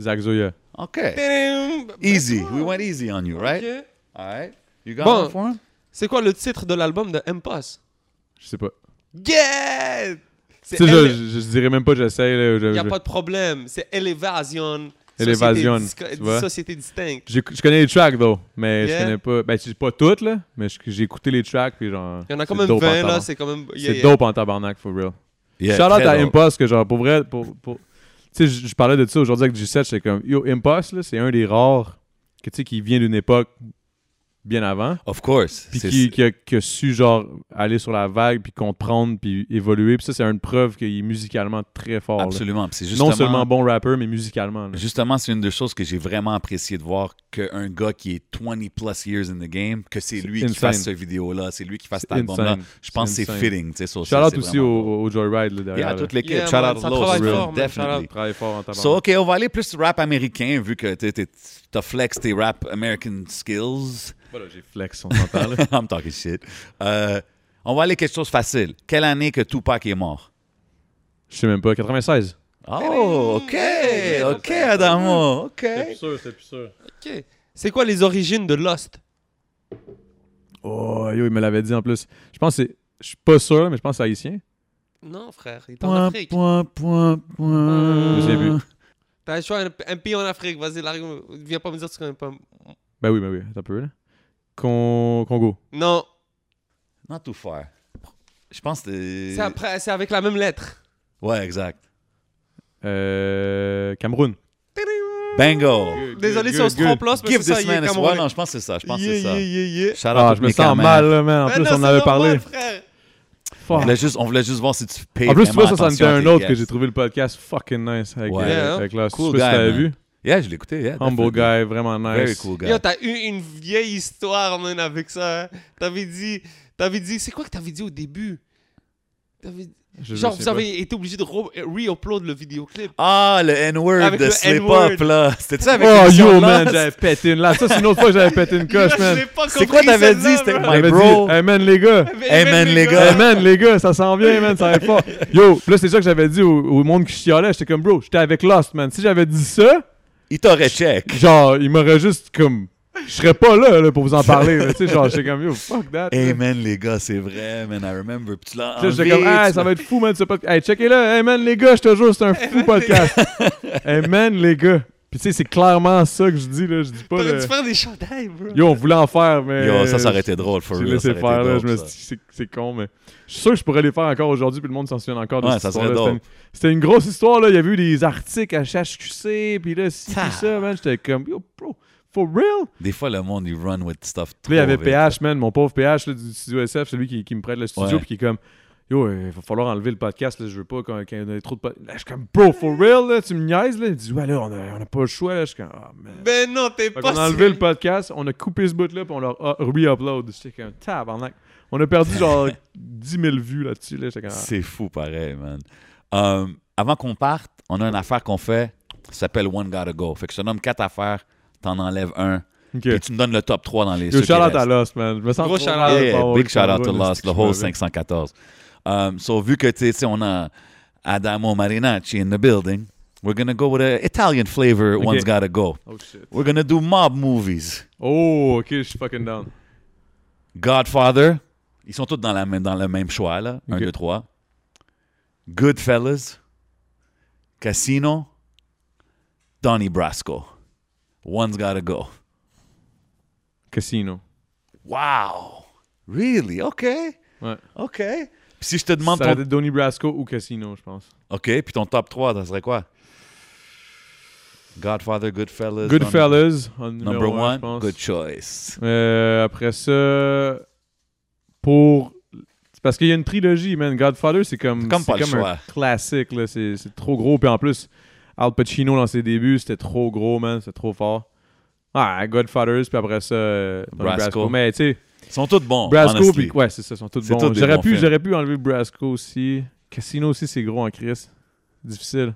Zach Zoya. OK. Tadam! Easy. We went easy on you, right? ok. All right. You got Bon. one for him? C'est quoi le titre de l'album de M-Pass? Je sais pas. Yeah! Tu sais, je, je, je dirais même pas j'essaie. Il n'y a je- pas de problème. C'est Élévasion. Élévasion, Société, tu vois? société distincte. Je connais les tracks, though, mais Yeah. je connais pas. Ben, c'est pas toutes, là, mais j'ai écouté les tracks, puis genre. Il y en a quand c'est même dope en 20 là, c'est quand même. yeah, C'est yeah. dope en tabarnak, for real. Yeah, Shout out à. Impost, que genre, pour vrai, pour. pour- Tu sais, je parlais de ça aujourd'hui avec G7, j'étais comme, yo, Impost, c'est un des rares, que qui vient d'une époque bien avant, Of course. puis qui, qui, a, qui a su, genre, aller sur la vague, puis comprendre, puis évoluer, puis ça, c'est une preuve qu'il est musicalement très fort. Absolument. Puis c'est justement, Non seulement bon rappeur, mais musicalement. là. Justement, c'est une des choses que j'ai vraiment apprécié de voir qu'un gars qui est 20 plus years in the game, que c'est lui qui fasse cette vidéo-là, c'est lui qui fasse cet album-là. Je pense que C'est fitting. tu sais, sur Shout ça, out aussi au, au Joyride, là, derrière. Yeah, là. toute l'équipe. Yeah, shout man, out man, definitely. shout out. Travaille fort en tabarnak. So, OK, on va aller plus rap américain, vu que t'as flex tes rap American skills. Voilà, j'ai flex, on s'entend, là. I'm talking shit. Euh, on va aller quelque chose de facile. Quelle année que Tupac est mort? Je sais même pas, 96. Oh, OK, OK, Adamo, OK. plus sûr, c'est plus sûr. Ok. C'est quoi les origines de Lost? Oh, yo, il me l'avait dit en plus. Je pense que c'est. Je suis pas sûr, mais je pense que c'est haïtien. Non, frère, il est en Point, Afrique. point, point, point. Sais plus. T'as le choix, un, un pays en Afrique. Vas-y, viens pas me dire que tu connais pas. Ben oui, ben oui, un peu, là. Con- Congo. Non, Not too far. Je pense que c'est c'est... après- c'est avec la même lettre. Ouais, exact. Euh, Cameroun. Good, Désolé good, si on se good. trompe là, c'est Give que ça, this il est man Ouais, non, je pense que c'est ça. Je pense que Yeah, c'est ça. yeah, yeah, yeah. Shout out Ah, je me sens mal, là, man. En plus, non, on en c'est avait normal, parlé. frère. On Fuck. voulait, juste, on voulait juste voir si tu payes En plus, tu vois, ça, vraiment c'en était un autre que j'ai trouvé le podcast fucking nice avec, Ouais. euh, Yeah, hein? avec la Cool je sais pas si guy, t'avais man. vu? Yeah, je l'ai écouté. Yeah, Humble guy, vraiment Very nice. cool guy. Yo, t'as eu une vieille histoire, man, avec ça. hein. T'avais dit, t'avais dit, c'est quoi que t'avais dit au début? T'avais dit- Je- je Genre, vous pas. avez été obligé de re- re-upload le vidéoclip. Ah, le N-word Avec de le Slip N-word. Up, là. C'était ça avec Oh yo, man, j'avais pété une là. Ça, c'est une autre fois que j'avais pété une coche, Je man. pas C'est quoi t'avais dit? C'était. My bro. dit, hey man, les gars. Hey, man, les gars. Hey man, les gars, ça s'en vient, man, ça va fort. Yo, là, c'est ça que j'avais dit au, au monde qui chialait. J'étais comme, bro, j'étais avec Lost, man. Si j'avais dit ça, Il t'aurait check. genre, il m'aurait juste comme. Je serais pas là, là pour vous en parler. là. Tu sais, genre, j'étais comme, yo, fuck that. Hey là. man, les gars, c'est vrai, man, I remember. Puis tu l'as là, j'étais comme, hey, ça va être fou, man, ce podcast. Hey, checkez-le. Hey, man, les gars, je te jure, c'est un fou podcast. hey, man, les gars. Puis, tu sais, c'est clairement ça que je dis, là. Je dis pas. T'aurais dû faire des chandails, bro. Yo, on voulait en faire, mais. Yo, ça, ça aurait été drôle, for J'ai real. laissé faire, là. Je me suis dit, c'est- c'est con, mais. Je suis sûr que je pourrais les faire encore aujourd'hui, puis le monde s'en souvient encore de Ouais, ça serait histoire-là. C'était une- grosse histoire, là. Il y avait eu des articles à HQC, puis là, ci, Ah. puis ça, man. J'étais comme, yo, bro, for real? Des fois, le monde, il run with stuff. Puis là, il y avait vite. PH, man, mon pauvre PH là, du studio SF, celui qui, qui me prête le studio, puis qui est comme, yo, euh, il va falloir enlever le podcast, là, je veux pas qu'on- qu'il y ait trop de. pod- Là, je suis comme, bro, for real, là, tu me niaises, là? Il dit, ouais, là, on a, on a pas le choix, là. Je suis comme, ah, man. Ben non, t'es Fait pas qu'on a enlevé le podcast, on a coupé ce bout-là, puis on l'a uh, re-upload. J'étais comme, tabarnak. On a perdu genre 10 000 vues là-dessus, là. Ah. C'est fou, pareil, man. Um, avant qu'on parte, on a une affaire qu'on fait, ça s'appelle One Gotta Go. Fait que je te nomme quatre affaires, t'en enlèves un, puis tu me donnes le top 3 dans les Yo, ceux qui shout out à Lost, man. Je me sens Gros Yeah, pas avoir big shout out to Lost, que whole je me- 514. Um, so, vu que, tu sais, on a Adamo Marinacci in the building, we're gonna go with an Italian flavor, Ok. One's Gotta Go. Oh shit. We're gonna do mob movies. Oh, ok, je suis fucking down. Godfather, ils sont tous dans, la, même- dans le même choix, là. 1, Ok. 2, 3. Goodfellas, Casino, Donnie Brasco. One's Gotta Go. Casino. Wow! Really? OK. Ouais. OK. Puis si je te demande Ça ton... Donnie Brasco ou Casino, je pense. OK, puis ton top 3, ça serait quoi? Godfather, Goodfellas. Goodfellas, en numéro Number one, pense. good choice. Euh, après ça, pour. parce qu'il y a une trilogie, man. Godfather, c'est comme, comme pas le un classique, là. C'est c'est trop gros. Puis en plus, Al Pacino dans ses débuts, c'était trop gros, man. C'était trop fort. Ah, Godfathers, puis après ça, euh. Brasco. Mais tu sais, Ils sont tous bons, Brasco, puis ouais, c'est ça, ils sont tous bons. J'aurais pu, j'aurais pu enlever Brasco aussi. Casino aussi, c'est gros en crise. Difficile.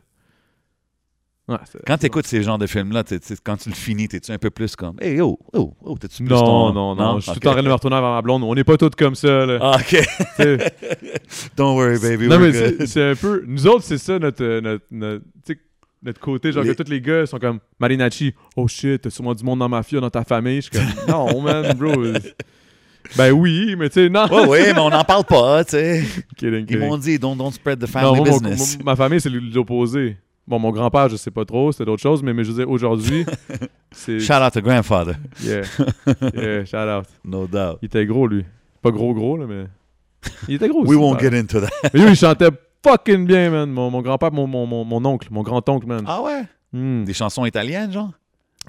Ouais, c'est- Quand tu écoutes ces genres de films-là, quand tu le finis, t'es-tu un peu plus comme Hey, oh, oh, oh, t'es-tu plus Non, ton- non, non, Je suis tout en train de me retourner vers ma blonde. On n'est pas tous comme ça, là. Ah, OK. Don't worry, baby. non, we're mais good. c'est c'est un peu. Nous autres, c'est ça notre, euh, notre, notre, côté. Genre Les- que tous les gars sont comme Marinacci. Oh shit, t'as sûrement du monde dans ma mafia, dans ta famille. Je suis comme non, man, bro. Ben oui, mais tu sais, non. Ouais, ouais, mais on n'en parle pas, tu sais. Ils m'ont dit, don't, don't spread the Non, family moi, business. mon- ma famille, c'est l'opposé. Bon, mon grand-père, je sais pas trop, c'était d'autres choses, mais, mais je veux dire, aujourd'hui, c'est. Shout out to grandfather. Yeah. yeah, shout out. No doubt. Il était gros, lui. Pas gros, gros, là, mais. Il était gros aussi. We won't get into that. Mais lui, il chantait fucking bien, man. Mon, mon grand-père, mon, mon, mon, mon oncle, mon grand-oncle, man. Ah ouais? Hmm. Des chansons italiennes, genre?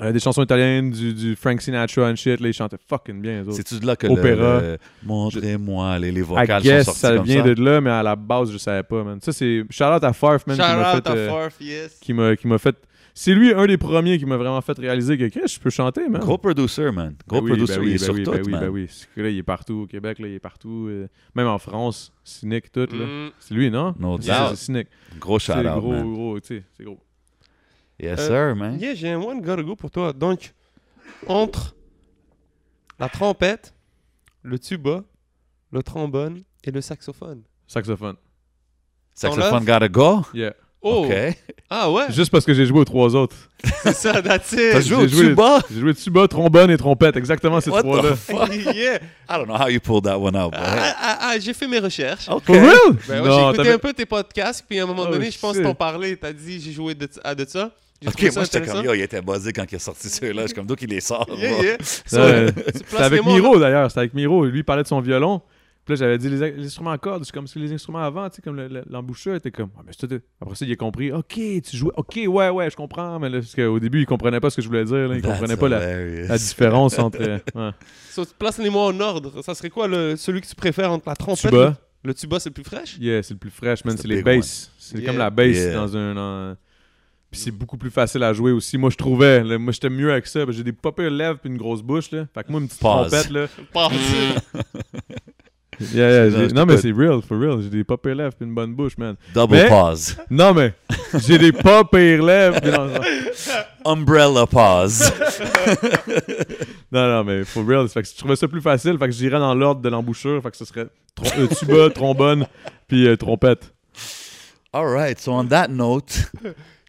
Euh, des chansons italiennes, du, du Frank Sinatra and shit, là, ils chantaient fucking bien. C'est-tu de là que Opéra. le... le- Montrez-moi, les, les I vocales guess sont sorties ça comme vient ça? de là, mais à la base, je savais pas, man. Ça, c'est. Shout out à Farf, man, Shout qui m'a out fait. à euh, Farf, yes. qui m'a qui m'a fait. C'est lui un des premiers qui m'a vraiment fait réaliser que Chris, je peux chanter, man. Gros producer, man. Gros Ben oui, producer, ben oui, il est ben sur oui, tout, ben man. ben oui. Là, il est partout au Québec, là, il est partout. euh, même en France, Cynic, tout, là. Mm. C'est lui, non? No C'est- Cynic. Gros C'est shout-out, gros, man. gros, tu sais, c'est gros. Yes, Euh, sir, man. Yeah, j'ai un one gotta go pour toi. Donc, entre la trompette, le tuba, le trombone et le saxophone. Saxophone. Saxophone gotta go? Yeah. Oh! OK. Ah ouais? Juste parce que j'ai joué aux trois autres. C'est ça, that's T'as it! joué au J'ai joué- tuba? J'ai joué tuba, trombone et trompette, exactement ces What trois-là. the fuck? yeah! I don't know how you pulled that one out, boy. Ah, ah, ah, j'ai fait mes recherches. OK. For real? Ben ouais, j'ai écouté un peu tes podcasts, puis à un moment Oh, donné, je pense que t'en parlais, t'as dit j'ai joué de, à de ça. OK, moi, j'étais comme, yo, il était buzzé quand il a sorti ceux-là. Je suis comme, donc, il les sort. Yeah, avec Miro d'ailleurs, c'était avec Miro. Lui il parlait de son violon. Puis là, j'avais dit les, les instruments à cordes, c'est comme si les instruments avant, tu sais, comme le- le- l'embouchure était comme. Ah, mais Après ça, il a compris. Ok, tu jouais. Ok, ouais, ouais, je comprends. Mais là, parce qu'au début, il comprenait pas ce que je voulais dire. Là. Il comprenait pas la, la différence entre. euh, ouais. So, Place-les-moi en ordre. Ça serait quoi le, celui que tu préfères entre la trompette Tuba. Le, le tuba, c'est le plus fraîche? Yeah, c'est le plus fraîche, man. C'est les basses. C'est Yeah. comme la bass Yeah. dans un. dans- Puis c'est beaucoup plus facile à jouer aussi. Moi, je trouvais. là, moi, j'étais mieux avec ça. J'ai des pas pires lèvres puis une grosse bouche. Là. Fait que moi, une petite Pause. trompette. Là. Yeah, yeah, Non, j'ai- je non, mais c'est real, for real. J'ai des pas pires lèvres puis une bonne bouche, man. Double Mais- pause. Non, mais j'ai des pas pires lèvres. puis non, non. Umbrella pause. non, non, mais for real. Fait que je trouvais ça plus facile. Fait que j'irais dans l'ordre de l'embouchure. Fait que ce serait trom- euh, tuba, trombone, puis euh, trompette. All right. So on that note,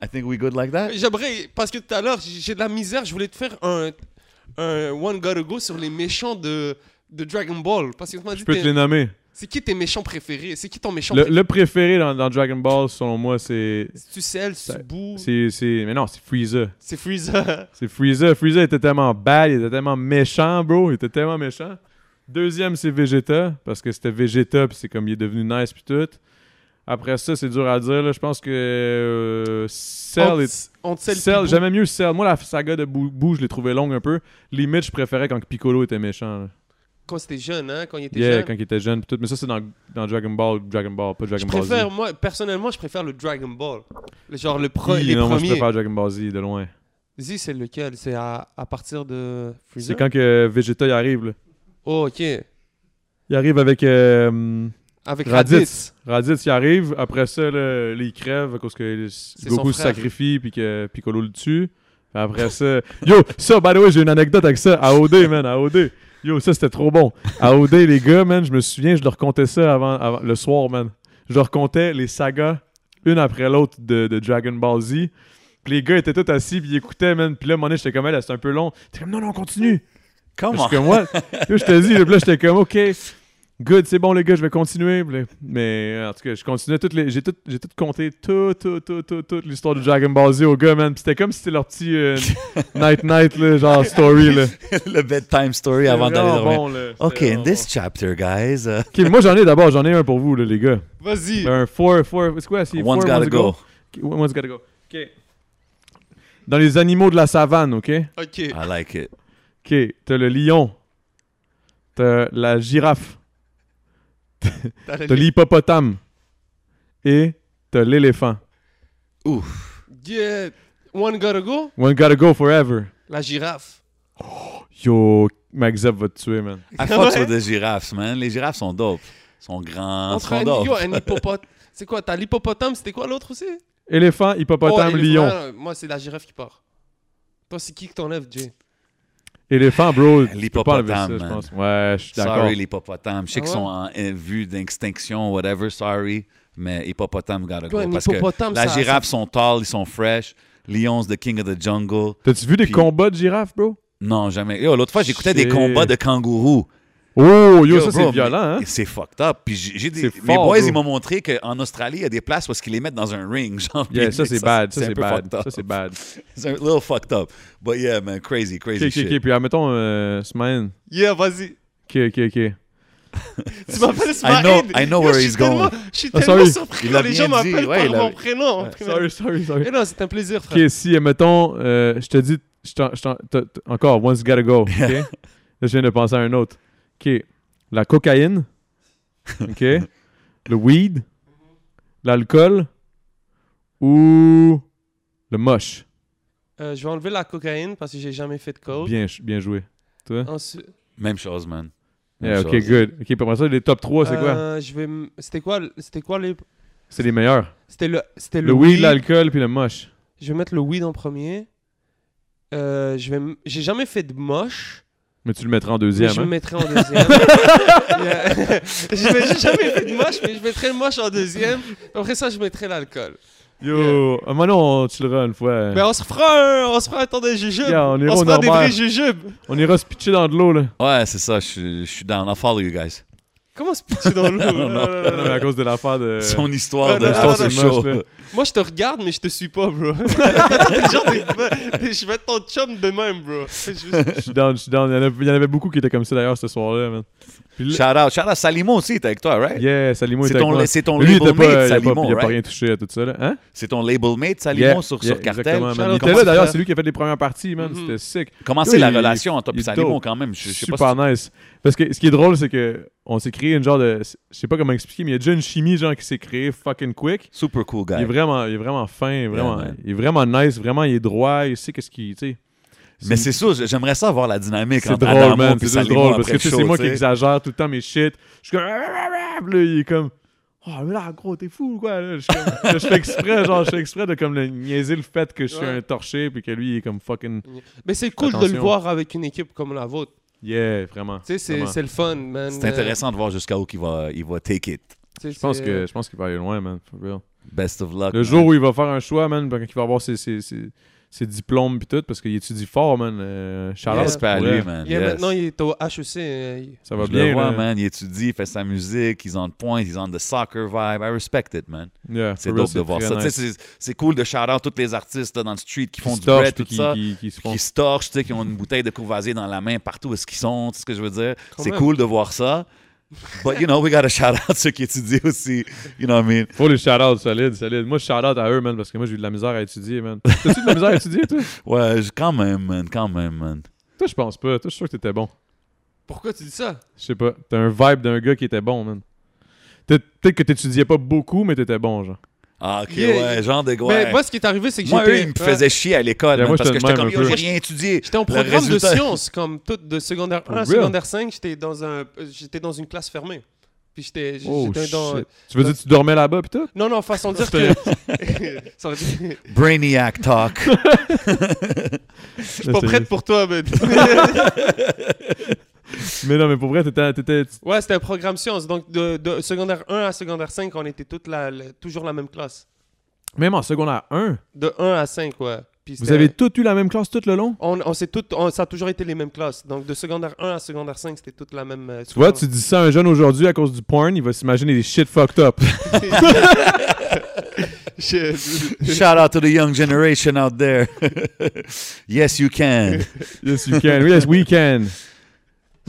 I think we good like that. J'aimerais, parce que tout à l'heure, j'ai de la misère, je voulais te faire un, un One Gotta Go sur les méchants de, de Dragon Ball. Parce que tu dit, Je peux te les nommer. c'est qui tes méchants préférés? C'est qui ton méchant Le, préféré? le préféré dans, dans Dragon Ball, selon moi, c'est. Tu Cell, Boo, C'est, c'est... Mais non, c'est Freezer. c'est Freezer. C'est Freezer. Freezer était tellement bad, il était tellement méchant, bro. Il était tellement méchant. Deuxième, c'est Vegeta, parce que c'était Vegeta, puis c'est comme il est devenu nice, puis tout. Après ça, c'est dur à dire, là. Je pense que euh, Cell est. On te Cell, j'aimais mieux Cell. Moi, la saga de Boo, Boo, je l'ai trouvé longue un peu. Limite, je préférais quand Piccolo était méchant. là. Quand c'était jeune, hein, quand il était Yeah, jeune. quand il était jeune, tout. Mais ça, c'est dans, dans Dragon Ball, Dragon Ball, pas Dragon Je Ball Z. moi, personnellement, je préfère le Dragon Ball. Le- Genre le Hi, les non, moi, je préfère Dragon Ball Z de loin. Z, c'est lequel? C'est à, à partir de Freezer? C'est quand que Vegeta y arrive, là. Oh, ok. Il arrive avec euh, Avec Raditz. Raditz. Raditz. il arrive. Après ça, là, là, il crève à cause que Goku se sacrifie puis que Piccolo le tue. Puis après ça... Yo, ça, by the way, j'ai une anecdote avec ça. À OD, man, à OD. Yo, ça, c'était trop bon. À OD, les gars, man, je me souviens, je leur contais ça avant, avant- le soir, man. Je leur contais les sagas, une après l'autre, de, de Dragon Ball Z. Puis les gars étaient tous assis, puis ils écoutaient, man. Puis là, donné, j'étais comme, elle, c'est un peu long. T'es comme, non, non, continue. Come Parce on. que moi, yo, je te dis, là, j'étais comme, OK, good, c'est bon, les gars, je vais continuer. Mais en tout cas, je continuais toutes les. J'ai tout, j'ai tout compté, tout, tout, tout, tout, toute l'histoire de Dragon Ball Z aux gars, man. Puis c'était comme si c'était leur petit euh, night-night, là, genre story, là. le bedtime story avant d'aller dormir. bon, là. C'était OK, in this chapter, guys, uh, bon. Ok, moi, j'en ai d'abord, j'en ai un pour vous, là, les gars. Vas-y. Un four, four, c'est quoi? C'est one's four, gotta one's go. Ok, One's gotta go. OK. Dans les animaux de la savane, OK? Ok. I like it. OK, t'as le lion. T'as la girafe. T'as l'hippopotame. Et t'as l'éléphant. Ouf. Yeah. One gotta go? One gotta go forever. La girafe. Yo, Magzep va te tuer, man. I fucks Ouais. the girafes, man. Les girafes sont dope. Ils sont grands, sont un, dope. yo, un hippopotame. C'est quoi T'as l'hippopotame, c'était quoi l'autre aussi? Éléphant, hippopotame, Oh, lion. Moi, c'est la girafe qui part. Toi, c'est qui que t'enlèves, Jay? Éléphant, bro. L'hippopotame, je man. pense. Ouais, je suis d'accord. Sorry, l'hippopotame. Je sais Ah qu'ils sont en en vue d'extinction, whatever, sorry. Mais hippopotame gotta go. Parce que la ça- girafe sont tall, ils sont fresh. Lions, the king of the jungle. T'as-tu vu des Puis- combats de girafes, bro? Non, jamais. L'autre fois, j'écoutais des combats de kangourous. Oh, yo, Yo, ça, c'est violent, hein? C'est fucked up. Puis j'ai des... C'est Mes fort, boys, bro. ils m'ont montré qu'en Australie, il y a des places où ils les mettent dans un ring. Genre, Yeah, ça, c'est bad. Ça, c'est bad. fucked up. Ça, c'est bad. C'est un little fucked up. But yeah, man, crazy, crazy Ok, ok, shit. ok. Puis, admettons, euh, Smaïn. Yeah, vas-y. Ok, ok, ok. Tu m'appelles I Ismaël. know, I know where je suis he's going. tellement- Je suis Ah, tellement sorry. surpris a les gens m'appellent ouais, par il a- mon prénom. Sorry, sorry, sorry. Mais non, c'est un plaisir, frère. Ok, si, admettons, euh, je te dis, encore, one's gotta go. ok? Là, je viens de penser à un autre. Ok, la cocaïne. Ok, le weed, l'alcool ou le moche. Euh, je vais enlever la cocaïne parce que j'ai jamais fait de coke. Bien, joué. Toi? Ensuite, Même chose, man. Même Yeah, ok, chose. good. Ok, après ça, les top 3, c'est quoi? Euh, je vais. m- C'était quoi C'était quoi les C'est les meilleurs. C'était le. C'était Le weed, l'alcool, puis le moche. Je vais mettre le weed en premier. Euh, je vais. J'ai jamais fait de moche. Mais tu le mettras en mais deuxième. je hein? me mettrai en deuxième. Yeah. Je J'ai jamais fait de moche, mais je mettrai le moche en deuxième. Après ça, je mettrai l'alcool. Yo, ah, maintenant, on chillera une fois. Mais on se fera un, on se fera un temps de jujube. Yeah, on ira on se au fera des vrais jujubes. On ira se pitcher dans de l'eau, là. Ouais, c'est ça. Je suis- je suis down. I'll follow you guys. Comment se pitcher dans l'eau? Non, Non, non, non, Non, mais à cause de l'affaire de. Son histoire de non, show. Moi, je te regarde, mais je te suis pas, bro. Genre, je vais être ton chum de même, bro. Je- suis down, je suis down. Il y, en avait, il y en avait beaucoup qui étaient comme ça d'ailleurs ce soir-là, man. Puis Shout out. Shout out. Salimo aussi, t'es avec toi, right? Yeah, Salimo était avec ton, moi. c'est ton lui, était label pas, mate, Salimo, il a pas rien touché à tout ça. Là. Hein? C'est ton label mate, Salimo, Yeah, sur, yeah, sur Cartel? Il était là d'ailleurs, c'est lui qui a fait les premières parties, man. Mhm. C'était sick. Comment c'est la relation entre toi et Salimo, quand même? Je, je sais pas Super nice. Parce que ce qui est drôle, c'est que on s'est créé une genre de. Je sais pas comment expliquer, mais il y a déjà une chimie genre qui s'est créée fucking quick. si- Super cool Il est guy. vraiment, il est vraiment fin, vraiment, il est vraiment nice, vraiment il est droit, il sait qu'est-ce qu'il, tu sais. Mais c'est ça, j'aimerais ça voir la dynamique c'est entre drôle, Adamo man, et c'est drôle parce que c'est moi qui exagère tout le temps mes shit. Je suis comme, là, il est comme, oh mais là gros t'es fou ou quoi là? Je, je fais exprès, genre je fais exprès de comme le niaiser le fait que je suis Ouais. un torché puis que lui il est comme fucking, Mais c'est cool de Attention. le voir avec une équipe comme la vôtre. yeah vraiment. Tu sais, c'est le fun, man. C'est intéressant de voir jusqu'à où il va, il va take it. Euh, Je pense que, je pense qu'il va aller loin, man. for real. Best of luck. Le man. jour où il va faire un choix, man, quand il va avoir ses, ses, ses, ses diplômes pis tout, parce qu'il étudie fort, man. Euh, J'espère à pour lui, man. Yeah, yes. maintenant, il est au HEC. euh, il- Ça va Je bien, le vois, là. man. Il étudie, il fait sa musique, he's on point, he's on the soccer vibe. I respect it, man. Yeah, C'est dope de voir ça. Tu sais, nice. C'est c'est cool de shout out tous les artistes là, dans le street qui font Qui du bread, puis tout qui, ça. qui, qui se font. qui se torchent, tu sais, qui ont une bouteille de courvoisier dans la main partout où est-ce qu'ils sont, tu sais ce que je veux dire? C'est cool de voir ça. But, you know, we gotta shout out ceux qui étudient aussi. You know what I mean? Faut les shout-outs solides, solides. Moi, je shout-out à eux, man, parce que moi, j'ai eu de la misère à étudier, man. T'as-tu de la misère à étudier, toi? Ouais, quand même, man, quand même, man. Toi, je pense pas. Toi, je suis sûr que t'étais bon. Pourquoi tu dis ça? Je sais pas. T'as un vibe d'un gars qui était bon, man. Peut- Peut-être que t'étudiais pas beaucoup, mais t'étais bon, genre. Ah, ok, Yeah. ouais, genre de Mais ouais. moi, ce qui est arrivé, c'est que Moi, eux, ils me ouais, faisaient chier à l'école, Yeah, moi, parce que j'étais comme, j'ai rien étudié. J'étais en Le programme résultat- de sciences, comme tout de secondaire 1 à secondaire 5, j'étais dans un, euh, j'étais dans une classe fermée. Puis j'étais, Oh, dans. Tu veux dire que tu dormais là-bas, pis tout? Non, non, façon de dire que. Brainiac talk. Je suis pas prête pour toi, mais. Mais non, mais pour vrai, t'étais. t'étais- ouais, c'était un programme sciences. Donc, de, de secondaire 1 à secondaire 5, on était toute la, la- toujours la même classe. Même en secondaire 1, De 1 à 5, ouais. Puis vous c'était- avez tous eu la même classe tout le long? On, on s'est tout, on- ça a toujours été les mêmes classes. Donc, de secondaire 1 à secondaire 5, c'était toute la même. euh, Tu vois, tu dis ça à un jeune aujourd'hui à cause du porn, il va s'imaginer des shit fucked up. Je- Shout out to the young generation out there. yes, you can. yes, you can. Yes, we can.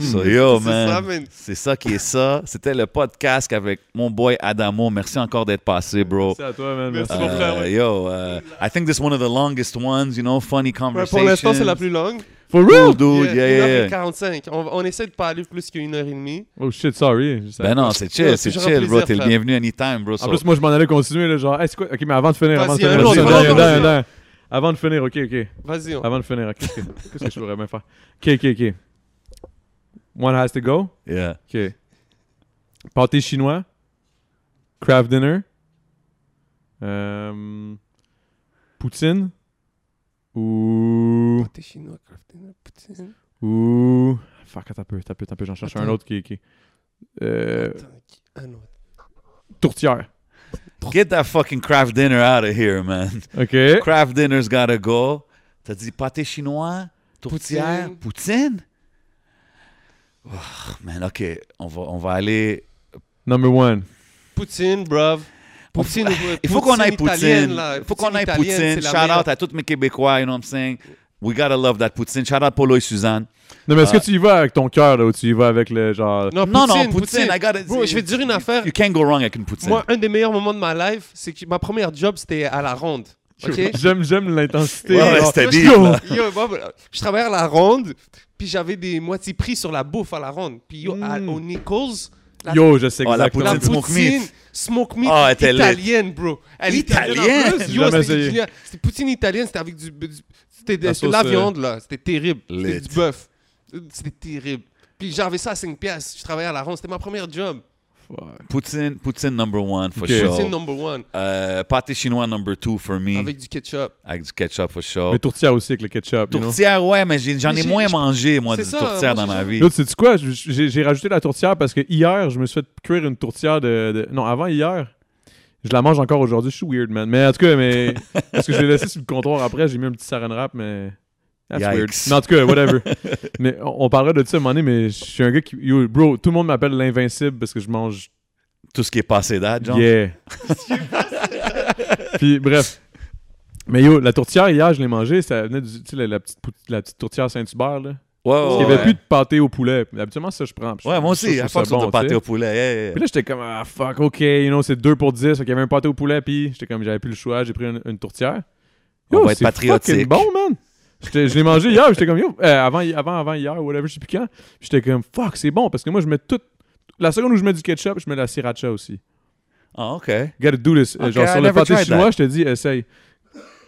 So, yo, C'est man. C'est ça qui est ça. C'était le podcast avec mon boy Adamo. Merci encore d'être passé, bro. Merci à toi, man. Merci, mon frère, Uh, ouais. yo, uh, I think this is one of the longest ones, you know, funny Ouais, conversation. pour l'instant, c'est la plus longue. For real? Cool, dude, yeah, yeah, yeah. 1h45. On, on essaie de pas aller plus qu'une heure et demie. Oh shit, sorry. Ben non, c'est chill, c'est chill, bro. plaisir, T'es le frère. bienvenu anytime, bro. En So- plus, moi, je m'en allais continuer, là, genre, hey, c'est quoi? Ok, mais avant de finir, avant de finir. Avant de finir, ok, ok. Vas-y. on- Avant de finir, que, qu'est-ce que je pourrais bien faire? Ok, ok, ok. One has to go? yeah. Ok. Pâté chinois. Craft dinner. Euh, poutine. Ou. Pâté chinois, craft dinner, poutine. Ou. Fuck, attends un peu, attends un peu, peu. J'en cherche un autre qui. qui euh, Attends, un autre. tourtière. Get that fucking craft dinner out of here, man. Ok. Craft dinner's gotta go. T'as dit pâté chinois, tourtière, poutine? Oh, man, OK. On va, on va aller... Number one. Poutine, bruv. Poutine, Il faut qu'on aille poutine. Il faut qu'on aille poutine. Shout out à tous mes Québécois, you know what I'm saying? We gotta love that poutine. Shout out Polo et Suzanne. Non, mais est-ce que tu y vas avec ton cœur, là, ou tu y vas avec le genre. Non, Non, poutine, non, poutine, I gotta... Bro, je vais te dire une affaire. You can't go wrong avec une poutine. Moi, un des meilleurs moments de ma life, c'est que ma première job, c'était à la ronde. OK? J'aime, j'aime l'intensité. Ouais, ouais, c'était deep, je- là. yo, moi, je travaillais à la ronde, puis j'avais des moitiés prix sur la bouffe à la ronde. Puis yo, à- Mm. au Nichols, la, Yo, je sais Oh, la exactement. la poutine poutine, smoke meat. smoke meat Ah, elle était lit. italienne, bro. Elle est Italienne? en plus. J'ai Yo, jamais c'était essayé. génial. C'était poutine italienne, c'était avec du... du- C'était de, La c'était de la sauce, euh, viande, là. C'était terrible. C'était du bœuf. C'était terrible. Puis j'avais ça à 5 piastres. Je travaillais à la ronde. C'était ma première job. Poutine, poutine number one, for sure. Poutine number one. Euh, pâté chinois number two for me. Avec du ketchup. Avec du ketchup, for sure. Mais tourtière aussi avec le ketchup. you know. Tourtière, ouais, mais j'en ai moins mangé, moi, ça, tourtière moi, dans ma vie. L'autre, sais-tu quoi? J'ai j'ai rajouté la tourtière parce que hier, je me suis fait cuire une tourtière de. de- Non, avant hier. Je la mange encore aujourd'hui. Je suis weird, man. Mais en tout cas, mais. parce que je l'ai laissé sur le comptoir après, j'ai mis un petit saran wrap, mais. That's Yikes. weird. Mais en tout cas, whatever. mais on, on parlera de ça à un moment donné, mais je suis un gars qui. Yo, bro, tout le monde m'appelle l'invincible parce que je mange. Tout ce qui est passé date, genre. Yeah. Puis bref. Mais yo, la tourtière hier, je l'ai mangée. Ça venait du. Tu sais, la, la petite, la petite tourtière Saint-Hubert, là. Ouais, Parce qu'il n'y avait ouais. plus de pâté au poulet. Habituellement, ça, je prends. Ouais, moi aussi, à force de bon, pâté tu sais. au poulet. yeah, yeah. Puis là, j'étais comme, ah fuck, ok, you know, c'est 2 pour 10. Fait qu'il y avait un pâté au poulet, puis j'étais comme, j'avais plus le choix, j'ai pris une, une tourtière. On va être c'est patriotique. fucking bon, man. J'étais- Je l'ai mangé hier, j'étais comme, yo, euh, avant, avant, avant hier, whatever, je sais plus quand. J'étais comme, fuck, c'est bon, parce que moi, je mets tout. La seconde où je mets du ketchup, je mets de la sriracha aussi. Ah, OK. Gotta do this. Euh, Ok, Genre, I sur le never pâté chinois, je te dis, essaye.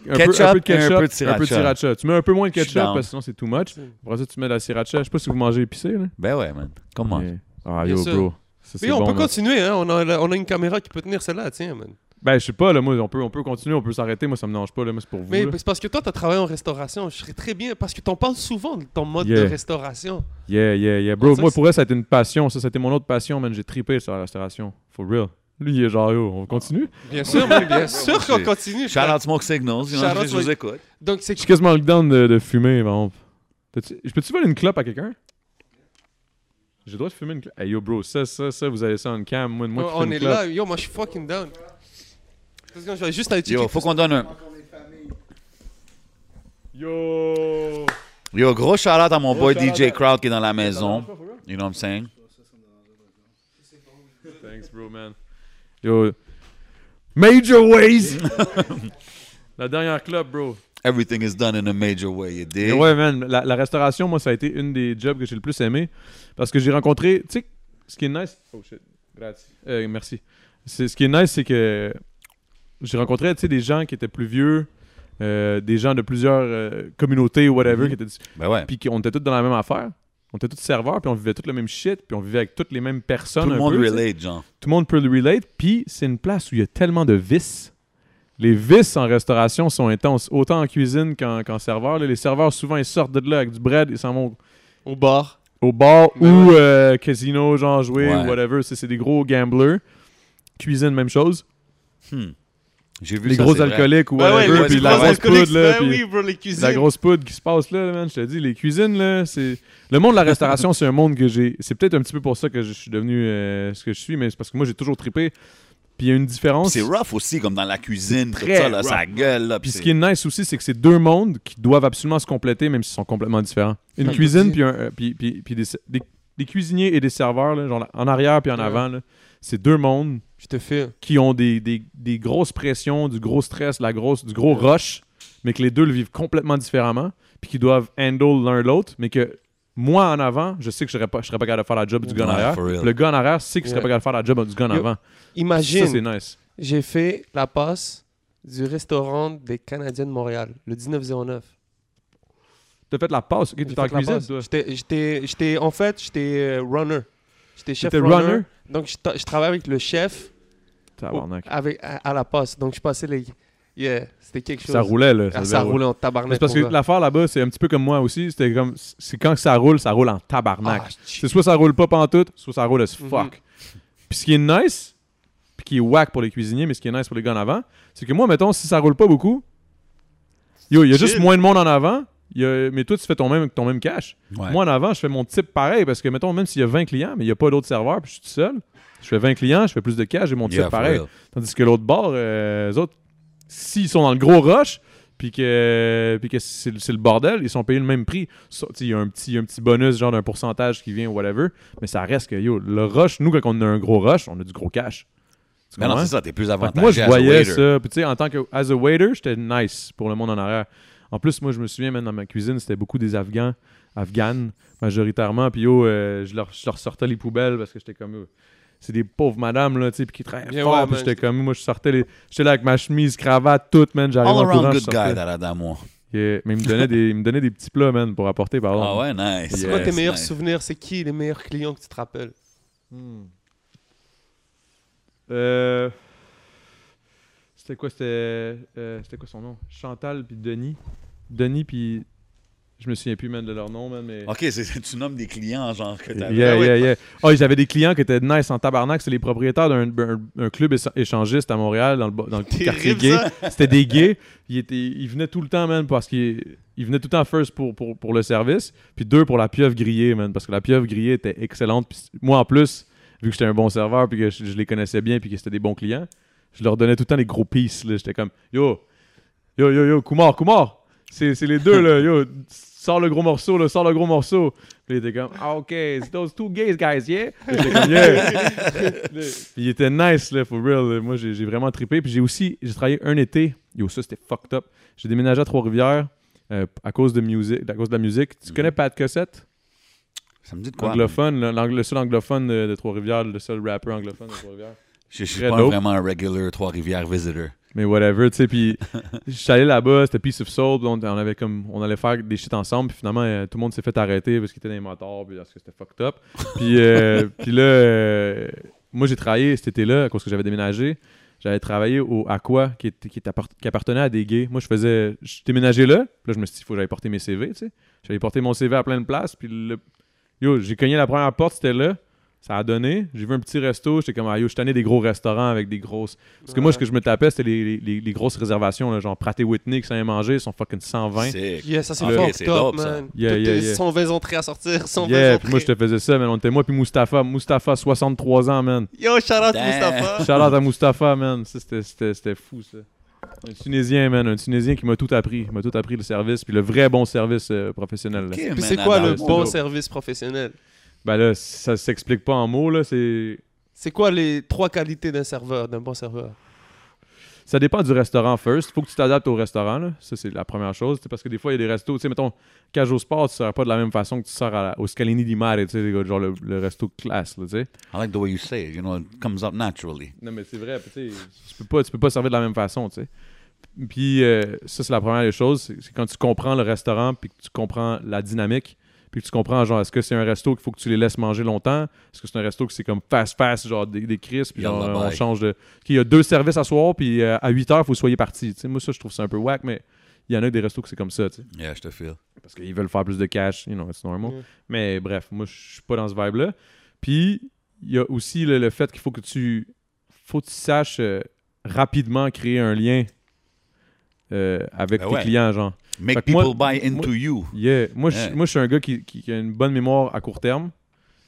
Un Ketchup peu, un peu de et un ketchup, peu de sriracha. sriracha. Tu mets un peu moins de ketchup, parce que sinon, c'est too much. Après ça, tu mets de la sriracha. Je sais pas si vous mangez épicé, là. Ben ouais, man. Comment? Ah, yo, sûr. bro. Ça, on bon, peut man. continuer, hein. On a, on a une caméra qui peut tenir celle-là, tiens, man. Ben, je sais pas, là, moi, on peut, on peut continuer, on peut s'arrêter. Moi, ça me dérange pas, là, mais c'est pour vous. Mais là. c'est parce que toi, tu as travaillé en restauration. Je serais très bien, parce que t'en parles souvent de ton mode Yeah. de restauration. Yeah, yeah, yeah. Bro, moi, pour elle, ça a été une passion. Ça, c'était mon autre passion, man. J'ai trippé sur la restauration. For real. Lui, il est genre, yo, on continue? Bien sûr, man, bien sûr qu'on continue. Shout frère. out Smoke Signals. you know, Shout out je vous Smoke- écoute. Donc, c'est Je suis quasiment le down de, de fumer, par exemple. T'as-tu- Je peux-tu voler une clope à quelqu'un? J'ai le droit de fumer une clope. Hey, yo, bro, ça, ça, ça, vous avez ça en cam. Moi, moi qui on fume est une clope. là. Yo, moi, je suis fucking down. Deux secondes, Je vais juste aller checker. Yo, faut qu'on donne un. Yo! Yo, gros shout out à mon boy DJ Crowd qui est dans la maison. You know what I'm saying? Thanks, bro, man. Yo. Major ways! la dernière club, bro. Everything is done in a major way, you dig? Mais ouais, man, la, la restauration, moi, ça a été une des jobs que j'ai le plus aimé. Parce que j'ai rencontré, tu sais, ce qui est nice. Oh shit, grazie. Euh, merci. C'est, ce qui est nice, c'est que j'ai rencontré, tu sais, des gens qui étaient plus vieux, euh, des gens de plusieurs euh, communautés ou whatever, Mhm. qui étaient, Ben ouais. puis qu'on était tous dans la même affaire. On était tous serveurs, puis on vivait tous le même shit, puis on vivait avec toutes les mêmes personnes. Tout le monde peu, relate, genre. Tout le monde peut le relate, puis c'est une place où il y a tellement de vices. Les vices en restauration sont intenses, autant en cuisine qu'en, qu'en serveur. là. Les serveurs, souvent, ils sortent de là avec du bread, ils s'en vont Au bar. au bar Ben ou euh, casino, genre jouer, Ouais. ou whatever. C'est, c'est des gros gamblers. Cuisine, même chose. Hmm. J'ai vu les ça, gros alcooliques ou Ben ouais, whatever, les puis gros la grosse alcooliques, poudre, là, ben puis oui, bro, les cuisines. la grosse poudre qui se passe là, man, je te dis, les cuisines, là, c'est... Le monde de la restauration, c'est un monde que j'ai... C'est peut-être un petit peu pour ça que je suis devenu euh, ce que je suis, mais c'est parce que moi, j'ai toujours trippé. Puis il y a une différence. C'est rough aussi, comme dans la cuisine, tout Très ça, là, rough. sa gueule, là. Puis ce qui est nice aussi, c'est que c'est deux mondes qui doivent absolument se compléter, même s'ils sont complètement différents. Une cuisine, puis, un, euh, puis, puis, puis des, des- des cuisiniers et des serveurs, là, genre en arrière puis en Ouais. avant, là, c'est deux mondes Je te fais. qui ont des, des, des grosses pressions, du gros stress, la grosse, du gros rush, mais que les deux le vivent complètement différemment, puis qui doivent handle l'un l'autre, mais que moi en avant, je sais que je serais pas, je serais pas capable de faire la job du gars en arrière. Le gars en arrière sait que je serais pas capable de faire la job du gars en avant. Ça, c'est Imagine, nice. j'ai fait la passe du restaurant des Canadiens de Montréal, le 1909. T'as fait la passe, ok, fait en la cuisine, passe. toi. J'étais- J'étais, j'étais, en fait, j'étais euh, runner. J'étais chef runner. runner? Donc, je, je travaillais avec le chef Tabarnak. avec, à, à la passe. Donc, je passais les... Yeah, c'était quelque chose. Ça roulait, là. Ah, ça roulait en tabarnak. C'est parce que l'affaire là-bas, c'est un petit peu comme moi aussi. C'était comme. C'est quand ça roule, ça roule en tabarnak. Ah, c'est soit ça roule pas pantoute, soit ça roule as Mhm. fuck. Puis ce qui est nice, puis qui est whack pour les cuisiniers, mais ce qui est nice pour les gars en avant, c'est que moi, mettons, si ça roule pas beaucoup, yo, il y a juste moins de monde en avant, il y a- mais toi, tu fais ton même, ton même. Ouais. Moi, en avant, je fais mon type pareil, parce que, mettons, même s'il y a 20 clients, mais il n'y a pas d'autres serveurs, puis je suis tout seul, je fais 20 clients, je fais plus de cash, j'ai mon type Yeah, pareil. real. Tandis que l'autre bord, euh, eux autres, s'ils sont dans le gros rush, puis que, puis que c'est le bordel, ils sont payés le même prix. Il y, a un petit- un petit bonus, genre d'un pourcentage qui vient, whatever. Mais ça reste que, yo, le rush, nous, quand on a un gros rush, on a du gros cash. Mais non, c'est ça, t'es plus avantagé. moi, je voyais ça. Puis, tu sais, en tant que as a waiter, j'étais nice pour le monde en arrière. En plus, moi, je me souviens, même dans ma cuisine, c'était beaucoup des Afghans, Afghanes, majoritairement. Puis, yo, euh, je, leur, je leur sortais les poubelles parce que j'étais comme. yo, c'est des pauvres madames, là, tu sais, puis qui travaillent fort. ouais, puis j'étais comme, moi, je sortais les. J'étais là avec ma chemise, cravate, toute, man. J'arrive All en courant, good guy, that Adam. Yeah, Mais il me, donnait des, il me donnait des petits plats, man, pour apporter, par Ah exemple. ouais, nice. C'est quoi tes meilleurs nice. souvenirs? C'est qui les meilleurs clients que tu te rappelles? Hmm. Euh, C'était quoi C'était euh, c'était quoi son nom? Chantal puis Denis. Denis puis je me souviens plus même de leur nom man, mais Ok, c'est- tu nommes des clients, genre, que. Yeah, Ah ouais. yeah, yeah. Oh, j'avais des clients qui étaient nice en tabarnak. C'est les propriétaires d'un un- un club écha- échangiste à Montréal, dans le, dans le quartier gay. C'était des gays. Ils, étaient, ils venaient tout le temps, man, parce qu'ils ils venaient tout le temps first pour, pour, pour le service. Puis deux pour la pieuvre grillée, man, parce que la pieuvre grillée était excellente. Puis moi, en plus, vu que j'étais un bon serveur, puis que je, je les connaissais bien, puis que c'était des bons clients, je leur donnais tout le temps les gros pieces. là. J'étais comme, yo, yo, yo, yo, Kumar, Kumar. C'est c'est les deux, là. Yo, sors le gros morceau, là, sors le gros morceau. Puis il était comme, ah, ok, it's those two gays guys, yeah? Puis j'étais comme, yeah. Puis il était nice, là, for real. là. Moi, j'ai vraiment trippé. Puis j'ai aussi, j'ai travaillé un été. Yo, ça, c'était fucked up. J'ai déménagé à Trois-Rivières euh, à, cause de musique, à cause de la musique. Tu connais Pat Cossette? Ça me dit de quoi? Anglophone, le, seul anglophone de, de Trois-Rivières, le seul rapper anglophone de Trois-Rivières. Je, suis pas dope. vraiment un regular Trois-Rivières visitor. Mais whatever, tu sais, puis je suis allé là-bas, c'était Peace of Soul, on, on avait comme, on allait faire des shit ensemble, puis finalement, euh, tout le monde s'est fait arrêter parce qu'il était dans les motards, puis parce que c'était fucked up. Puis, euh, puis là, euh, moi, j'ai travaillé cet été-là, à cause que j'avais déménagé, j'avais travaillé au Aqua, qui, était- qui, était appart- qui appartenait à des gays. Moi, je faisais, je déménageais là, puis là, je me suis dit, il faut que j'aille porter mes CV, tu sais. J'avais porté mon CV à plein de places, puis le- yo, j'ai cogné la première porte, c'était là. Ça a donné. J'ai vu un petit resto. J'étais comme, ah, yo, je tenais des gros restaurants avec des grosses. Parce que moi, ce que je me tapais, c'était les, les- les- les grosses réservations, là, genre Pratt et Whitney, qui s'en manger, ils sont fucking 120. Sick. Yeah, ça c'est Ah, fucked up, man. Yeah, yeah, yeah. 120 entrées à sortir, 120 Yeah, puis moi, je te faisais ça, man. On était moi puis Mustapha. Mustapha, 63 ans, man. Yo, shout out Damn. Mustafa. Shout out à Mustapha, man. Ça, c'était- C'était c'était fou, ça. Un Tunisien, man. Un Tunisien qui m'a tout appris. Il m'a tout appris le service, puis le vrai bon service euh, professionnel. là. Ok, Puis man, c'est quoi le bon service professionnel? Ben là, ça s'explique pas en mots, là. C'est. C'est quoi les trois qualités d'un serveur, d'un bon serveur? Ça dépend du restaurant first. Faut que tu t'adaptes au restaurant. Là. Ça, c'est la première chose. Parce que des fois, il y a des restos. Tu sais, mettons, Cage au Sport, tu ne pas de la même façon que tu sors à la- au Scalini di Mare, tu sais, genre le, le resto classe. Là, tu sais. I like the way you say it. You know, it comes up naturally. Non, mais c'est vrai. tu peux pas, tu peux pas servir de la même façon. tu sais. Puis euh, ça, c'est la première des choses. C'est c'est quand tu comprends le restaurant, puis que tu comprends la dynamique, puis tu comprends, genre, est-ce que c'est un resto qu'il faut que tu les laisses manger longtemps? Est-ce que c'est un resto que c'est comme fast-fast, genre des, des crisps, puis genre, on bye. change de. qu'il y a deux services à soir, puis euh, à 8 heures, il faut que vous soyez sais, Moi, ça, je trouve ça un peu whack, mais il y en a des restos que c'est comme ça, tu sais. Yeah, je te feel. Parce qu'ils veulent faire plus de cash, you know, it's normal. Mm. Mais bref, moi, je suis pas dans ce vibe-là. Puis, il y a aussi le, le fait qu'il faut que tu. faut que tu saches euh, rapidement créer un lien euh, avec Ben tes ouais. clients, genre. Make Fait que moi- people buy into you. Yeah. Moi, je moi, je suis un gars qui, qui- qui a une bonne mémoire à court terme.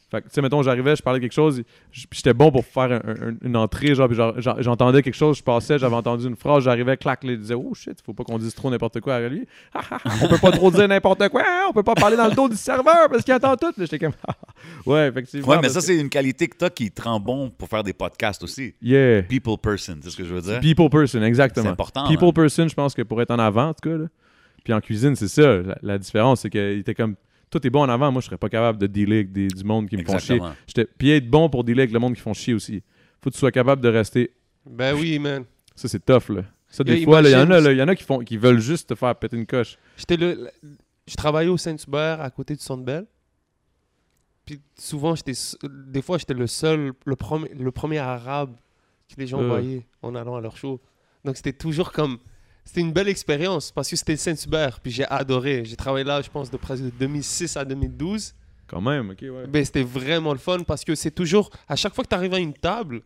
Fait que, tu sais, mettons, j'arrivais, je parlais de quelque chose, puis j'étais bon pour faire un- un- une entrée, genre, puis j'entendais quelque chose, je passais, j'avais entendu une phrase, j'arrivais, clac, là, il disait, oh shit, faut pas qu'on dise trop n'importe quoi à lui. Ah, ah, on peut pas trop dire n'importe quoi, hein, on peut pas parler dans le dos du serveur parce qu'il entend tout. J'étais comme, ouais, effectivement. Ouais, mais ça, que- c'est une qualité que tu as qui te rend bon pour faire des podcasts aussi. Yeah. People person, c'est ce que je veux dire. People person, C'est exactement. important. People person, je pense que pour être en avant, en tout cas. Là. Puis en cuisine, c'est ça. La, la différence, c'est qu'il était comme. Tout est bon en avant. Moi, je serais pas capable de dealer avec des- du monde qui me font chier. Puis être bon pour dealer avec le monde qui font chier aussi. Faut que tu sois capable de rester. Ben oui, man. Ça, c'est tough, là. Ça, des Yeah, fois, il y en a, là, y en a qui, font, qui veulent juste te faire péter une coche. J'étais le, je travaillais au Saint-Hubert à côté du Centre Bell. Puis souvent, j'étais, des fois, j'étais le seul, le premier, le premier arabe que les gens Euh. voyaient en allant à leur show. Donc c'était toujours comme, c'était une belle expérience parce que c'était le Saint-Hubert. Puis j'ai adoré. J'ai travaillé là, je pense, de presque de 2006 à 2012. Quand même, ok, ouais. Ben, c'était vraiment le fun parce que c'est toujours, à chaque fois que tu arrives à une table,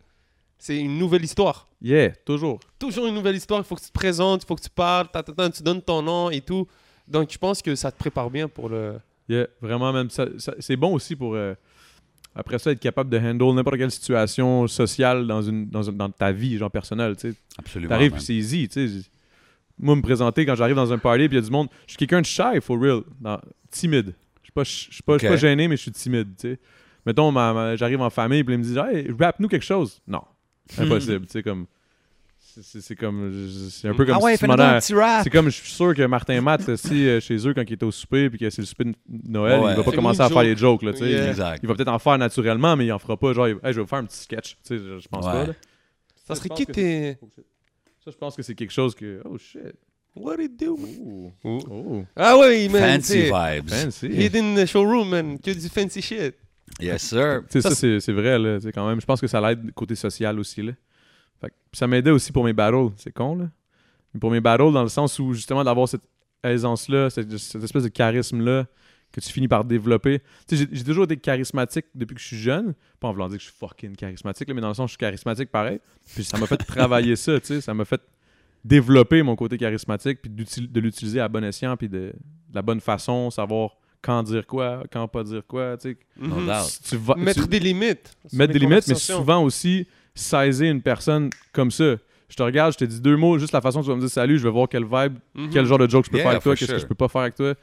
c'est une nouvelle histoire. Yeah, toujours. Toujours une nouvelle histoire. Il faut que tu te présentes, il faut que tu parles, ta, ta, ta, tu donnes ton nom et tout. Donc je pense que ça te prépare bien pour le. Yeah, vraiment, même. ça- ça- c'est bon aussi pour. euh, après ça, être capable de handle n'importe quelle situation sociale dans, une, dans, une- dans ta vie, genre personnelle, tu sais. Absolument. T'arrives c'est easy, tu sais. Moi, me présenter quand j'arrive dans un party puis il y a du monde, je suis quelqu'un de shy, for real, timide. Je suis pas, je suis pas, je suis Ok. pas gêné, mais je suis timide, tu sais. Mettons, ma- ma- j'arrive en famille puis ils me disent, hey, rap-nous quelque chose. Non, impossible, tu sais, comme. c'est- comme. C'est un peu comme Ah ouais, si c'est comme, je suis sûr que Martin Matt, si euh, chez eux, quand il était au souper, puis que c'est le souper de Noël, Ouais. il va pas commencer à faire les jokes, là, tu sais. Yeah. Il- Exact. Il va peut-être en faire naturellement, mais il en fera pas, genre, hey, je vais vous faire un petit sketch, tu sais, je, pense Ouais. pas, là. Ça serait qui tes. Ça, je pense que c'est quelque chose que. Oh shit. What it do? Oh. Oh. Oh. Ah ouais, man. Fancy t'sais, vibes. Fancy. Hid in the showroom, man. Que du fancy shit. Yes, sir. Tu sais, Ça, ça, c'est c'est vrai, là, tu sais, quand même. Je pense que ça l'aide côté social aussi, là. Fait que- ça m'aidait aussi pour mes battles. C'est con, là. Mais pour mes battles, dans le sens où, justement, d'avoir cette aisance-là, cette, cette espèce de charisme-là que tu finis par développer. Tu sais, j'ai- j'ai toujours été charismatique depuis que je suis jeune. Pas en voulant dire que je suis fucking charismatique, là, mais dans le sens où je suis charismatique pareil. Puis ça m'a fait travailler ça, tu sais. Ça m'a fait développer mon côté charismatique, puis de l'utiliser à bon escient, puis de, de la bonne façon, savoir quand dire quoi, quand pas dire quoi, tu sais. Mhm. Tu vas- Mettre tu- des limites. mettre des limites, mais souvent aussi saisir une personne comme ça. Je te regarde, je te dis deux mots, juste la façon dont tu vas me dire salut, je vais voir quel vibe, Mhm. quel genre de joke je peux Yeah, faire avec toi, qu'est-ce que je peux pas faire avec toi.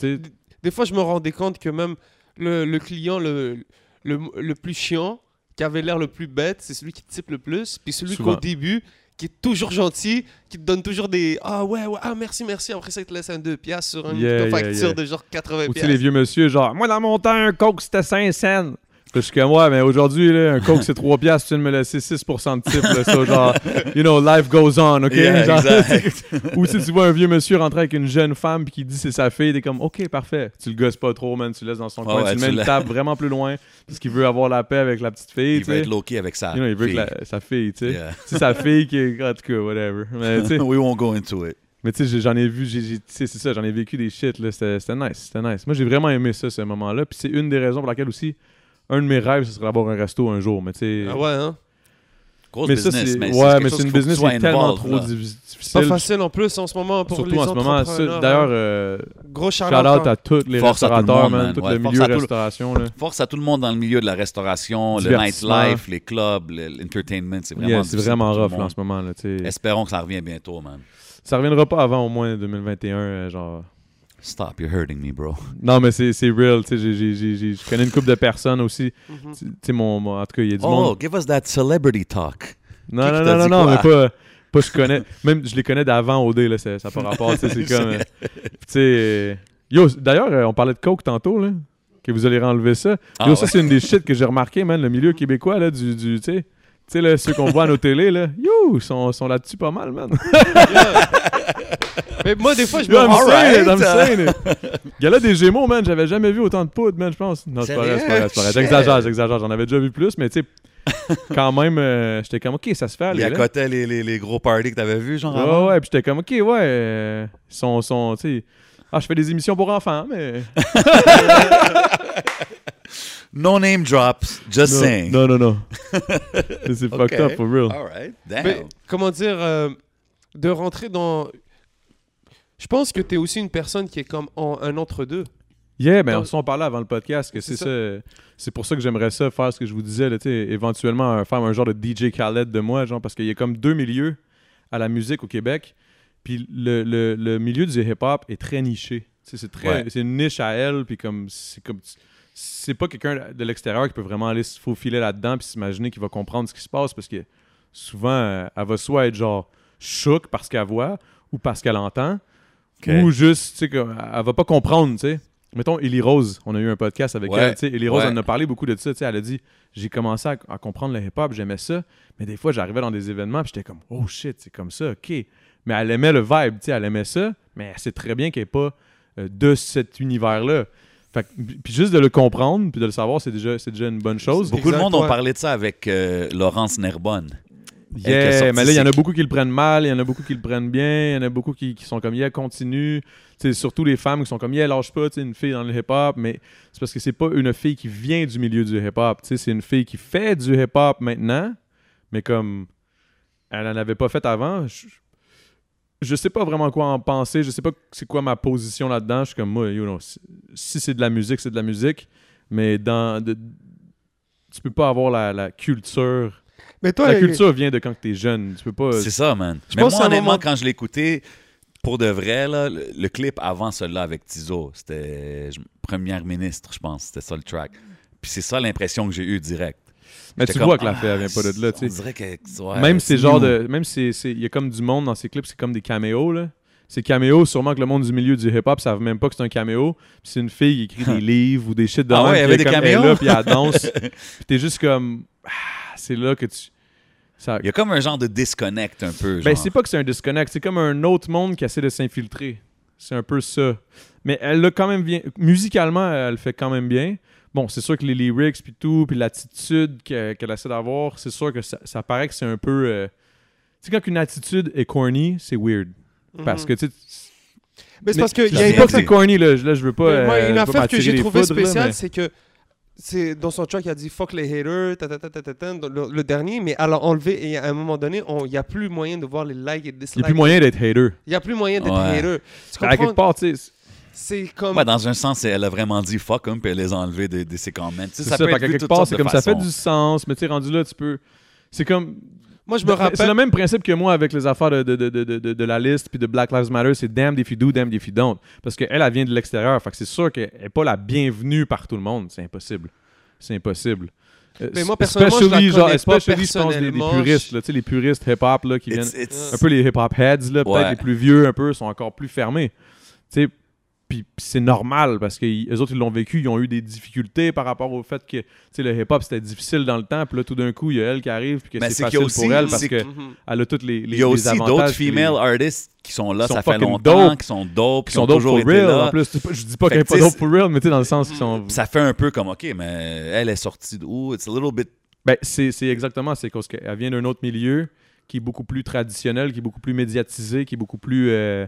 Tu sais, Des fois, je me rendais compte que même le, le client le, le, le plus chiant, qui avait l'air le plus bête, c'est celui qui te type le plus. Puis celui qu'au début, qui est toujours gentil, qui te donne toujours des Ah ouais, ouais, ah merci, merci. Après ça, il te laisse un 2 piastres sur une Yeah, yeah, facture yeah. de genre 80 Ou tu sais, les vieux monsieur, genre, moi dans mon temps, un coke c'était 5 cents. Je suis comme, ouais, mais aujourd'hui, là, un coke c'est 3 piastres, tu viens de me laisser 6% de type. Là, ça, genre, you know, life goes on, ok? Yeah, Genre. Ou si tu vois un vieux monsieur rentrer avec une jeune femme puis qui dit c'est sa fille, t'es comme, ok, parfait. Tu le gosses pas trop, man, tu le laisses dans son Ouais, coin, ouais, tu le mets une table vraiment plus loin parce qu'il veut avoir la paix avec la petite fille, Il veut être low-key avec. You know, il veut que la- sa fille, tu sais. Yeah. C'est sa fille qui est, en tout cas, whatever. Mais tu sais, We won't go into it. mais tu sais, j'en ai vu, c'est ça, j'en ai vécu des shit, là. C'était c'était nice, c'était nice. Moi, j'ai vraiment aimé ça, ce moment-là. Puis c'est une des raisons pour laquelle aussi, un de mes rêves, ce serait d'avoir un resto un jour. Mais tu sais. Ah ouais, hein? Grosse mais ça, business, c'est. mais Ouais, mais c'est une business qui est tellement involved, trop là. di- C'est difficile. pas facile en plus en ce moment pour Surtout les en ce moment. ça, D'ailleurs, hein. euh, Gros shout out à tous les Force à tout le restaurateurs, monde, man, man. tout Ouais, le force milieu à tout le- restauration. Là. Force à tout le monde dans le milieu de la restauration, le nightlife, les clubs, le- l'entertainment. C'est vraiment, Yeah, c'est vraiment rough là, en ce moment. Là. Espérons que ça revient bientôt, man. Ça reviendra pas avant au moins 2021. euh, genre. Stop, you're hurting me, bro. Non, mais c'est c'est real. tu sais, j'ai- j'ai- j'ai- j'ai- Je connais une couple de personnes aussi. Mhm. Tu mon, mon- en tout cas, il y a du Oh, monde. give us that celebrity talk. Non, qui non, non, non, non, mais pas, pas je connais. Même je les connais d'avant OD, là, ça n'a pas rapport. C'est comme. euh, Tu sais. Yo, d'ailleurs, euh, on parlait de Coke tantôt, là. Que vous allez renlever ça. Ah, Yo, ça, ouais. c'est une des shit que j'ai remarqué, man. Le milieu québécois, là, du. du tu sais. Tu sais, là, ceux qu'on voit à nos télés, là. Yo, ils sont, sont là-dessus pas mal, man. Mais moi, des fois, je me Yo, I'm rends saying it, Alright. I'm saying it. Il y a là des Gémeaux, man. J'avais jamais vu autant de poudre, man, je pense. Non, c'est pas vrai, c'est pas vrai, c'est pas vrai. J'exagère, j'exagère. J'en avais déjà vu plus, mais tu sais, quand même, euh, j'étais comme, OK, ça se fait, Il accotait les, les, les gros parties que t'avais vus, genre Ouais, avant? ouais, puis j'étais comme, OK, ouais, euh, ils sont, sont tu sais, ah, je fais des émissions pour enfants, mais... No name drops, just non, saying. Non, non, non. C'est fucked up, for real. All right, damn. Mais comment dire, euh, de rentrer dans. Je pense que tu es aussi une personne qui est comme en, un entre-deux. Yeah, mais Dans- on s'en parlait avant le podcast, que c'est ça. C'est pour ça que j'aimerais ça, faire ce que je vous disais, là, tu sais, éventuellement faire un genre de DJ Khaled de moi, genre, parce qu'il y a comme deux milieux à la musique au Québec. Puis le, le, le milieu du hip-hop est très niché. C'est très, Ouais. c'est une niche à elle, puis comme c'est comme c'est pas quelqu'un de l'extérieur qui peut vraiment aller se faufiler là-dedans puis s'imaginer qu'il va comprendre ce qui se passe parce que souvent euh, elle va soit être genre choc parce qu'elle voit ou parce qu'elle entend ou juste tu sais elle va pas comprendre tu sais mettons Ellie Rose on a eu un podcast avec Ouais. elle tu sais Ellie Rose Ouais. en a parlé beaucoup de ça tu sais elle a dit j'ai commencé à, à comprendre le hip-hop j'aimais ça mais des fois j'arrivais dans des événements puis j'étais comme oh shit c'est comme ça ok mais elle aimait le vibe tu sais elle aimait ça mais elle sait très bien qu'elle est pas euh, de cet univers là fait que- puis juste de le comprendre puis de le savoir c'est déjà c'est déjà une bonne chose Beaucoup de monde ont parlé de ça avec euh, Laurence Nerbonne. Yeah, mais là, il y en a beaucoup qui le prennent mal, il y en a beaucoup qui le prennent bien, il y en a beaucoup qui, qui sont comme, yeah, continue. C'est surtout les femmes qui sont comme, yeah, lâche pas, tu sais, une fille dans le hip-hop, mais c'est parce que c'est pas une fille qui vient du milieu du hip-hop, tu sais, c'est une fille qui fait du hip-hop maintenant, mais comme elle en avait pas fait avant, je, je sais pas vraiment quoi en penser, je sais pas c'est quoi ma position là-dedans, je suis comme, moi, you know, si, si c'est de la musique, c'est de la musique, mais dans... de- tu peux pas avoir la, la culture Mais toi, la les- culture vient de quand tu es jeune. Tu peux pas. C'est ça, man. Je Mais pense moi, honnêtement, moment- quand je l'ai écouté, pour de vrai, là, le, le clip avant celui-là avec Tizo, c'était Première ministre, je pense. C'était ça le track. Puis c'est ça l'impression que j'ai eue direct. Mais tu vois que la ah, elle vient pas de là, tu sais. même c'est ces genres new. de. Même si c'est- il y a comme du monde dans ces clips, c'est comme des caméos, là. Ces caméos, sûrement que le monde du milieu du hip-hop savent même pas que c'est un caméo. C'est une fille qui écrit des livres ou des shit de Ah ouais, il y puis avait elle des comme- elle est là, puis elle danse. puis t'es juste comme. Ah, c'est là que tu. Ça... Il y a comme un genre de disconnect un peu. Ben, genre. c'est pas que c'est un disconnect, c'est comme un autre monde qui essaie de s'infiltrer. C'est un peu ça. Mais elle l'a quand même bien. Musicalement, elle fait quand même bien. Bon, c'est sûr que les lyrics, puis tout, puis l'attitude que- qu'elle essaie d'avoir, c'est sûr que ça, ça paraît que c'est un peu. euh, Tu sais, quand une attitude est corny, c'est weird. Parce Mhm. que, tu sais. Mais c'est parce que Je il y a dis une pas que c'est corny, là. Je- Là, je veux pas. Mais moi, euh, une pas affaire que j'ai trouvé spéciale, mais- c'est que c'est dans son track, il a dit fuck les haters, ta, ta, ta, ta, ta, ta, dans le, le dernier, mais elle a enlevé et à un moment donné, on- il n'y a plus moyen de voir les likes et Il n'y dislikes. a plus moyen d'être hater. Il n'y a plus moyen d'être Ouais. hater. Tu À quelque part, tu sais. C'est comme. Ouais, dans un sens, elle a vraiment dit fuck him, puis elle les a enlevés de, de ses comments. Tu sais, C'est ça, peut être quelque part, c'est comme ça fait du sens, mais tu sais, rendu là, tu peux. C'est comme. Moi, je me Ben, C'est rappelle. le même principe que moi avec les affaires de, de, de, de, de- de la liste puis de Black Lives Matter. C'est damned if you do, damned if you don't. Parce qu'elle, elle vient de l'extérieur. Fait que c'est sûr qu'elle n'est pas la bienvenue par tout le monde. C'est impossible. C'est impossible. Euh, Mais moi, personnellement, je la especially, connais pas especially, je pense, personnellement. puristes, là, tu sais, les puristes hip-hop là, qui viennent. It's- Un peu les hip-hop heads, là, peut-être Ouais. les plus vieux, un peu, sont encore plus fermés. Tu sais, puis c'est normal parce que les autres, ils l'ont vécu, ils ont eu des difficultés par rapport au fait que tu sais, le hip-hop c'était difficile dans le temps, puis là tout d'un coup, il y a elle qui arrive, puis que Mais c'est facile a pour elle parce qu'elle Mhm. a toutes les, les Il y a aussi d'autres puis les- female artists qui sont là, Qui ça sont fait longtemps, dope. qui sont dope, qui sont ont dope toujours for real là. en plus. Je dis pas qu'elle est que pas dope for real, mais tu sais, dans le sens qu'ils sont. Ça fait un peu comme, OK, mais elle est sortie d'où? It's a little bit... Ben, c'est c'est exactement, c'est parce qu'elle vient d'un autre milieu qui est beaucoup plus traditionnel, qui est beaucoup plus médiatisé, qui est beaucoup plus. euh,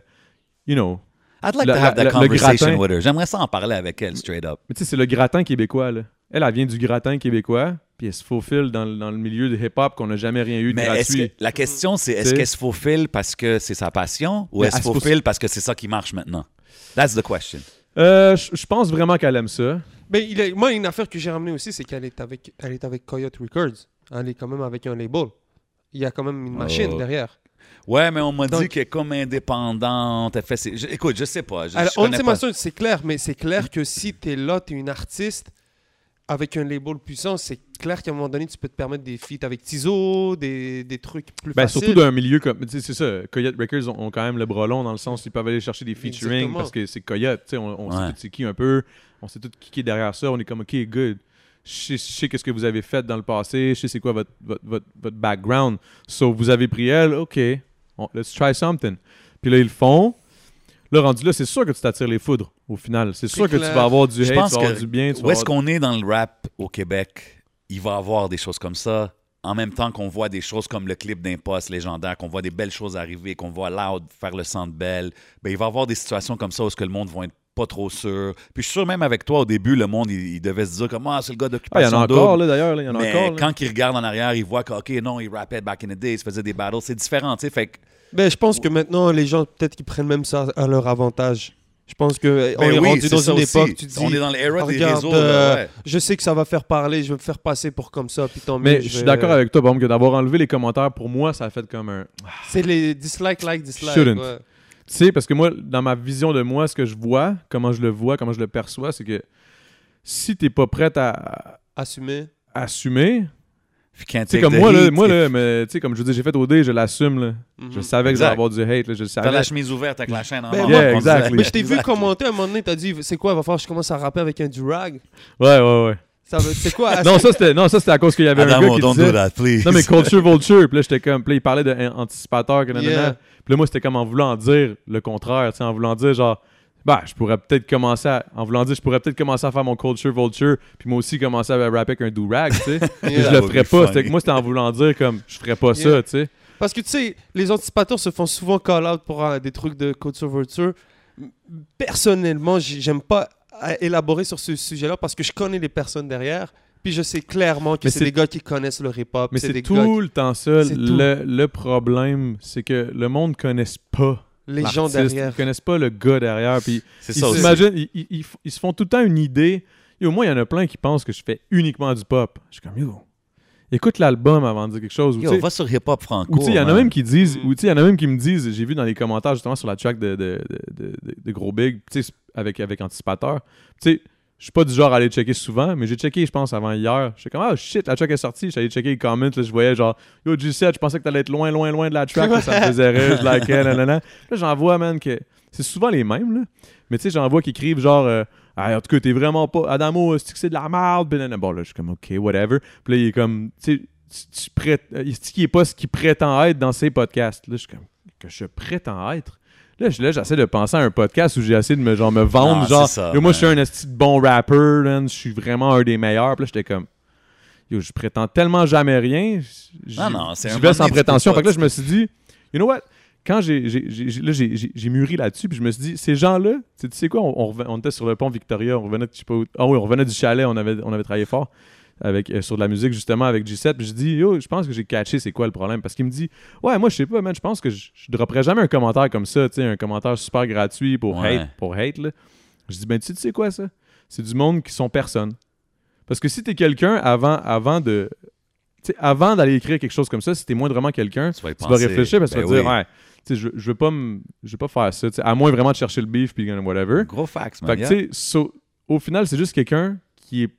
you know. I'd like Le- to have le- that le conversation gratin. with her. J'aimerais ça en parler avec elle, straight up. Mais tu sais, c'est le gratin québécois, là. Elle, elle vient du gratin québécois, puis elle se faufile dans, le- dans le milieu du hip-hop qu'on n'a jamais rien eu de Mais est-ce gratuit. que, la question, c'est est-ce qu'elle se faufile parce que c'est sa passion ou Mais elle se faufile parce que c'est ça qui marche maintenant? That's the question. Euh, je pense vraiment qu'elle aime ça. Mais il moi, une affaire que j'ai ramenée aussi, c'est qu'elle est avec, elle est avec Coyote Records. Elle est quand même avec un label. Il y a quand même une machine Oh. derrière. Ouais, mais on m'a Donc- dit qu'elle est comme indépendante. Elle fait ses... je- écoute, je sais pas. Je, Alors, je on connais sait pas. c'est clair, mais c'est clair que si tu es là, tu es une artiste avec un label puissant, c'est clair qu'à un moment donné, tu peux te permettre des feats avec Tizo, des, des trucs plus Ben, faciles. surtout d'un milieu comme. tu sais, C'est ça. Coyote Records ont, ont quand même le bras long dans le sens où ils peuvent aller chercher des featuring Exactement. parce que c'est Coyote. tu sais, On, on Ouais. sait tout c'est qui un peu. On sait tout qui est derrière ça. On est comme, OK, good. Je sais, je sais qu'est-ce que vous avez fait dans le passé. Je sais c'est quoi votre, votre, votre, votre background. So, vous avez pris elle. OK. On- let's try something. Puis là, ils le font. Là, rendu là, c'est sûr que tu t'attires les foudres au final. C'est sûr que tu vas avoir du hate, tu vas avoir du bien. Tu où est-ce avoir- qu'on est dans le rap au Québec? Il va y avoir des choses comme ça. En même temps qu'on voit des choses comme le clip d'Impost légendaire, qu'on voit des belles choses arriver, qu'on voit Loud faire le centre belle, ben, il va y avoir des situations comme ça où ce que le monde va être pas trop sûr. Puis je suis sûr même avec toi au début, le monde il, il devait se dire comme ah c'est le gars Ah, il y d'occupation en a double. encore, là, d'ailleurs. Il y en a Mais encore. là. quand il regarde en arrière, il voit que OK non, il rappait back in the day, il se faisait des battles, c'est différent, tu sais. Fait que Ben, je pense que maintenant, les gens, peut-être qu'ils prennent même ça à leur avantage. Je pense que on Ben est oui, rendu c'est dans une époque, tu dis, on est dans l'era des réseaux. euh, ouais. je sais que ça va faire parler, je vais me faire passer pour comme ça, puis tant mieux. Mais je suis d'accord avec toi, Bombe, que d'avoir enlevé les commentaires, pour moi, ça a fait comme un. C'est les dislike, like, dislike. Shouldn't. ouais. Tu sais, parce que moi, dans ma vision de moi, ce que je vois, comment je le vois, comment je le perçois, c'est que si t'es pas prête à, Assumer. assumer, take comme moi, là, moi là, mais, tu sais, comme je dire, j'ai fait OD, je l'assume, là. Mhm. Je savais que j'allais avoir du hate, là, je T'as la chemise ouverte avec la chaîne en Ben, yeah, exactly. Mais je t'ai vu Exactly. commenter à un moment donné, t'as dit, c'est quoi, il va falloir que je commence à rapper avec un durag. Ouais, ouais, ouais. C'est quoi? Non, ça, c'était, non, ça, c'était à cause qu'il y avait un gars qui don't disait... do that, please. Non, mais Culture Vulture, puis là, j'étais comme... Puis là, il parlait d'anticipateur. Yeah. Puis là, moi, c'était comme en voulant dire le contraire, tu sais, en voulant dire, genre... Bah, je pourrais peut-être commencer à... En voulant dire, je pourrais peut-être commencer à faire mon Culture Vulture, puis moi aussi commencer à rapper avec un do-rag, tu sais. Je le ferais pas. C'était que moi, c'était en voulant dire comme je ferais pas ça, tu sais. Parce que tu sais, les anticipateurs se font souvent call-out pour euh, des trucs de culture vulture. Personnellement, j'ai- j'aime pas euh, élaborer sur ce sujet-là parce que je connais les personnes derrière. Puis je sais clairement que c'est des gars qui connaissent le hip-hop. Mais c'est des tout gars le temps ça. C'est tout. Le, le problème, c'est que le monde ne connaisse pas les gens derrière. Ils connaissent pas le gars derrière. Puis ils ça aussi. s'imaginent, ils, ils- ils f- ils se font tout le temps une idée. Et au moins, il y en a plein qui pensent que je fais uniquement du pop. Je suis comme, yo, écoute l'album avant de dire quelque chose. Ou, tu Yo, sais- va sur Hip Hop Franco. Ou tu sais, il y en a même qui disent, Mm. ou il y en a même qui me disent, j'ai vu dans les commentaires justement sur la track de, de, de, de- de- de Gros Big, tu sais, avec, avec Anticipateur. Tu sais, je suis pas du genre à aller checker souvent, mais j'ai checké, je pense, avant hier. J'étais comme, ah shit, la track est sortie. J'allais checker les comments, là, je voyais genre, yo, G7, je pensais que t'allais être loin, loin, loin de la track, là, ça me faisait rire, je likais, nanana. Là, j'en vois, man, que c'est souvent les mêmes, là. Mais tu sais, j'en vois qui écrivent genre, euh, Ah, en tout cas, t'es vraiment pas. Adamo, c'est que c'est de la merde? Nanana. Bon, là, je suis comme, ok, whatever. Puis là, il est comme, tu sais, tu- euh, qu'il est pas ce qu'il prétend être dans ses podcasts. Là, je suis comme, que je prétends être? Là, je- là, j'essaie de penser à un podcast où j'ai essayé de me, genre, me vendre. Genre, ça, yo, moi, je suis un esti de bon rapper. Je suis vraiment un des meilleurs. Puis là, j'étais comme, yo, je prétends tellement jamais rien. Non, non, c'est un vais sans prétention. pas, Fait que là, je me suis dit, you know what? Quand j'ai mûri là-dessus, puis je me suis dit, ces gens-là, tu sais- quoi, on, on reven- on était sur le pont Victoria, on revenait, de, je sais pas où- ah oui, on revenait du chalet, on avait, on avait travaillé fort avec, euh, sur de la musique justement avec G7, puis je dis, yo, je pense que j'ai catché c'est quoi le problème, parce qu'il me dit, ouais, moi je sais pas, man, je pense que je, dropperais jamais un commentaire comme ça, tu sais, un commentaire super gratuit pour Ouais. hate, pour hate, là. Je dis, ben tu sais- quoi ça? C'est du monde qui sont personne. Parce que si t'es quelqu'un avant, avant de. Avant d'aller écrire quelque chose comme ça, si t'es moins vraiment quelqu'un, Tu vas tu vas réfléchir parce que Ben tu vas dire, ouais, tu sais, je, je veux pas me- je veux pas faire ça, à moins vraiment de chercher le beef puis whatever. Gros facts, man. Fait que, yeah. tu sais, so- au final, c'est juste quelqu'un qui est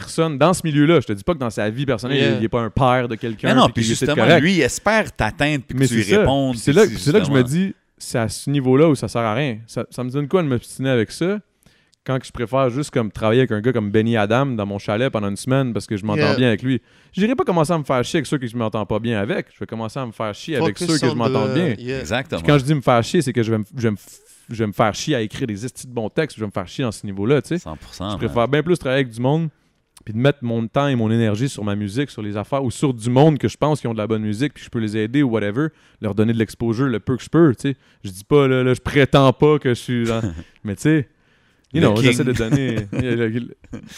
personne dans ce milieu-là. Je te dis pas que dans sa vie personnelle, Yeah. il est pas un père de quelqu'un. Mais non, puis justement, lui, il espère t'atteindre puis que tu lui répondes. Puis C'est là, c'est là que je me dis, c'est à ce niveau-là où ça sert à rien. Ça, ça me donne quoi de m'obstiner avec ça? Quand je préfère juste comme travailler avec un gars comme Benny Adam dans mon chalet pendant une semaine parce que je m'entends Yeah. bien avec lui. J'irai pas commencer à me faire chier avec ceux que je m'entends pas bien avec. Je vais commencer à me faire chier avec Focus ceux que je m'entends the- bien. Yeah. Exactement. Puis quand je dis me faire chier, c'est que je vais me, je vais me, f- je vais me faire chier à écrire des estis de bons textes. Je vais me faire chier dans ce niveau-là, tu sais. 100%. Je man. préfère bien plus travailler avec du monde puis de mettre mon temps et mon énergie sur ma musique, sur les affaires ou sur du monde que je pense qui ont de la bonne musique puis je peux les aider ou whatever, leur donner de l'exposure le peu que je peux, tu sais. Je dis pas là, là, je prétends pas que je suis genre- mais tu sais You Le know, j'essaie de donner.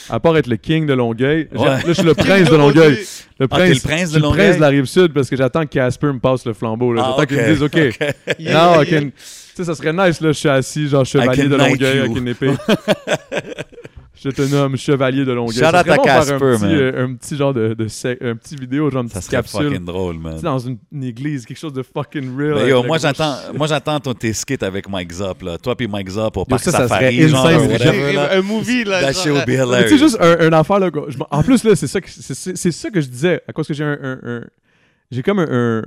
à part être le king de Longueuil, Ouais. là, je suis le prince de Longueuil. Le Ah, t'es le prince de Longueuil? prince de la rive sud parce que j'attends que Casper me passe le flambeau. là. Ah, J'attends qu'il me dise OK. Yeah, Non, yeah. ok. Tu sais, ça serait nice, là, je suis assis, genre chevalier de Longueuil you. avec une épée. Je te nomme chevalier de Longueuil. Shout Ça out à Casper, un, petit, man. euh, un petit genre de, un petit vidéo, genre une Ça petite serait capsule. fucking drôle, man. Dans une, une église, quelque chose de fucking real. Ben, avec yo, moi j'attends, moi j'attends ton tes skits avec Mike Zop là. Toi puis Mike Zop au parc ça, ça Safari, genre insane, or c'est whatever, là. Un movie, là. That genre, shit would be euh, Mais juste un, un affaire, là. en plus, là, c'est ça, que- c'est- c'est c'est ça que je disais. À cause que j'ai un. un- un- j'ai comme un, un-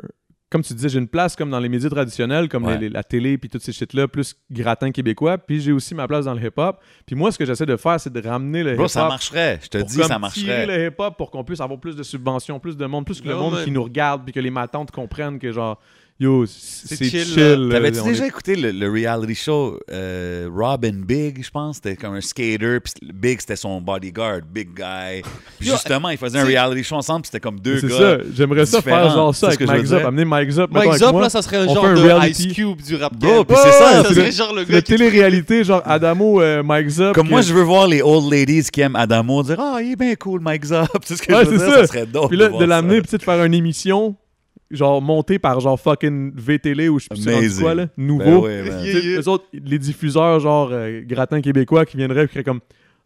Comme tu disais, j'ai une place comme dans les médias traditionnels, comme Ouais. les- les- la télé, puis toutes ces shit-là, plus gratin québécois. Puis j'ai aussi ma place dans le hip-hop. Puis moi, ce que j'essaie de faire, c'est de ramener le hip-hop. ça marcherait. Je te pour dis, comme ça tirer marcherait. le hip-hop pour qu'on puisse avoir plus de subventions, plus de monde, plus que le Non, monde qui nous regarde, puis que les matantes comprennent que genre, yo, c'est C'est chill. chill, là, T'avais-tu déjà est- écouté le, le reality show euh, Robin Big, je pense? C'était comme un skater, puis Big, c'était son bodyguard, Big Guy. Puis Yo, justement, ils faisaient un c'est- reality show ensemble, puis c'était comme deux C'est gars. ça, j'aimerais ça faire genre ça C'est avec Mike Zop, amener Mike Zop, Mike Zop, là, ça serait on genre de reality. Ice Cube du rap Bro, game. puis c'est ça, ça c'est serait le- genre le Le gars qui... télé-réalité, genre Adamo, euh, Mike Zop. Comme moi, je veux voir les old ladies qui aiment Adamo dire Ah, il est bien cool, Mike Zop. C'est ce que je veux c'est dire, ça. ça serait dope. Puis là, de ça. l'amener, puis de faire une émission, genre montée par genre fucking VTL ou je sais Amazing. quoi, là, Ben nouveau. ouais, Yeah, yeah. Eux autres, les diffuseurs, genre euh, gratin québécois qui viendraient et qui seraient comme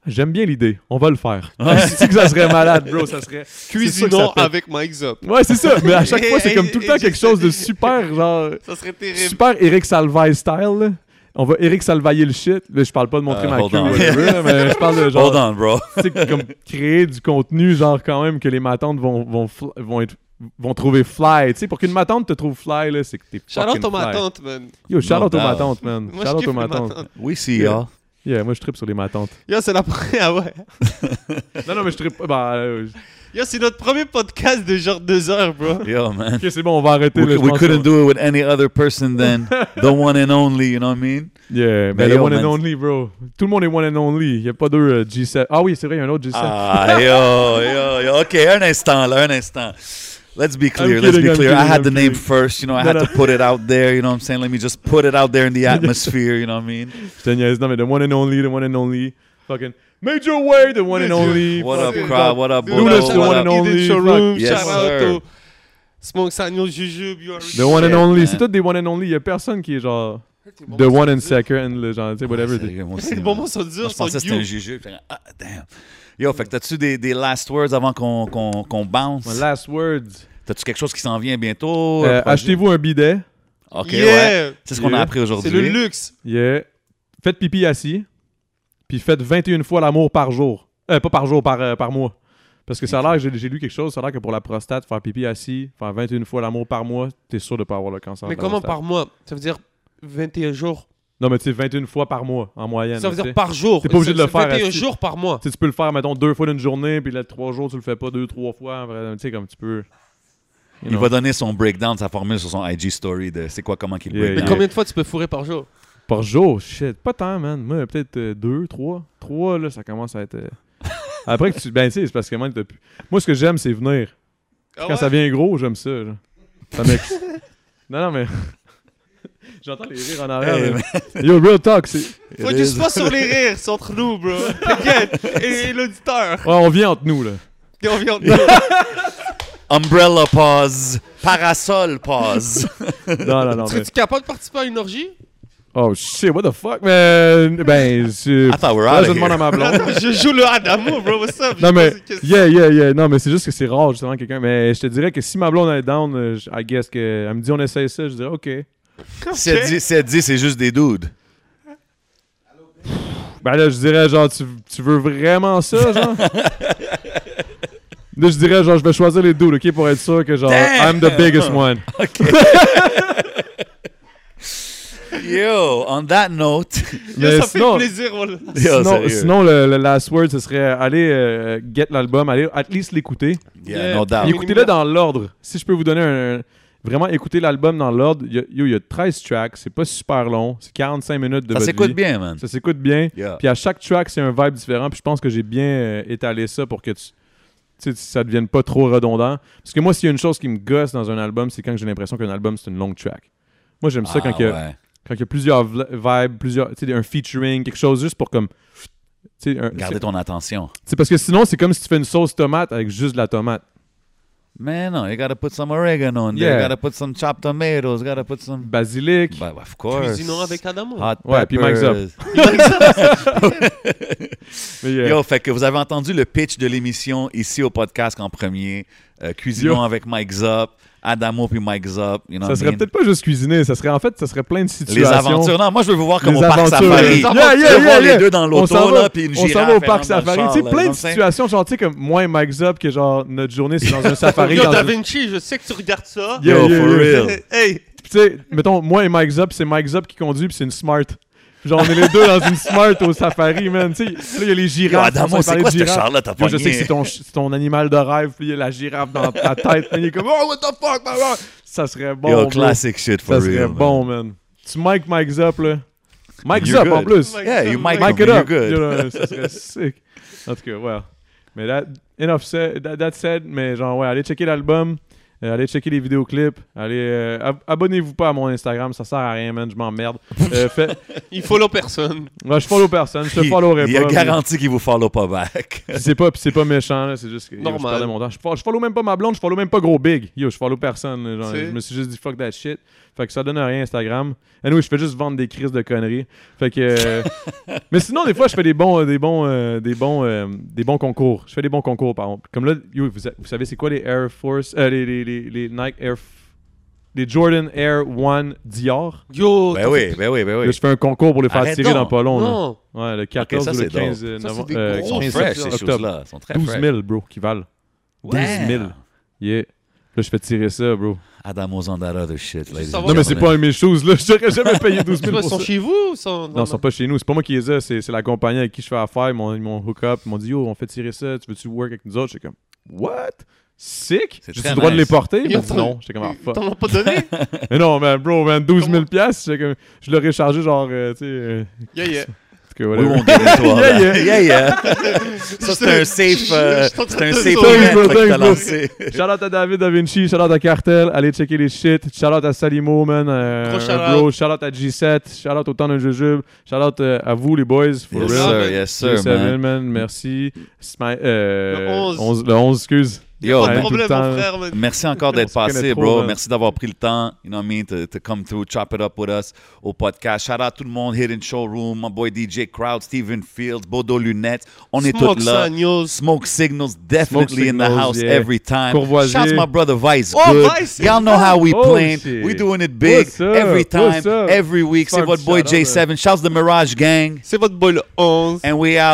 J'aime bien l'idée, on va le faire. C'est que ça serait malade, bro, ça serait. Cuisinons avec Mike Zop. Ouais, c'est ça, mais à chaque fois, c'est comme tout le temps quelque chose de super, genre. Ça serait terrible. Super Eric Salvaille style, là. On va Eric Salvailler le shit. Là, je parle pas de montrer Euh, ma hold queue, whatever, mais je parle de genre. Hold on, bro. tu sais, comme créer du contenu, genre quand même que les matantes vont, vont, vont, être, vont trouver fly. Tu sais, pour qu'une matante te trouve fly, là, c'est que t'es Shout fucking out à ma fly. tante, man. Yo, shout out No aux matantes, man. Moi, shout je out kiffe aux matantes. matantes. We see Yeah. y'all. Yeah, moi je tripe sur les matantes. Yo, c'est la première... Ah ouais. non, non, mais je tripe pas. Bah, euh, Yo, c'est notre premier podcast de genre deux heures, bro. Yo, man. ok, c'est bon, on va arrêter. We, là, we couldn't do it with any other person than the one and only, you know what I mean? Yeah, Mais ben le one and only, bro. Tout le monde est one and only. Il y a pas deux euh, G7. Ah oui, c'est vrai, il y a un autre G7. Ah, yo, yo, yo. OK, un instant, là, un instant. Let's be clear. I'm Let's be I'm clear. I had I'm the name first. You know, I had no. to put it out there. You know what I'm saying? Let me just put it out there in the atmosphere. You know what I mean? Je te niaise. Non, the one and only, the one and only. Fucking Major Way, the one and only. What up, crowd? What up, Dude, Luna's the one and only. Showroom, Yes, shout out sir. au Smoke Signal, Jujube, you already The one and only. C'est tout des one and only. Il y a personne qui est genre the one and second, le genre, tu sais, whatever. Sérieux, moi aussi, Les man. moments sont Moi, durs, je sont pensais que c'était un you. juju. Puis, Ah, damn. Yo, fait que t'as-tu des, des last words avant qu'on qu'on qu'on bounce? My last words. T'as-tu quelque chose qui s'en vient bientôt? Euh, projet? Achetez-vous un bidet. OK, ouais. C'est ce qu'on a appris aujourd'hui. C'est le luxe. Yeah. Faites pipi assis. Puis faites 21 fois l'amour par jour. Euh, pas par jour, par, euh, par mois. Parce que ça a l'air, j'ai j'ai lu quelque chose, ça a l'air que pour la prostate, faire pipi assis, faire 21 fois l'amour par mois, t'es sûr de pas avoir le cancer. Mais comment par mois? Ça veut dire 21 jours. Non, mais tu sais, 21 fois par mois, en moyenne. Ça veut dire par jour. T'es pas obligé de le faire 21 assis. jours par mois. Tu sais, tu peux le faire, mettons, deux fois d'une journée, puis là, trois jours, tu le fais pas deux, trois fois. Tu sais, comme tu peux. You Il know. va donner son breakdown, sa formule sur son IG story de c'est quoi, comment qu'il Yeah, break Mais combien de fois tu peux fourrer par jour? Par jour, shit. Pas tant, man. Moi, peut-être euh, deux, trois. Trois, là, ça commence à être. euh, Après que tu. Ben, tu sais, c'est parce que man, t'as pu- Moi, ce que j'aime, c'est venir. Ah Quand ça vient gros, j'aime ça. genre. Ça m'ex- non, non, mais. J'entends les rires en arrière. Hey, là. Yo, real talk, c'est. Faut juste is. pas sur les rires, c'est entre nous, bro. T'inquiète. Et, et l'auditeur. Ouais, on vient entre nous, là. Et on vient de Umbrella pause. Parasol pause. Non, non, non. mais- Serais-tu capable de participer à une orgie? Oh shit, what the fuck, man? Ben, c'est. I thought we're Là, out je of demande à ma blonde. je joue le Adamo, bro. What's up? Non, Je mais, yeah, yeah, yeah. Non, mais c'est juste que c'est rare, justement, quelqu'un. Mais je te dirais que si ma blonde est down, euh, je- I guess que. Elle me dit on essaye ça, je dirais OK. Si elle dit, si elle dit c'est juste des dudes. Ben là, je dirais, genre, tu, tu veux vraiment ça, genre? Là, je dirais, genre, je vais choisir les deux, OK, pour être sûr que, genre, Damn! I'm the biggest one. Yo, on that note. Yo, ça sinon- fait plaisir, voilà. Yo, sinon, sinon, le, le last word, ce serait aller euh, get l'album, aller at least l'écouter. Yeah, Yeah. no doubt. Écoutez-le dans l'ordre. Si je peux vous donner un. Vraiment, écouter l'album dans l'ordre. Il y a- Yo, il y a 13 tracks, c'est pas super long, c'est 45 minutes de Ça votre s'écoute bien, man. Ça s'écoute bien. Yeah. Puis à chaque track, c'est un vibe différent. Puis je pense que j'ai bien euh, étalé ça pour que tu, sais, ça devienne pas trop redondant. Parce que moi, s'il y a une chose qui me gosse dans un album, c'est quand j'ai l'impression qu'un album, c'est une longue track. Moi, j'aime ça Ah, quand, il y a, quand il y a plusieurs vibes, plusieurs, un featuring, quelque chose juste pour comme. un- c'est- ton attention. C'est parce que sinon, c'est comme si tu fais une sauce tomate avec juste de la tomate. Man, no, you gotta put some oregano in there. Yeah. You gotta put some chopped tomatoes. You gotta put some. Basilic. Bah, of course. Cuisinons avec Adamo. Hot Ouais, puis Mike's Up. peppers. Mais, euh, Yo, fait que vous avez entendu le pitch de l'émission ici au podcast en premier. Euh, cuisinons Yo. avec Mike Zop, Adamo puis Mike Zop. You know ça serait mean? peut-être pas juste cuisiner, ça serait en fait, ça serait plein de situations. Les aventures. Non, moi, je veux vous voir comme Les au parc safari. Yeah, yeah, yeah, voir les deux dans On s'en l'auto, va, là, puis une on s'en va au parc safari. Tu sais, plein de situations, genre, tu sais, comme moi et Mike Zop, que genre, notre journée, c'est dans un safari. Yo, dans Da un- Vinci, je sais que tu regardes ça. Yo, for real. Hey, tu sais, mettons, moi et Mike Zop, c'est Mike Zop qui conduit, puis c'est une Smart. Genre, on est les deux dans une Smart au safari, man. Tu sais, là, il y a les Yo, girafes. Adamo, on s'en c'est quoi cette Yo, pas je sais que c'est ton, c'est ton animal de rêve, puis il y a la girafe dans ta tête. man. Il est comme, oh, what the fuck, man? Ça serait bon. Yo, classic shit for Ça real. serait man. bon, man. Tu Mike Mike Zop, là. Mike You're Zop, en good. plus. Yeah, you mic Mike him, it you're up. good. You know, ça serait sick. En tout cas, well. Mais that, enough said, that, that said, mais genre, ouais, allez checker l'album. Euh, allez checker les vidéoclips. Allez, euh, ab- abonnez-vous pas à mon Instagram, ça sert à rien, man, je m'emmerde. Euh, fait- il follow personne. ouais, je follow personne, je te Il- followerai Il pas. a mais- garanti qu'il vous follow pas back. C'est pas, c'est pas méchant, là, c'est juste que yo, Normal. je perdais mon temps. Je, fo- je follow même pas ma blonde, je follow même pas gros big. Yo, je follow personne. genre, je me suis juste dit fuck that shit. Fait que ça donne rien Instagram. Anyway, je fais juste vendre des crises de conneries. Fait que. euh, mais sinon, des fois, je fais des bons, euh, des bons, euh, des bons, euh, des bons concours. Je fais des bons concours, par exemple. Comme là, yo, vous, vous savez, c'est quoi les Air Force, euh, les, les, les, les Nike Air, les Jordan Air One Dior? Yo, Ben oui, ben oui, ben oui. Là, je fais un concours pour les faire Arrête tirer donc. dans pas long. là. Non. Ouais, le 14 ça, ou le c'est 15 Ça, c'est novembre. euh, gros Ils sont 15 fresh, octobre. sont très 12 fresh. 000, bro, qui valent. 12 000. Damn. Yeah. Là, je fais tirer ça, bro. On that other shit. savoir- Non, mais c'est pas un de mes choses, là. J'aurais jamais payé 12 Tu 000 vois, pour sont chez vous ou sont Non, ils sont pas chez nous. C'est pas moi qui les ai. C'est c'est la compagnie avec qui je fais affaire. Ils m'ont ils hook up. Ils m'ont dit, yo, on fait tirer ça. Tu veux-tu work avec nous autres? J'étais comme, what? Sick? C'est J'ai le droit de les porter? Non. J'étais comme, ah, fuck. T'en as pas donné? Mais non, man, bro, man, 12 000 Comment- piastres. Comme- Je l'aurais chargé, genre, euh, tu sais. euh, Yeah, yeah. Tout cas, We won't get into all Yeah, that. yeah. Yeah, yeah. Ça, c'est un safe, euh, c'est un safe event que thanks, t'as bro. lancé. Shout out à David Da Vinci, shout out à Cartel, allez checker les shit. Shout out à Salimo, man. euh, un shout-out. bro, shout out à G7, shout out au temps de Jujube, shout out euh, à vous les boys, for Yes, real. sir, yes, sir, G7, man. man. merci. Smi- euh, Le 11. 11, le 11, excuse. Yo, Pas de problème, mon frère. man. Merci encore d'être passé, trop, bro. Merci d'avoir pris le temps, you know what I mean, to, to come through, chop it up with us au podcast. Shout out tout le monde, Hidden Showroom, my boy DJ Crowd, Steven Fields, Bodo Lunettes. On est Smoke tous là. Signals. Smoke Signals definitely in the Signals, house yeah. every time. Courvoisier. Shouts my brother Vice Oh, Good. Vice, Y'all know how we Oh, playing. shit. We doing it big What's up? every time, every week. C'est votre boy shout-out, J7. Shouts the Mirage Gang. C'est votre boy le 11. And we out.